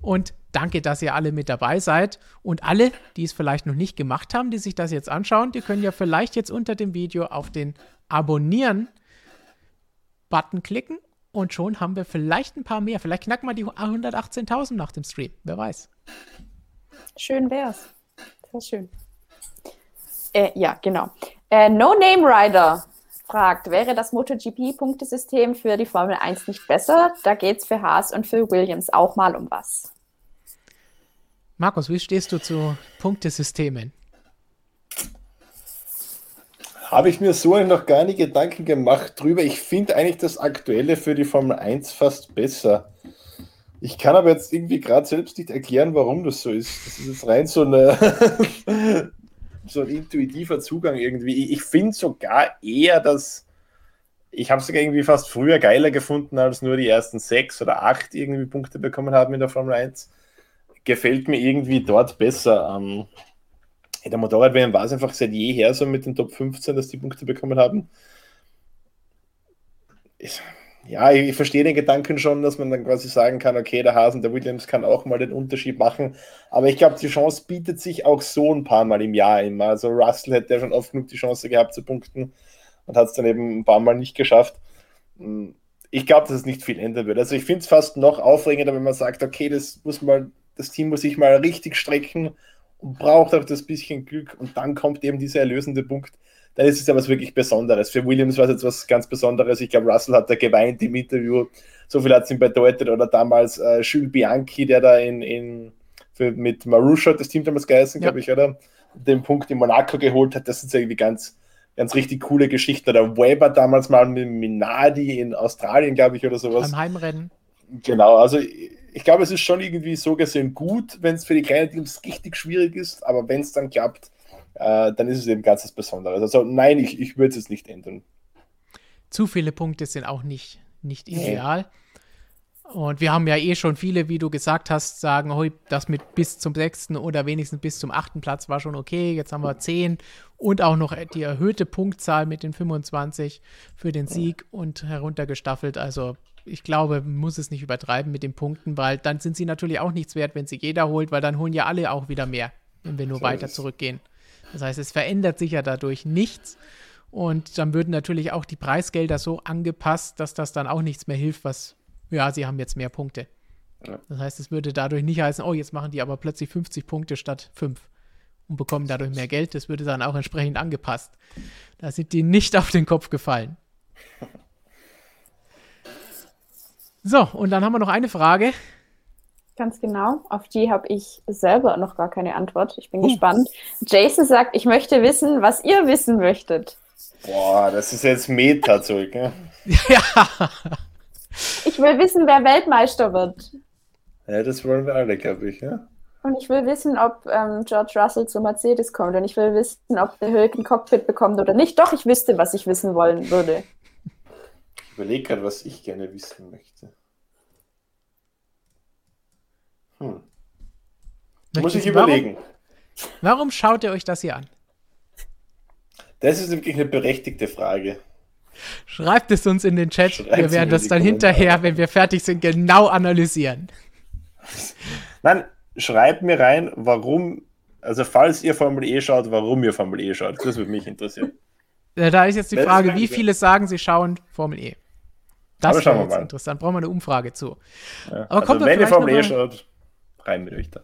A: Und danke, dass ihr alle mit dabei seid. Und alle, die es vielleicht noch nicht gemacht haben, die sich das jetzt anschauen, die können ja vielleicht jetzt unter dem Video auf den Abonnieren-Button klicken und schon haben wir vielleicht ein paar mehr. Vielleicht knacken wir die 118.000 nach dem Stream. Wer weiß.
C: Schön wär's. Sehr schön. Äh, ja, genau. Äh, no Name Rider fragt, wäre das MotoGP-Punktesystem für die Formel 1 nicht besser? Da geht es für Haas und für Williams auch mal um was.
A: Markus, wie stehst du zu Punktesystemen?
B: Habe ich mir so noch gar nie Gedanken gemacht drüber. Ich finde eigentlich das Aktuelle für die Formel 1 fast besser. Ich kann aber jetzt irgendwie gerade selbst nicht erklären, warum das so ist. Das ist jetzt rein so, eine so ein intuitiver Zugang irgendwie. Ich finde sogar eher, dass ich habe es sogar irgendwie fast früher geiler gefunden, als nur die ersten sechs oder acht irgendwie Punkte bekommen haben in der Formel 1. Gefällt mir irgendwie dort besser. Ähm, der Motorrad-WM war es einfach seit jeher so mit den Top 15, dass die Punkte bekommen haben. Ich, ja, ich, ich, verstehe den Gedanken schon, dass man dann quasi sagen kann, okay, der Hasen, der Williams kann auch mal den Unterschied machen. Aber ich glaube, die Chance bietet sich auch so ein paar Mal im Jahr immer. Also Russell hätte ja schon oft genug die Chance gehabt zu punkten und hat es dann eben ein paar Mal nicht geschafft. Ich glaube, dass es nicht viel ändern wird. Also ich finde es fast noch aufregender, wenn man sagt, okay, das muss mal, das Team muss sich mal richtig strecken und braucht auch das bisschen Glück und dann kommt eben dieser erlösende Punkt. Dann ist es ja was wirklich Besonderes. Für Williams war es jetzt was ganz Besonderes. Ich glaube, Russell hat da geweint im Interview. So viel hat es ihm bedeutet. Oder damals äh, Jules Bianchi, der da in, in für, mit Marusha, das Team damals geheißen, ja. glaube ich, oder? Den Punkt in Monaco geholt hat. Das sind irgendwie ganz, ganz richtig coole Geschichten. Oder Weber damals mal mit Minardi in Australien, glaube ich, oder sowas.
A: Beim Heimrennen.
B: Genau, also ich glaube, es ist schon irgendwie so gesehen gut, wenn es für die kleinen Teams richtig schwierig ist, aber wenn es dann klappt, äh, dann ist es eben ganz was Besonderes. Also nein, ich, ich würde es nicht ändern.
A: Zu viele Punkte sind auch nicht, nicht ideal. Und wir haben ja eh schon viele, wie du gesagt hast, sagen, oh, das mit bis zum sechsten oder wenigstens bis zum achten Platz war schon okay. Jetzt haben wir zehn und auch noch die erhöhte Punktzahl mit den 25 für den Sieg und heruntergestaffelt. Also ich glaube, man muss es nicht übertreiben mit den Punkten, weil dann sind sie natürlich auch nichts wert, wenn sie jeder holt, weil dann holen ja alle auch wieder mehr, wenn wir nur so weiter zurückgehen. Das heißt, es verändert sich ja dadurch nichts. Und dann würden natürlich auch die Preisgelder so angepasst, dass das dann auch nichts mehr hilft, was, ja, sie haben jetzt mehr Punkte. Das heißt, es würde dadurch nicht heißen, oh, jetzt machen die aber plötzlich 50 Punkte statt 5 und bekommen dadurch mehr Geld. Das würde dann auch entsprechend angepasst. Da sind die nicht auf den Kopf gefallen. So, und dann haben wir noch eine Frage.
C: Ganz genau. Auf die habe ich selber noch gar keine Antwort. Ich bin uh. gespannt. Jason sagt, ich möchte wissen, was ihr wissen möchtet.
B: Boah, das ist jetzt Meta-Zeug, ne?
C: ja. Ich will wissen, wer Weltmeister wird.
B: Ja, das wollen wir alle, glaube ich, ja.
C: Und ich will wissen, ob ähm, George Russell zu Mercedes kommt. Und ich will wissen, ob der Hülken Cockpit bekommt oder nicht. Doch, ich wüsste, was ich wissen wollen würde.
B: Überlege gerade, was ich gerne wissen möchte. Hm. Muss ich überlegen.
A: Warum, warum schaut ihr euch das hier an?
B: Das ist wirklich eine berechtigte Frage.
A: Schreibt es uns in den Chat. Schreibt wir werden das dann hinterher, wenn wir fertig sind, genau analysieren.
B: Nein, schreibt mir rein, warum, also falls ihr Formel E schaut, warum ihr Formel E schaut. Das würde mich interessieren.
A: Da ist jetzt die Frage, wie viele sagen, sie schauen Formel E. Das
B: ist
A: jetzt interessant. Brauchen wir eine Umfrage zu.
B: Ja. Aber also wenn ihr Formel E schaut, rein mit euch da.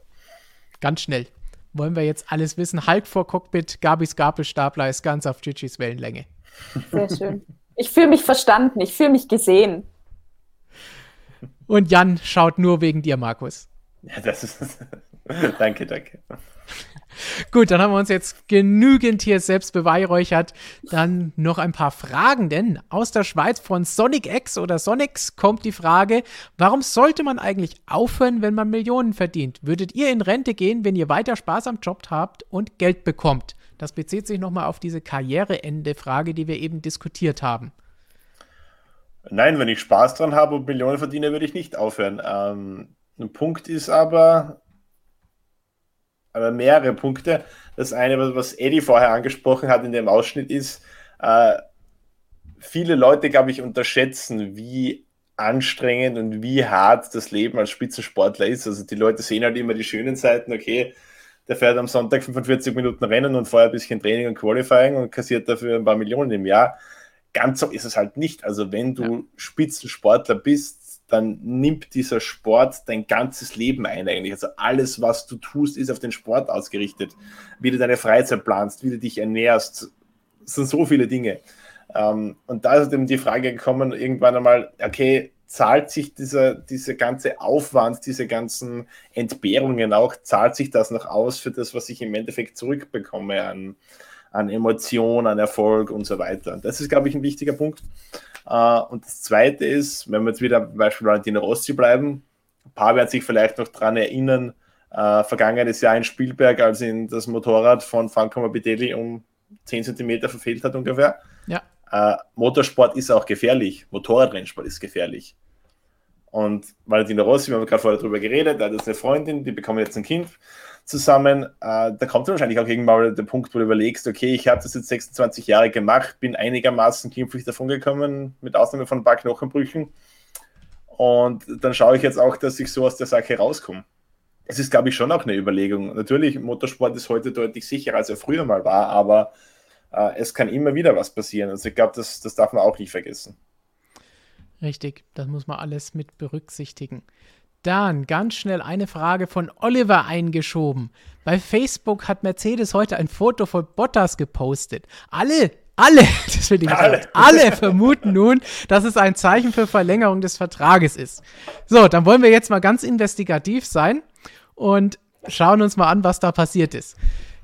A: Ganz schnell. Wollen wir jetzt alles wissen? Hulk vor Cockpit, Gabis Gabelstapler ist ganz auf Gigi's Wellenlänge.
C: Sehr schön. Ich fühle mich verstanden, ich fühle mich gesehen.
A: Und Jan schaut nur wegen dir, Markus.
B: Ja, das ist. danke, danke.
A: Gut, dann haben wir uns jetzt genügend hier selbst beweihräuchert. Dann noch ein paar Fragen, denn aus der Schweiz von Sonic X oder Sonics kommt die Frage, warum sollte man eigentlich aufhören, wenn man Millionen verdient? Würdet ihr in Rente gehen, wenn ihr weiter Spaß am Job habt und Geld bekommt? Das bezieht sich nochmal auf diese Karriereende-Frage, die wir eben diskutiert haben.
B: Nein, wenn ich Spaß dran habe und Millionen verdiene, würde ich nicht aufhören. Ähm, ein Punkt ist aber, aber mehrere Punkte. Das eine, was Eddie vorher angesprochen hat in dem Ausschnitt, ist, äh, viele Leute, glaube ich, unterschätzen, wie anstrengend und wie hart das Leben als Spitzensportler ist. Also die Leute sehen halt immer die schönen Seiten, okay, der fährt am Sonntag 45 Minuten Rennen und vorher ein bisschen Training und Qualifying und kassiert dafür ein paar Millionen im Jahr. Ganz so ist es halt nicht. Also wenn du ja. Spitzensportler bist, dann nimmt dieser Sport dein ganzes Leben ein eigentlich. Also alles, was du tust, ist auf den Sport ausgerichtet. Wie du deine Freizeit planst, wie du dich ernährst, das sind so viele Dinge. Ähm, und da ist eben die Frage gekommen, irgendwann einmal, okay, zahlt sich dieser, dieser ganze Aufwand, diese ganzen Entbehrungen auch, zahlt sich das noch aus für das, was ich im Endeffekt zurückbekomme an, an Emotion, an Erfolg und so weiter. Das ist, glaube ich, ein wichtiger Punkt. Äh, und das Zweite ist, wenn wir jetzt wieder beim Beispiel Valentino Rossi bleiben, ein paar werden sich vielleicht noch daran erinnern, äh, vergangenes Jahr in Spielberg, als ihn das Motorrad von Franco Morbidelli um 10 cm verfehlt hat ungefähr.
A: Ja.
B: Äh, Motorsport ist auch gefährlich, Motorradrennsport ist gefährlich. Und Valentino Rossi, wir haben gerade vorher darüber geredet, er hat jetzt eine Freundin, die bekommen jetzt ein Kind zusammen. Äh, da kommt wahrscheinlich auch irgendwann mal der Punkt, wo du überlegst, okay, ich habe das jetzt 26 Jahre gemacht, bin einigermaßen glimpflich davon gekommen, mit Ausnahme von ein paar Knochenbrüchen. Und dann schaue ich jetzt auch, dass ich so aus der Sache rauskomme. Es ist, glaube ich, schon auch eine Überlegung. Natürlich, Motorsport ist heute deutlich sicherer, als er früher mal war, aber äh, es kann immer wieder was passieren. Also ich glaube, das, das darf man auch nicht vergessen.
A: Richtig, das muss man alles mit berücksichtigen. Dann ganz schnell eine Frage von Oliver eingeschoben. Bei Facebook hat Mercedes heute ein Foto von Bottas gepostet. Alle, alle, das will ich alle. Sagen, alle vermuten nun, dass es ein Zeichen für Verlängerung des Vertrages ist. So, dann wollen wir jetzt mal ganz investigativ sein und schauen uns mal an, was da passiert ist.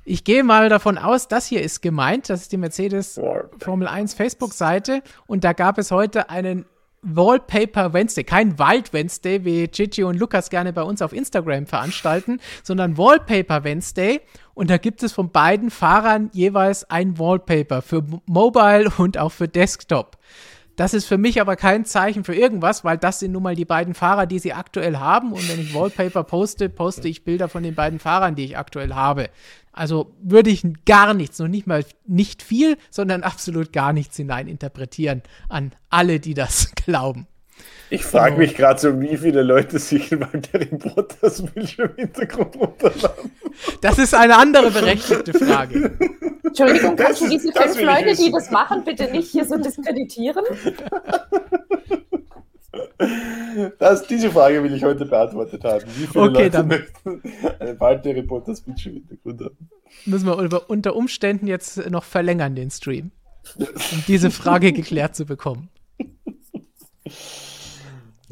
A: Ich gehe mal davon aus, das hier ist gemeint. Das ist die Mercedes Formel 1 Facebook-Seite. Und da gab es heute einen Wallpaper Wednesday, kein Wild Wednesday, wie Gigi und Lukas gerne bei uns auf Instagram veranstalten, sondern Wallpaper Wednesday. Und da gibt es von beiden Fahrern jeweils ein Wallpaper für Mobile und auch für Desktop. Das ist für mich aber kein Zeichen für irgendwas, weil das sind nun mal die beiden Fahrer, die sie aktuell haben. Und wenn ich Wallpaper poste, poste ich Bilder von den beiden Fahrern, die ich aktuell habe. Also würde ich gar nichts, noch nicht mal nicht viel, sondern absolut gar nichts hineininterpretieren an alle, die das glauben.
B: Ich frage mich gerade so, wie viele Leute sich in Valtteri Bottas Bildschirm im Hintergrund runterladen.
A: Das ist eine andere berechtigte Frage.
C: Entschuldigung, kannst du diese fünf Leute, die das machen, bitte nicht hier so diskreditieren?
B: Das, diese Frage will ich heute beantwortet haben. Wie viele
A: okay, Leute dann
B: möchten einen Bildschirm im Hintergrund haben?
A: Müssen wir unter Umständen jetzt noch verlängern, den Stream, um diese Frage geklärt zu bekommen.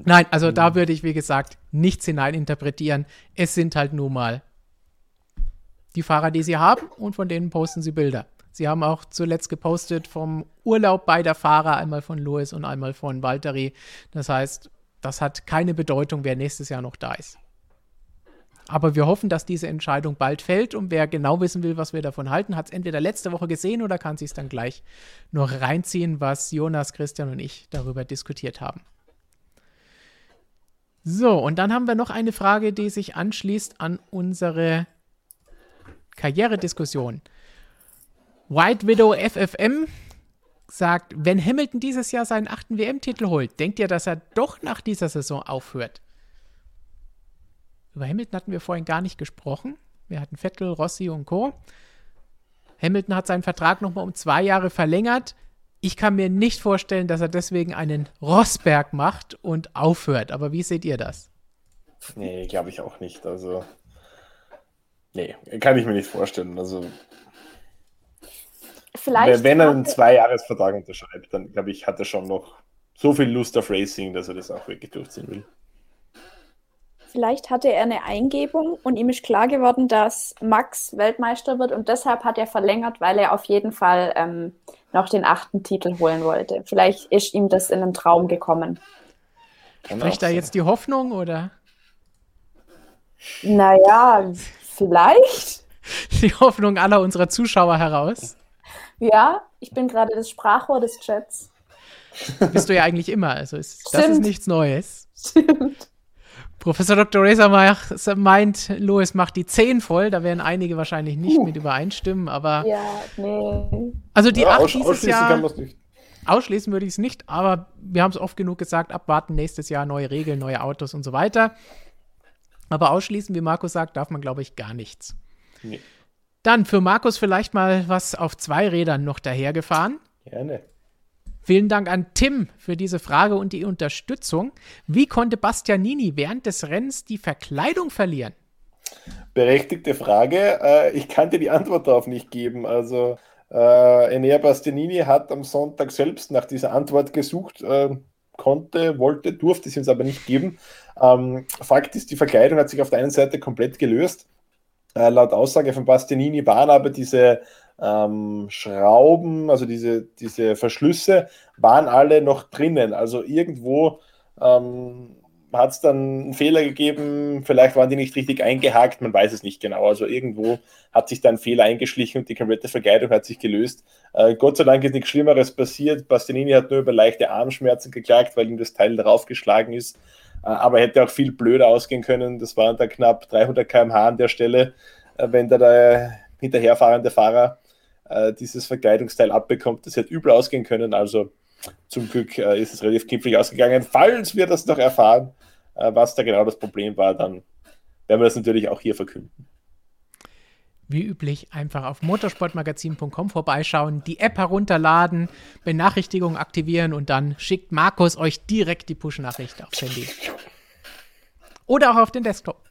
A: Nein, also da würde ich, wie gesagt, nichts hineininterpretieren. Es sind halt nun mal die Fahrer, die sie haben und von denen posten sie Bilder. Sie haben auch zuletzt gepostet vom Urlaub beider Fahrer, einmal von Lewis und einmal von Valtteri. Das heißt, das hat keine Bedeutung, wer nächstes Jahr noch da ist. Aber wir hoffen, dass diese Entscheidung bald fällt. Und wer genau wissen will, was wir davon halten, hat es entweder letzte Woche gesehen oder kann sich es dann gleich noch reinziehen, was Jonas, Christian und ich darüber diskutiert haben. So, und dann haben wir noch eine Frage, die sich anschließt an unsere Karrierediskussion. White Widow FFM sagt, wenn Hamilton dieses Jahr seinen achten WM-Titel holt, denkt ihr, dass er doch nach dieser Saison aufhört? Über Hamilton hatten wir vorhin gar nicht gesprochen. Wir hatten Vettel, Rossi und Co. Hamilton hat seinen Vertrag nochmal um zwei Jahre verlängert. Ich kann mir nicht vorstellen, dass er deswegen einen Rosberg macht und aufhört. Aber wie seht ihr das?
B: Nee, glaube ich auch nicht. Also, nee, kann ich mir nicht vorstellen. Also, Vielleicht wenn er einen Zweijahresvertrag unterschreibt, dann glaube ich, hat er schon noch so viel Lust auf Racing, dass er das auch wirklich durchziehen will.
C: Vielleicht hatte er eine Eingebung und ihm ist klar geworden, dass Max Weltmeister wird und deshalb hat er verlängert, weil er auf jeden Fall ähm, noch den achten Titel holen wollte. Vielleicht ist ihm das in einen Traum gekommen.
A: Spricht da jetzt die Hoffnung oder?
C: Naja, vielleicht.
A: Die Hoffnung aller unserer Zuschauer heraus.
C: Ja, ich bin gerade das Sprachrohr des Chats.
A: Bist du ja eigentlich immer, also ist, das ist nichts Neues. Stimmt. Professor Dr. Razor meint, Louis macht die 10 voll. Da werden einige wahrscheinlich nicht uh. mit übereinstimmen, aber.
C: Ja, nee.
A: Also die ja, 8 dieses Jahr. Ausschließen würde ich es nicht, aber wir haben es oft genug gesagt: abwarten, nächstes Jahr neue Regeln, neue Autos und so weiter. Aber ausschließen, wie Markus sagt, darf man, glaube ich, gar nichts. Nee. Dann für Markus vielleicht mal was auf zwei Rädern noch dahergefahren.
B: Gerne.
A: Vielen Dank an Tim für diese Frage und die Unterstützung. Wie konnte Bastianini während des Rennens die Verkleidung verlieren?
B: Berechtigte Frage. Äh, ich kann dir die Antwort darauf nicht geben. Also äh, Enea Bastianini hat am Sonntag selbst nach dieser Antwort gesucht, äh, konnte, wollte, durfte sie uns aber nicht geben. Ähm, Fakt ist, die Verkleidung hat sich auf der einen Seite komplett gelöst. Äh, laut Aussage von Bastianini waren aber diese ähm, Schrauben, also diese, diese Verschlüsse, waren alle noch drinnen. Also irgendwo ähm, hat es dann einen Fehler gegeben, vielleicht waren die nicht richtig eingehakt, man weiß es nicht genau. Also irgendwo hat sich da ein Fehler eingeschlichen und die komplette Verkleidung hat sich gelöst. Äh, Gott sei Dank ist nichts Schlimmeres passiert. Bastianini hat nur über leichte Armschmerzen geklagt, weil ihm das Teil draufgeschlagen ist. Äh, aber hätte auch viel blöder ausgehen können. Das waren da knapp 300 km/h an der Stelle, äh, wenn da der hinterherfahrende Fahrer äh, dieses Verkleidungsteil abbekommt. Das hätte übel ausgehen können. Also zum Glück ist es relativ knifflig ausgegangen. Falls wir das noch erfahren, was da genau das Problem war, dann werden wir das natürlich auch hier verkünden.
A: Wie üblich einfach auf motorsportmagazin.com vorbeischauen, die App herunterladen, Benachrichtigungen aktivieren und dann schickt Markus euch direkt die Push-Nachricht aufs Handy. Oder auch auf den Desktop.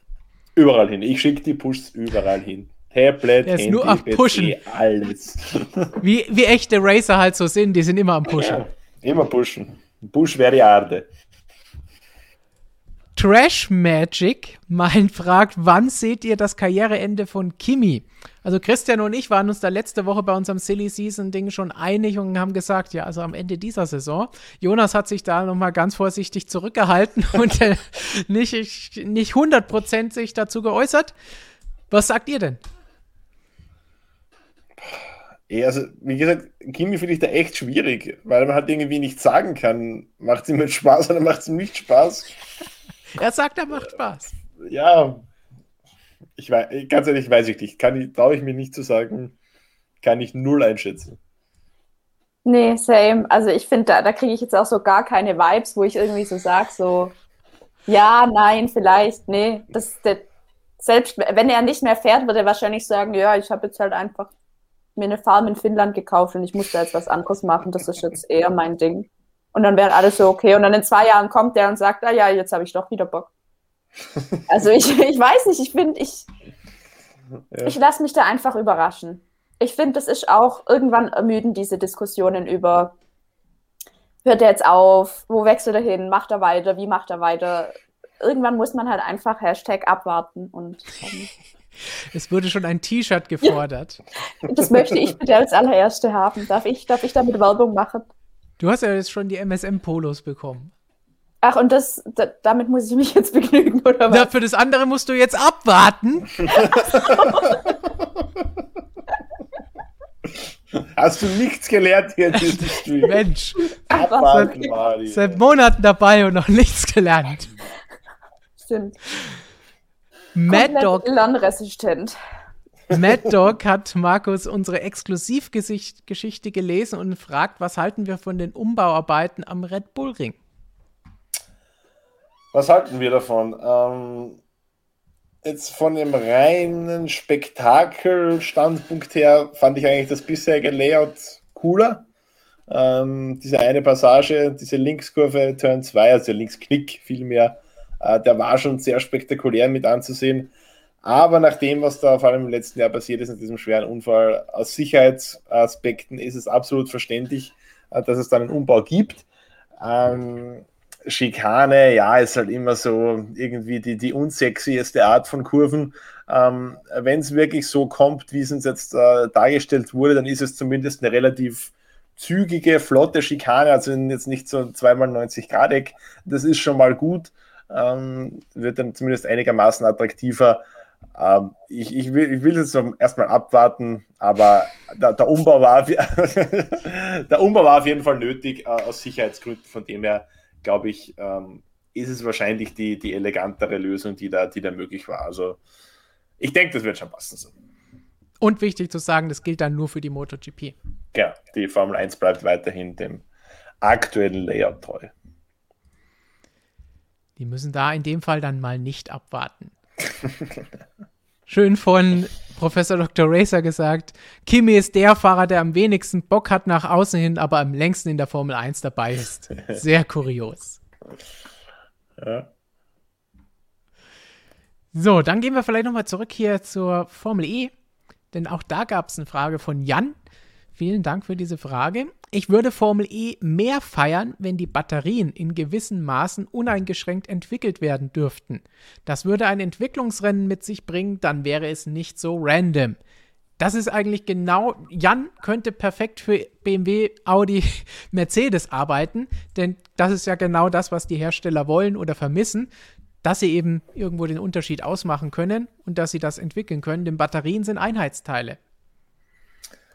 B: Überall hin. Ich schicke die Pushs überall hin. Tablet,
A: Der ist Handy, nur am Pushen.
B: PC, alles.
A: Wie, wie echte Racer halt so sind, die sind immer am Pushen. Ja,
B: immer pushen. Push Arde.
A: Trash Magic meint fragt, wann seht ihr das Karriereende von Kimi? Also Christian und ich waren uns da letzte Woche bei unserem Silly Season Ding schon einig und haben gesagt, ja, also am Ende dieser Saison. Jonas hat sich da nochmal ganz vorsichtig zurückgehalten und äh, nicht, nicht 100% sich dazu geäußert. Was sagt ihr denn?
B: Also, wie gesagt, Kimi finde ich da echt schwierig, weil man halt irgendwie nicht sagen kann, macht es ihm jetzt Spaß oder macht es ihm nicht Spaß.
A: Er sagt, er macht Spaß.
B: Ja, ich weiß, ganz ehrlich, weiß ich nicht. Kann ich, traue ich mir nicht zu sagen, kann ich null einschätzen.
C: Nee, same. Also ich finde, da, da kriege ich jetzt auch so gar keine Vibes, wo ich irgendwie so sage, so, ja, nein, vielleicht, nee. Das, das, selbst wenn er nicht mehr fährt, wird er wahrscheinlich sagen, ja, ich habe jetzt halt einfach mir eine Farm in Finnland gekauft und ich musste jetzt was anderes machen. Das ist jetzt eher mein Ding. Und dann wäre alles so okay. Und dann in zwei Jahren kommt der und sagt, ah ja, jetzt habe ich doch wieder Bock. Also ich, ich weiß nicht, ich finde, ich, ja. ich lasse mich da einfach überraschen. Ich finde, das ist auch irgendwann ermüden, diese Diskussionen über, hört er jetzt auf, wo wechselt er hin, macht er weiter, wie macht er weiter. Irgendwann muss man halt einfach Hashtag abwarten und. Ähm,
A: es wurde schon ein T-Shirt gefordert.
C: Das möchte ich bitte als allererste haben. Darf ich, darf ich damit Werbung machen?
A: Du hast ja jetzt schon die MSM-Polos bekommen.
C: Ach, und das, da, damit muss ich mich jetzt begnügen, oder was?
A: Na, für das andere musst du jetzt abwarten.
B: Hast du nichts gelernt hier in diesem Stream?
A: Mensch,
B: Abwarten,
A: seit,
B: Mari.
A: seit Monaten dabei und noch nichts gelernt.
C: Stimmt.
A: Mad Dog,
C: Lernresistent.
A: Mad Dog hat Markus unsere Exklusivgeschichte gelesen und fragt, was halten wir von den Umbauarbeiten am Red Bull Ring?
B: Was halten wir davon? Ähm, jetzt von dem reinen Spektakelstandpunkt her fand ich eigentlich das bisherige Layout cooler. Ähm, diese eine Passage, diese Linkskurve, Turn 2, also Linksknick vielmehr, äh, der war schon sehr spektakulär mit anzusehen. Aber nach dem, was da vor allem im letzten Jahr passiert ist, in diesem schweren Unfall, aus Sicherheitsaspekten ist es absolut verständlich, äh, dass es da einen Umbau gibt. Ähm, Schikane, ja, ist halt immer so irgendwie die, die unsexieste Art von Kurven. Ähm, Wenn es wirklich so kommt, wie es uns jetzt äh, dargestellt wurde, dann ist es zumindest eine relativ zügige, flotte Schikane, also jetzt nicht so zweimal 90 Grad Eck. Das ist schon mal gut. Ähm, wird dann zumindest einigermaßen attraktiver. Ähm, ich, ich, will, ich will jetzt erstmal abwarten, aber der, der, Umbau war, der Umbau war auf jeden Fall nötig äh, aus Sicherheitsgründen. Von dem her glaube ich, ähm, ist es wahrscheinlich die, die elegantere Lösung, die da, die da möglich war. Also ich denke, das wird schon passen. So.
A: Und wichtig zu sagen, das gilt dann nur für die MotoGP.
B: Ja, die Formel 1 bleibt weiterhin dem aktuellen Layout treu.
A: Die müssen da in dem Fall dann mal nicht abwarten. Schön von Professor Dr. Racer gesagt, Kimi ist der Fahrer, der am wenigsten Bock hat nach außen hin, aber am längsten in der Formel 1 dabei ist. Sehr kurios. Ja. So, dann gehen wir vielleicht nochmal zurück hier zur Formel E, denn auch da gab es eine Frage von Jan. Vielen Dank für diese Frage. Ich würde Formel E mehr feiern, wenn die Batterien in gewissen Maßen uneingeschränkt entwickelt werden dürften. Das würde ein Entwicklungsrennen mit sich bringen, dann wäre es nicht so random. Das ist eigentlich genau, Jan könnte perfekt für BMW, Audi, Mercedes arbeiten, denn das ist ja genau das, was die Hersteller wollen oder vermissen, dass sie eben irgendwo den Unterschied ausmachen können und dass sie das entwickeln können, denn Batterien sind Einheitsteile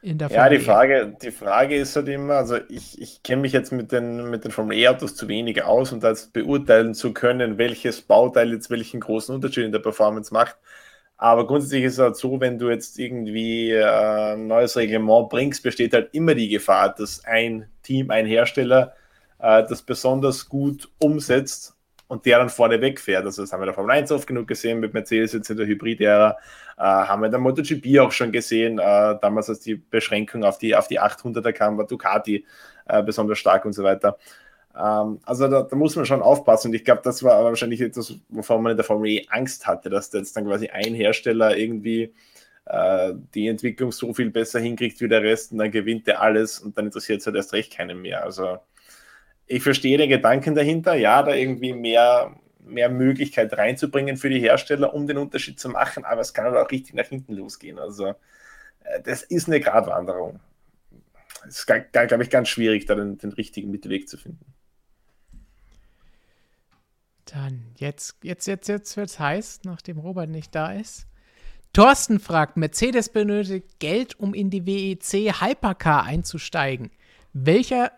B: in der Formel Ja, die. Frage, die Frage ist halt immer, also ich, ich kenne mich jetzt mit den, mit den Formel E-Autos zu wenig aus, um das beurteilen zu können, welches Bauteil jetzt welchen großen Unterschied in der Performance macht. Aber grundsätzlich ist es halt so, wenn du jetzt irgendwie äh, ein neues Reglement bringst, besteht halt immer die Gefahr, dass ein Team, ein Hersteller äh, das besonders gut umsetzt und der dann vorne wegfährt. Also das haben wir der Formel 1 oft genug gesehen, mit Mercedes jetzt in der Hybrid-Ära, äh, haben wir in der MotoGP auch schon gesehen, äh, damals als die Beschränkung auf die, auf die 800er kam, war Ducati äh, besonders stark und so weiter. Ähm, also da, da, muss man schon aufpassen und ich glaube, das war wahrscheinlich etwas, wovon man in der Formel E Angst hatte, dass jetzt dann quasi ein Hersteller irgendwie äh, die Entwicklung so viel besser hinkriegt wie der Rest und dann gewinnt er alles und dann interessiert es halt erst recht keinen mehr. Also ich verstehe den Gedanken dahinter, ja, da irgendwie mehr, mehr Möglichkeit reinzubringen für die Hersteller, um den Unterschied zu machen, aber es kann halt auch richtig nach hinten losgehen. Also äh, das ist eine Gratwanderung. Es ist, glaube ich, ganz schwierig, da den, den richtigen Mittelweg zu finden.
A: Dann, jetzt, jetzt, jetzt, jetzt wird es heiß, nachdem Robert nicht da ist. Thorsten fragt, Mercedes benötigt Geld, um in die WEC Hypercar einzusteigen. Welcher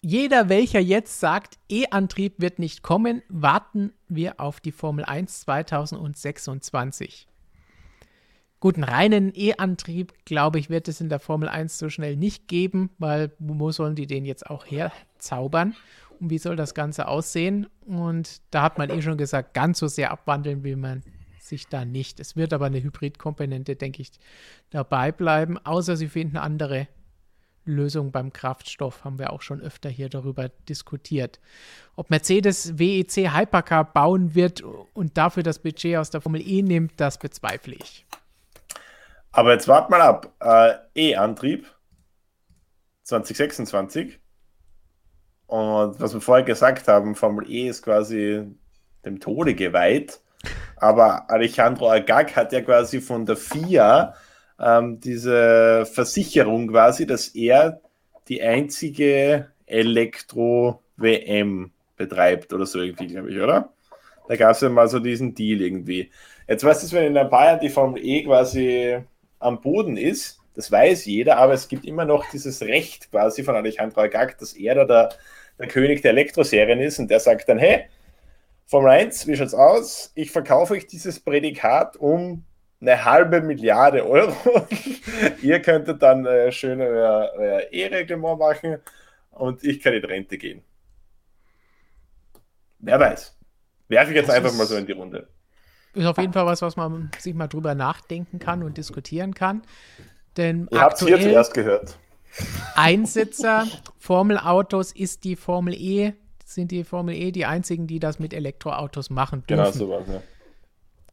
A: jeder, welcher jetzt sagt, E-Antrieb wird nicht kommen, warten wir auf die Formel 1 2026. Gut, einen reinen E-Antrieb, glaube ich, wird es in der Formel 1 so schnell nicht geben, weil wo sollen die den jetzt auch herzaubern? Und wie soll das Ganze aussehen? Und da hat man eh schon gesagt, ganz so sehr abwandeln will man sich da nicht. Es wird aber eine Hybridkomponente, denke ich, dabei bleiben, außer sie finden andere Lösung beim Kraftstoff, haben wir auch schon öfter hier darüber diskutiert. Ob Mercedes WEC Hypercar bauen wird und dafür das Budget aus der Formel E nimmt, das bezweifle ich.
B: Aber jetzt wart mal ab. Äh, E-Antrieb 2026. Und was wir vorher gesagt haben, Formel E ist quasi dem Tode geweiht. Aber Alejandro Agag hat ja quasi von der FIA ähm, diese Versicherung quasi, dass er die einzige Elektro-WM betreibt oder so irgendwie, glaube ich, oder? Da gab es ja mal so diesen Deal irgendwie. Jetzt weißt du, wenn in ein paar Jahren die Formel E quasi am Boden ist, das weiß jeder, aber es gibt immer noch dieses Recht quasi von Alejandro Agag, dass er da der, der König der Elektroserien ist und der sagt dann, hey, Formel 1, wie schaut's aus? Ich verkaufe euch dieses Prädikat um eine halbe Milliarde Euro. Ihr könntet dann äh, schön euer, euer E-Reglement machen und ich kann in Rente gehen. Wer weiß. Werfe ich jetzt das einfach mal so in die Runde.
A: Ist auf jeden Fall was, was man sich mal drüber nachdenken kann und diskutieren kann. Denn
B: Ihr habt es hier zuerst gehört.
A: Einsitzer Formelautos ist die Formel E, sind die Formel E die einzigen, die das mit Elektroautos machen
B: genau dürfen. Genau, sowas, ja.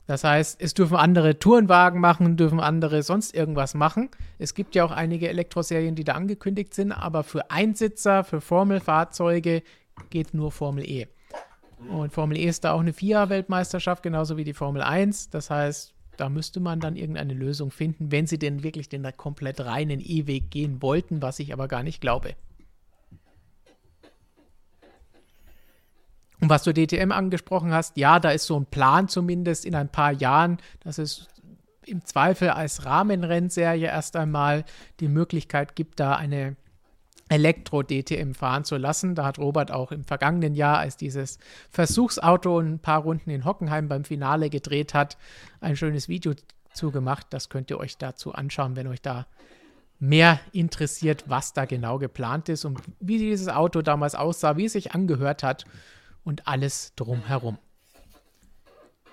A: Das heißt, es dürfen andere Tourenwagen machen, dürfen andere sonst irgendwas machen. Es gibt ja auch einige Elektroserien, die da angekündigt sind, aber für Einsitzer, für Formelfahrzeuge geht nur Formel E. Und Formel E ist da auch eine FIA-Weltmeisterschaft, genauso wie die Formel 1. Das heißt, da müsste man dann irgendeine Lösung finden, wenn sie denn wirklich den komplett reinen E-Weg gehen wollten, was ich aber gar nicht glaube. Und was du DTM angesprochen hast, ja, da ist so ein Plan zumindest in ein paar Jahren, dass es im Zweifel als Rahmenrennserie erst einmal die Möglichkeit gibt, da eine Elektro-DTM fahren zu lassen. Da hat Robert auch im vergangenen Jahr, als dieses Versuchsauto ein paar Runden in Hockenheim beim Finale gedreht hat, ein schönes Video zugemacht. Das könnt ihr euch dazu anschauen, wenn euch da mehr interessiert, was da genau geplant ist und wie dieses Auto damals aussah, wie es sich angehört hat und alles drumherum.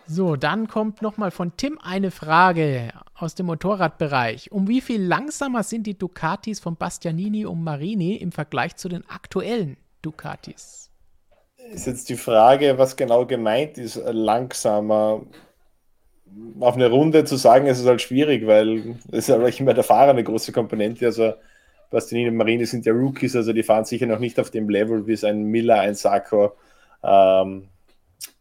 A: So, dann kommt nochmal von Tim eine Frage aus dem Motorradbereich. Um wie viel langsamer sind die Ducatis von Bastianini und Marini im Vergleich zu den aktuellen Ducatis?
B: Ist jetzt die Frage, was genau gemeint ist, langsamer. Auf eine Runde zu sagen, ist es halt schwierig, weil es ist halt immer der Fahrer eine große Komponente. Also Bastianini und Marini sind ja Rookies, also die fahren sicher noch nicht auf dem Level wie es ein Miller, ein Sarko, ähm,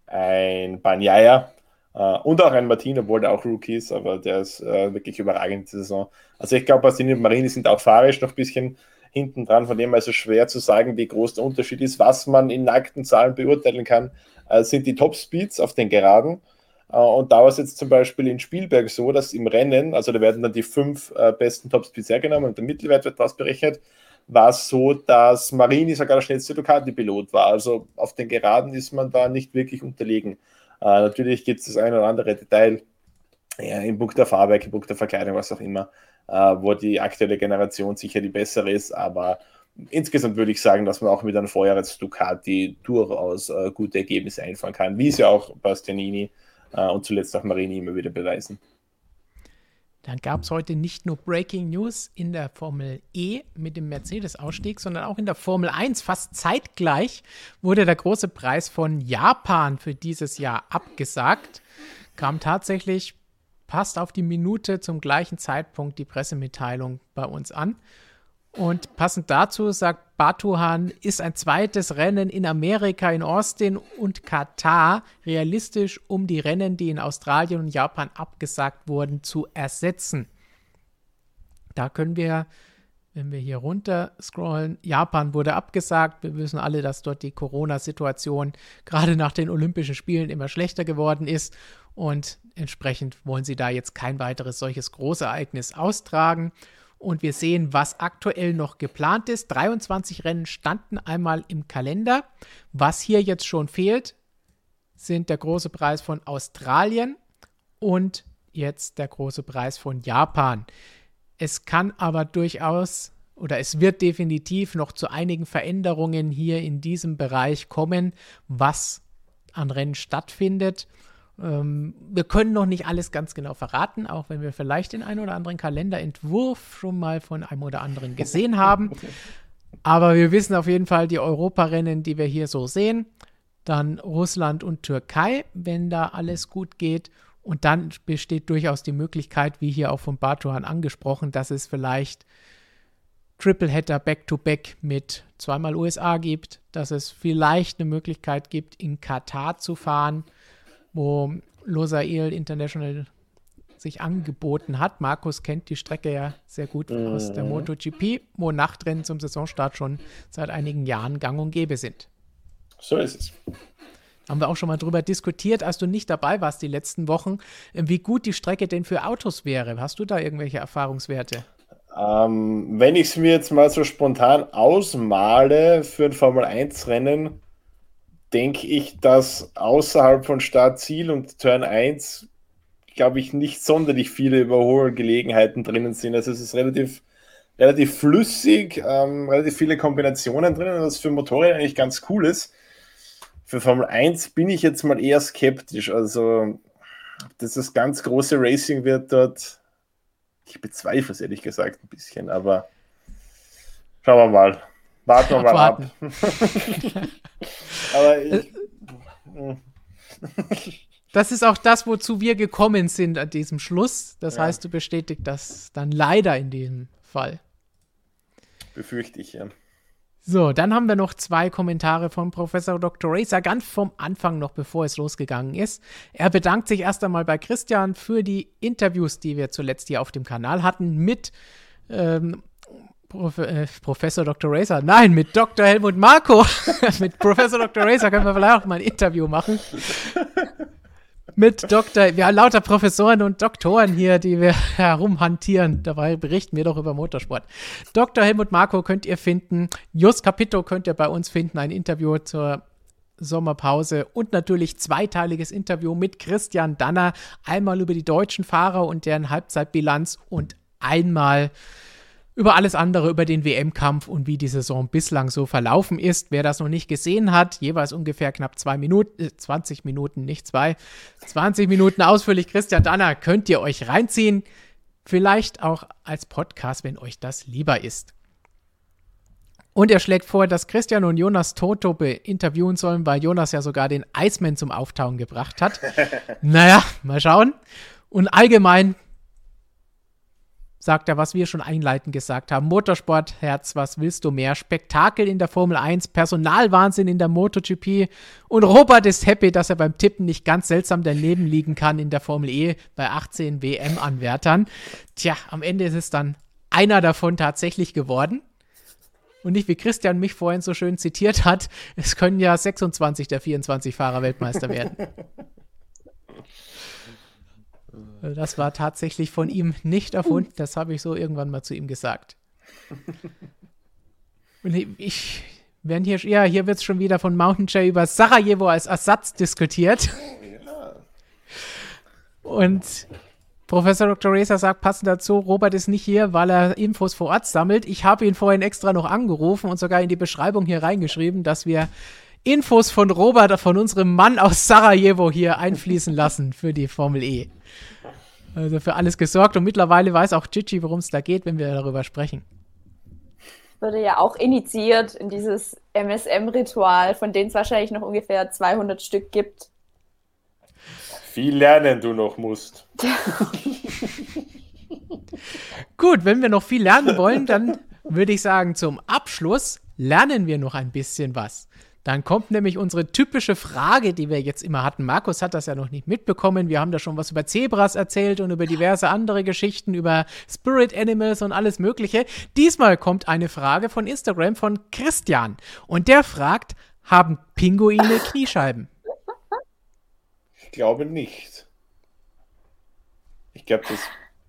B: ein Banyaya äh, und auch ein Martin, obwohl der auch Rookie ist, aber der ist äh, wirklich überragend die Saison. Also ich glaube, Bastini und Marini sind auch fahrisch noch ein bisschen hinten dran, von dem also schwer zu sagen, wie groß der Unterschied ist. Was man in nackten Zahlen beurteilen kann, äh, sind die Top-Speeds auf den Geraden. Äh, und da war es jetzt zum Beispiel in Spielberg so, dass im Rennen, also da werden dann die fünf äh, besten Top-Speeds hergenommen und der Mittelwert wird ausberechnet, war es so, dass Marini sogar der schnellste Ducati-Pilot war. Also auf den Geraden ist man da nicht wirklich unterlegen. Äh, natürlich gibt es das ein oder andere Detail ja, im Buch der Fahrwerk, im Buch der Verkleidung, was auch immer, äh, wo die aktuelle Generation sicher die bessere ist, aber insgesamt würde ich sagen, dass man auch mit einem Vorjahres Ducati durchaus äh, gute Ergebnisse einfahren kann, wie es ja auch Bastianini äh, und zuletzt auch Marini immer wieder beweisen.
A: Dann gab es heute nicht nur Breaking News in der Formel E mit dem Mercedes-Ausstieg, sondern auch in der Formel 1. Fast zeitgleich wurde der große Preis von Japan für dieses Jahr abgesagt. Kam tatsächlich passt auf die Minute zum gleichen Zeitpunkt die Pressemitteilung bei uns an. Und passend dazu sagt Batuhan, ist ein zweites Rennen in Amerika, in Austin und Katar realistisch, um die Rennen, die in Australien und Japan abgesagt wurden, zu ersetzen. Da können wir, wenn wir hier runter scrollen, Japan wurde abgesagt. Wir wissen alle, dass dort die Corona-Situation gerade nach den Olympischen Spielen immer schlechter geworden ist. Und entsprechend wollen sie da jetzt kein weiteres solches Großereignis austragen. Und wir sehen, was aktuell noch geplant ist. 23 Rennen standen einmal im Kalender. Was hier jetzt schon fehlt, sind der große Preis von Australien und jetzt der große Preis von Japan. Es kann aber durchaus oder es wird definitiv noch zu einigen Veränderungen hier in diesem Bereich kommen, was an Rennen stattfindet. Ähm, wir können noch nicht alles ganz genau verraten, auch wenn wir vielleicht den einen oder anderen Kalenderentwurf schon mal von einem oder anderen gesehen haben. Aber wir wissen auf jeden Fall die Europarennen, die wir hier so sehen. Dann Russland und Türkei, wenn da alles gut geht. Und dann besteht durchaus die Möglichkeit, wie hier auch von Bartuan angesprochen, dass es vielleicht Tripleheader Back-to-Back mit zweimal USA gibt, dass es vielleicht eine Möglichkeit gibt, in Katar zu fahren wo Losail International sich angeboten hat. Markus kennt die Strecke ja sehr gut mhm. aus der MotoGP, wo Nachtrennen zum Saisonstart schon seit einigen Jahren gang und gäbe sind.
B: So ist es.
A: Haben wir auch schon mal drüber diskutiert, als du nicht dabei warst die letzten Wochen, wie gut die Strecke denn für Autos wäre. Hast du da irgendwelche Erfahrungswerte?
B: Ähm, wenn ich es mir jetzt mal so spontan ausmale für ein Formel-1-Rennen, denke ich, dass außerhalb von Start-Ziel und Turn 1, glaube ich, nicht sonderlich viele Überholgelegenheiten drinnen sind. Also es ist relativ, relativ flüssig, ähm, relativ viele Kombinationen drinnen, was für Motorräder eigentlich ganz cool ist. Für Formel 1 bin ich jetzt mal eher skeptisch. Also, dass das ganz große Racing wird dort, ich bezweifle es ehrlich gesagt ein bisschen, aber schauen wir mal. Warten wir mal ab. aber ich,
A: Das ist auch das, wozu wir gekommen sind an diesem Schluss. Das ja. heißt, du bestätigst das dann leider in diesem Fall.
B: Befürchte ich, ja.
A: So, dann haben wir noch zwei Kommentare von Professor Dr. Racer, ganz vom Anfang noch, bevor es losgegangen ist. Er bedankt sich erst einmal bei Christian für die Interviews, die wir zuletzt hier auf dem Kanal hatten mit ähm, Prof äh, Professor Dr. Racer. Nein, mit Dr. Helmut Marco. mit Professor Dr. Racer können wir vielleicht auch mal ein Interview machen mit Dr. Wir haben lauter Professoren und Doktoren hier, die wir herumhantieren. Dabei berichten wir doch über Motorsport. Dr. Helmut Marko könnt ihr finden. Just Capito könnt ihr bei uns finden. Ein Interview zur Sommerpause und natürlich zweiteiliges Interview mit Christian Danner. Einmal über die deutschen Fahrer und deren Halbzeitbilanz und einmal über alles andere, über den WM-Kampf und wie die Saison bislang so verlaufen ist. Wer das noch nicht gesehen hat, jeweils ungefähr knapp zwei Minuten, äh, 20 Minuten, nicht zwei, 20 Minuten ausführlich Christian Danner, könnt ihr euch reinziehen. Vielleicht auch als Podcast, wenn euch das lieber ist. Und er schlägt vor, dass Christian und Jonas Toto interviewen sollen, weil Jonas ja sogar den Iceman zum Auftauen gebracht hat. naja, mal schauen. Und allgemein sagt er, was wir schon einleitend gesagt haben. Motorsport, Herz, was willst du mehr? Spektakel in der Formel 1, Personalwahnsinn in der MotoGP und Robert ist happy, dass er beim Tippen nicht ganz seltsam daneben liegen kann in der Formel E bei 18 WM-Anwärtern. Tja, am Ende ist es dann einer davon tatsächlich geworden. Und nicht wie Christian mich vorhin so schön zitiert hat, es können ja 26 der 24 Fahrer Weltmeister werden. Das war tatsächlich von ihm nicht erfunden. Das habe ich so irgendwann mal zu ihm gesagt. Und ich, werden hier, ja, hier wird es schon wieder von Mountain Jay über Sarajevo als Ersatz diskutiert. Und Professor Dr. Racer sagt passend dazu, Robert ist nicht hier, weil er Infos vor Ort sammelt. Ich habe ihn vorhin extra noch angerufen und sogar in die Beschreibung hier reingeschrieben, dass wir Infos von Robert, von unserem Mann aus Sarajevo hier einfließen lassen für die Formel E. Also für alles gesorgt und mittlerweile weiß auch Gigi, worum es da geht, wenn wir darüber sprechen.
C: Wurde ja auch initiiert in dieses MSM-Ritual, von denen es wahrscheinlich noch ungefähr 200 Stück gibt.
B: Viel lernen du noch musst.
A: Gut, wenn wir noch viel lernen wollen, dann würde ich sagen, zum Abschluss lernen wir noch ein bisschen was. Dann kommt nämlich unsere typische Frage, die wir jetzt immer hatten. Markus hat das ja noch nicht mitbekommen. Wir haben da schon was über Zebras erzählt und über diverse andere Geschichten, über Spirit Animals und alles Mögliche. Diesmal kommt eine Frage von Instagram von Christian. Und der fragt, haben Pinguine Kniescheiben?
B: Ich glaube nicht. Ich glaube, das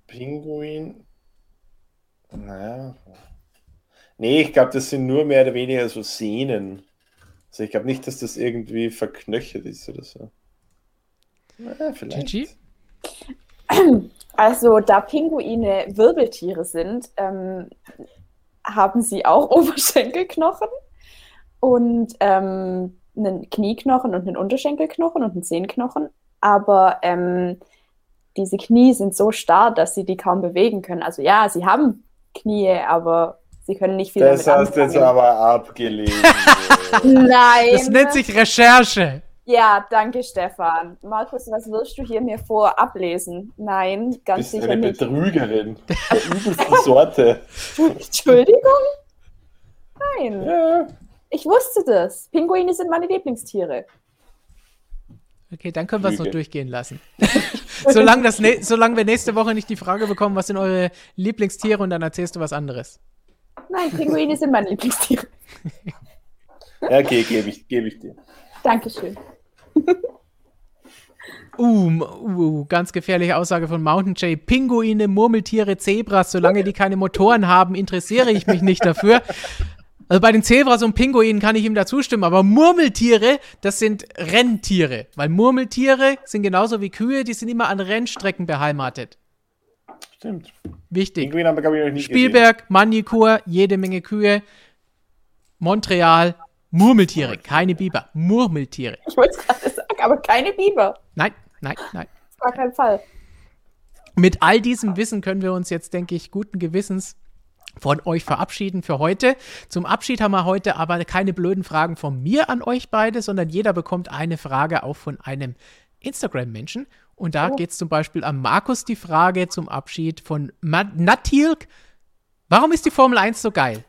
B: Pinguin. Naja. Nee, ich glaube, das sind nur mehr oder weniger so Sehnen. Also ich glaube nicht, dass das irgendwie verknöchert ist oder so.
A: Na, vielleicht. Gigi?
C: Also, da Pinguine Wirbeltiere sind, ähm, haben sie auch Oberschenkelknochen und ähm, einen Knieknochen und einen Unterschenkelknochen und einen Zehenknochen. Aber ähm, diese Knie sind so starr, dass sie die kaum bewegen können. Also ja, sie haben Knie, aber sie können nicht viel
B: das damit Das hast du jetzt aber abgelehnt.
C: Nein.
A: Das nennt sich Recherche.
C: Ja, danke, Stefan. Markus, was wirst du hier mir vor ablesen? Nein, ganz
B: Bist
C: sicher
B: eine
C: nicht.
B: Betrügerin. Der übelsten Sorte.
C: Entschuldigung? Nein.
B: Ja.
C: Ich wusste das. Pinguine sind meine Lieblingstiere.
A: Okay, dann können wir es noch durchgehen lassen. solange, das solange wir nächste Woche nicht die Frage bekommen, was sind eure Lieblingstiere und dann erzählst du was anderes.
C: Nein, Pinguine sind meine Lieblingstiere.
B: Ja, okay, gebe ich, geb ich dir.
C: Dankeschön.
A: Uh, uh, ganz gefährliche Aussage von Mountain Jay. Pinguine, Murmeltiere, Zebras, solange die keine Motoren haben, interessiere ich mich nicht dafür. Also bei den Zebras und Pinguinen kann ich ihm da zustimmen, aber Murmeltiere, das sind Renntiere. Weil Murmeltiere sind genauso wie Kühe, die sind immer an Rennstrecken beheimatet.
B: Stimmt.
A: Wichtig. Spielberg, Manikur, jede Menge Kühe. Montreal, Murmeltiere, keine Biber. Murmeltiere.
C: Ich wollte es gerade sagen, aber keine Biber.
A: Nein, nein, nein.
C: Auf gar keinen Fall.
A: Mit all diesem Wissen können wir uns jetzt, denke ich, guten Gewissens von euch verabschieden für heute. Zum Abschied haben wir heute aber keine blöden Fragen von mir an euch beide, sondern jeder bekommt eine Frage auch von einem Instagram-Menschen. Und da
C: Oh.
A: geht es zum Beispiel an Markus die Frage zum Abschied von Ma- Natilk. Warum ist die Formel 1 so geil?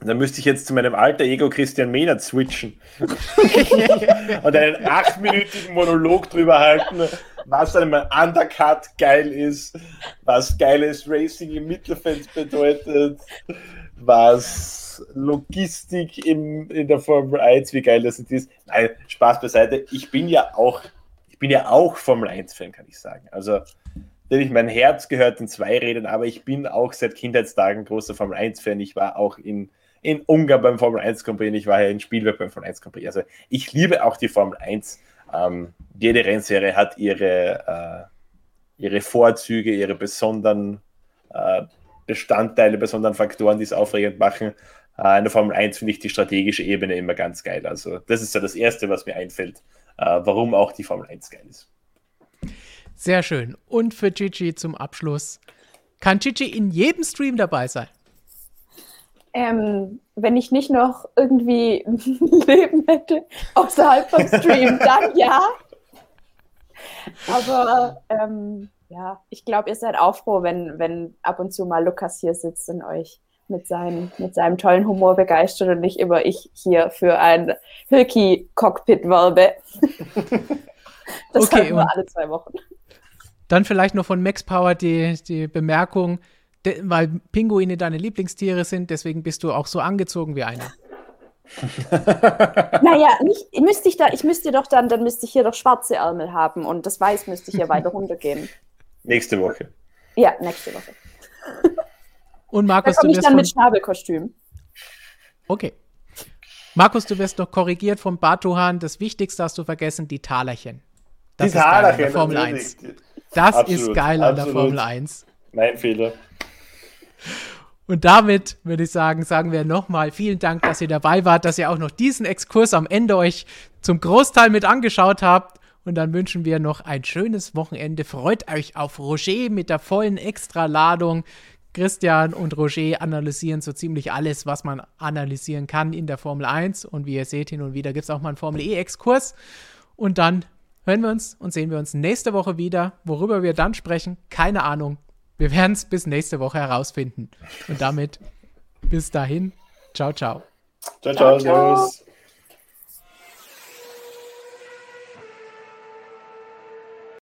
B: Dann müsste ich jetzt zu meinem alter Ego Christian Mehnert switchen und einen achtminütigen Monolog drüber halten, was dann mal Undercut geil ist, was geiles Racing im Mittelfeld bedeutet, was Logistik im, in der Formel 1, wie geil das ist. Nein, Spaß beiseite. Ich bin ja auch, ich bin ja auch Formel 1-Fan, kann ich sagen. Also natürlich, mein Herz gehört den Zweirädern, aber ich bin auch seit Kindheitstagen großer Formel 1-Fan. Ich war auch in, in Ungarn beim Formel 1 Company, ich war ja in Spielberg beim Formel 1 Company. Also ich liebe auch die Formel 1. Ähm, jede Rennserie hat ihre, äh, ihre Vorzüge, ihre besonderen äh, Bestandteile, besonderen Faktoren, die es aufregend machen. Äh, in der Formel 1 finde ich die strategische Ebene immer ganz geil. Also das ist ja das Erste, was mir einfällt, äh, warum auch die Formel 1 geil ist.
A: Sehr schön. Und für Gigi zum Abschluss. Kann Gigi in jedem Stream dabei sein?
C: Ähm, wenn ich nicht noch irgendwie Leben hätte außerhalb vom Stream, dann ja. Aber ähm, ja, ich glaube, ihr seid auch froh, wenn, wenn ab und zu mal Lukas hier sitzt und euch mit, seinen, mit seinem tollen Humor begeistert und nicht immer ich hier für ein Hilki-Cockpit werbe. das
A: Okay,
C: nur alle zwei Wochen.
A: Dann vielleicht noch von Max Power die, die Bemerkung, de, weil Pinguine deine Lieblingstiere sind, deswegen bist du auch so angezogen wie einer.
C: Naja, nicht, müsste ich da, ich müsste doch dann, dann müsste ich hier doch schwarze Ärmel haben und das Weiß müsste hier weiter runtergehen.
B: Nächste Woche.
C: Ja, nächste Woche.
A: Und
C: Da
A: Markus, du
C: komme ich
A: wirst
C: dann
A: von,
C: mit Schnabelkostüm.
A: Okay. Markus, du wirst noch korrigiert von Batuhan. Das Wichtigste hast du vergessen, die Talerchen. Das
B: Die
A: ist geil an der
B: Talerchen,
A: Formel
B: natürlich.
A: 1. Das ist
B: Absolut,
A: geil an der. Formel 1.
B: Mein Fehler.
A: Und damit würde ich sagen, sagen wir nochmal vielen Dank, dass ihr dabei wart, dass ihr auch noch diesen Exkurs am Ende euch zum Großteil mit angeschaut habt. Und dann wünschen wir noch ein schönes Wochenende. Freut euch auf Roger mit der vollen Extraladung. Christian und Roger analysieren so ziemlich alles, was man analysieren kann in der Formel 1. Und wie ihr seht, hin und wieder gibt es auch mal einen Formel E-Exkurs. Und dann hören wir uns und sehen wir uns nächste Woche wieder. Worüber wir dann sprechen, keine Ahnung. Wir werden es bis nächste Woche herausfinden. Und damit bis dahin, ciao, ciao.
B: Ciao, ciao,
C: Ciao.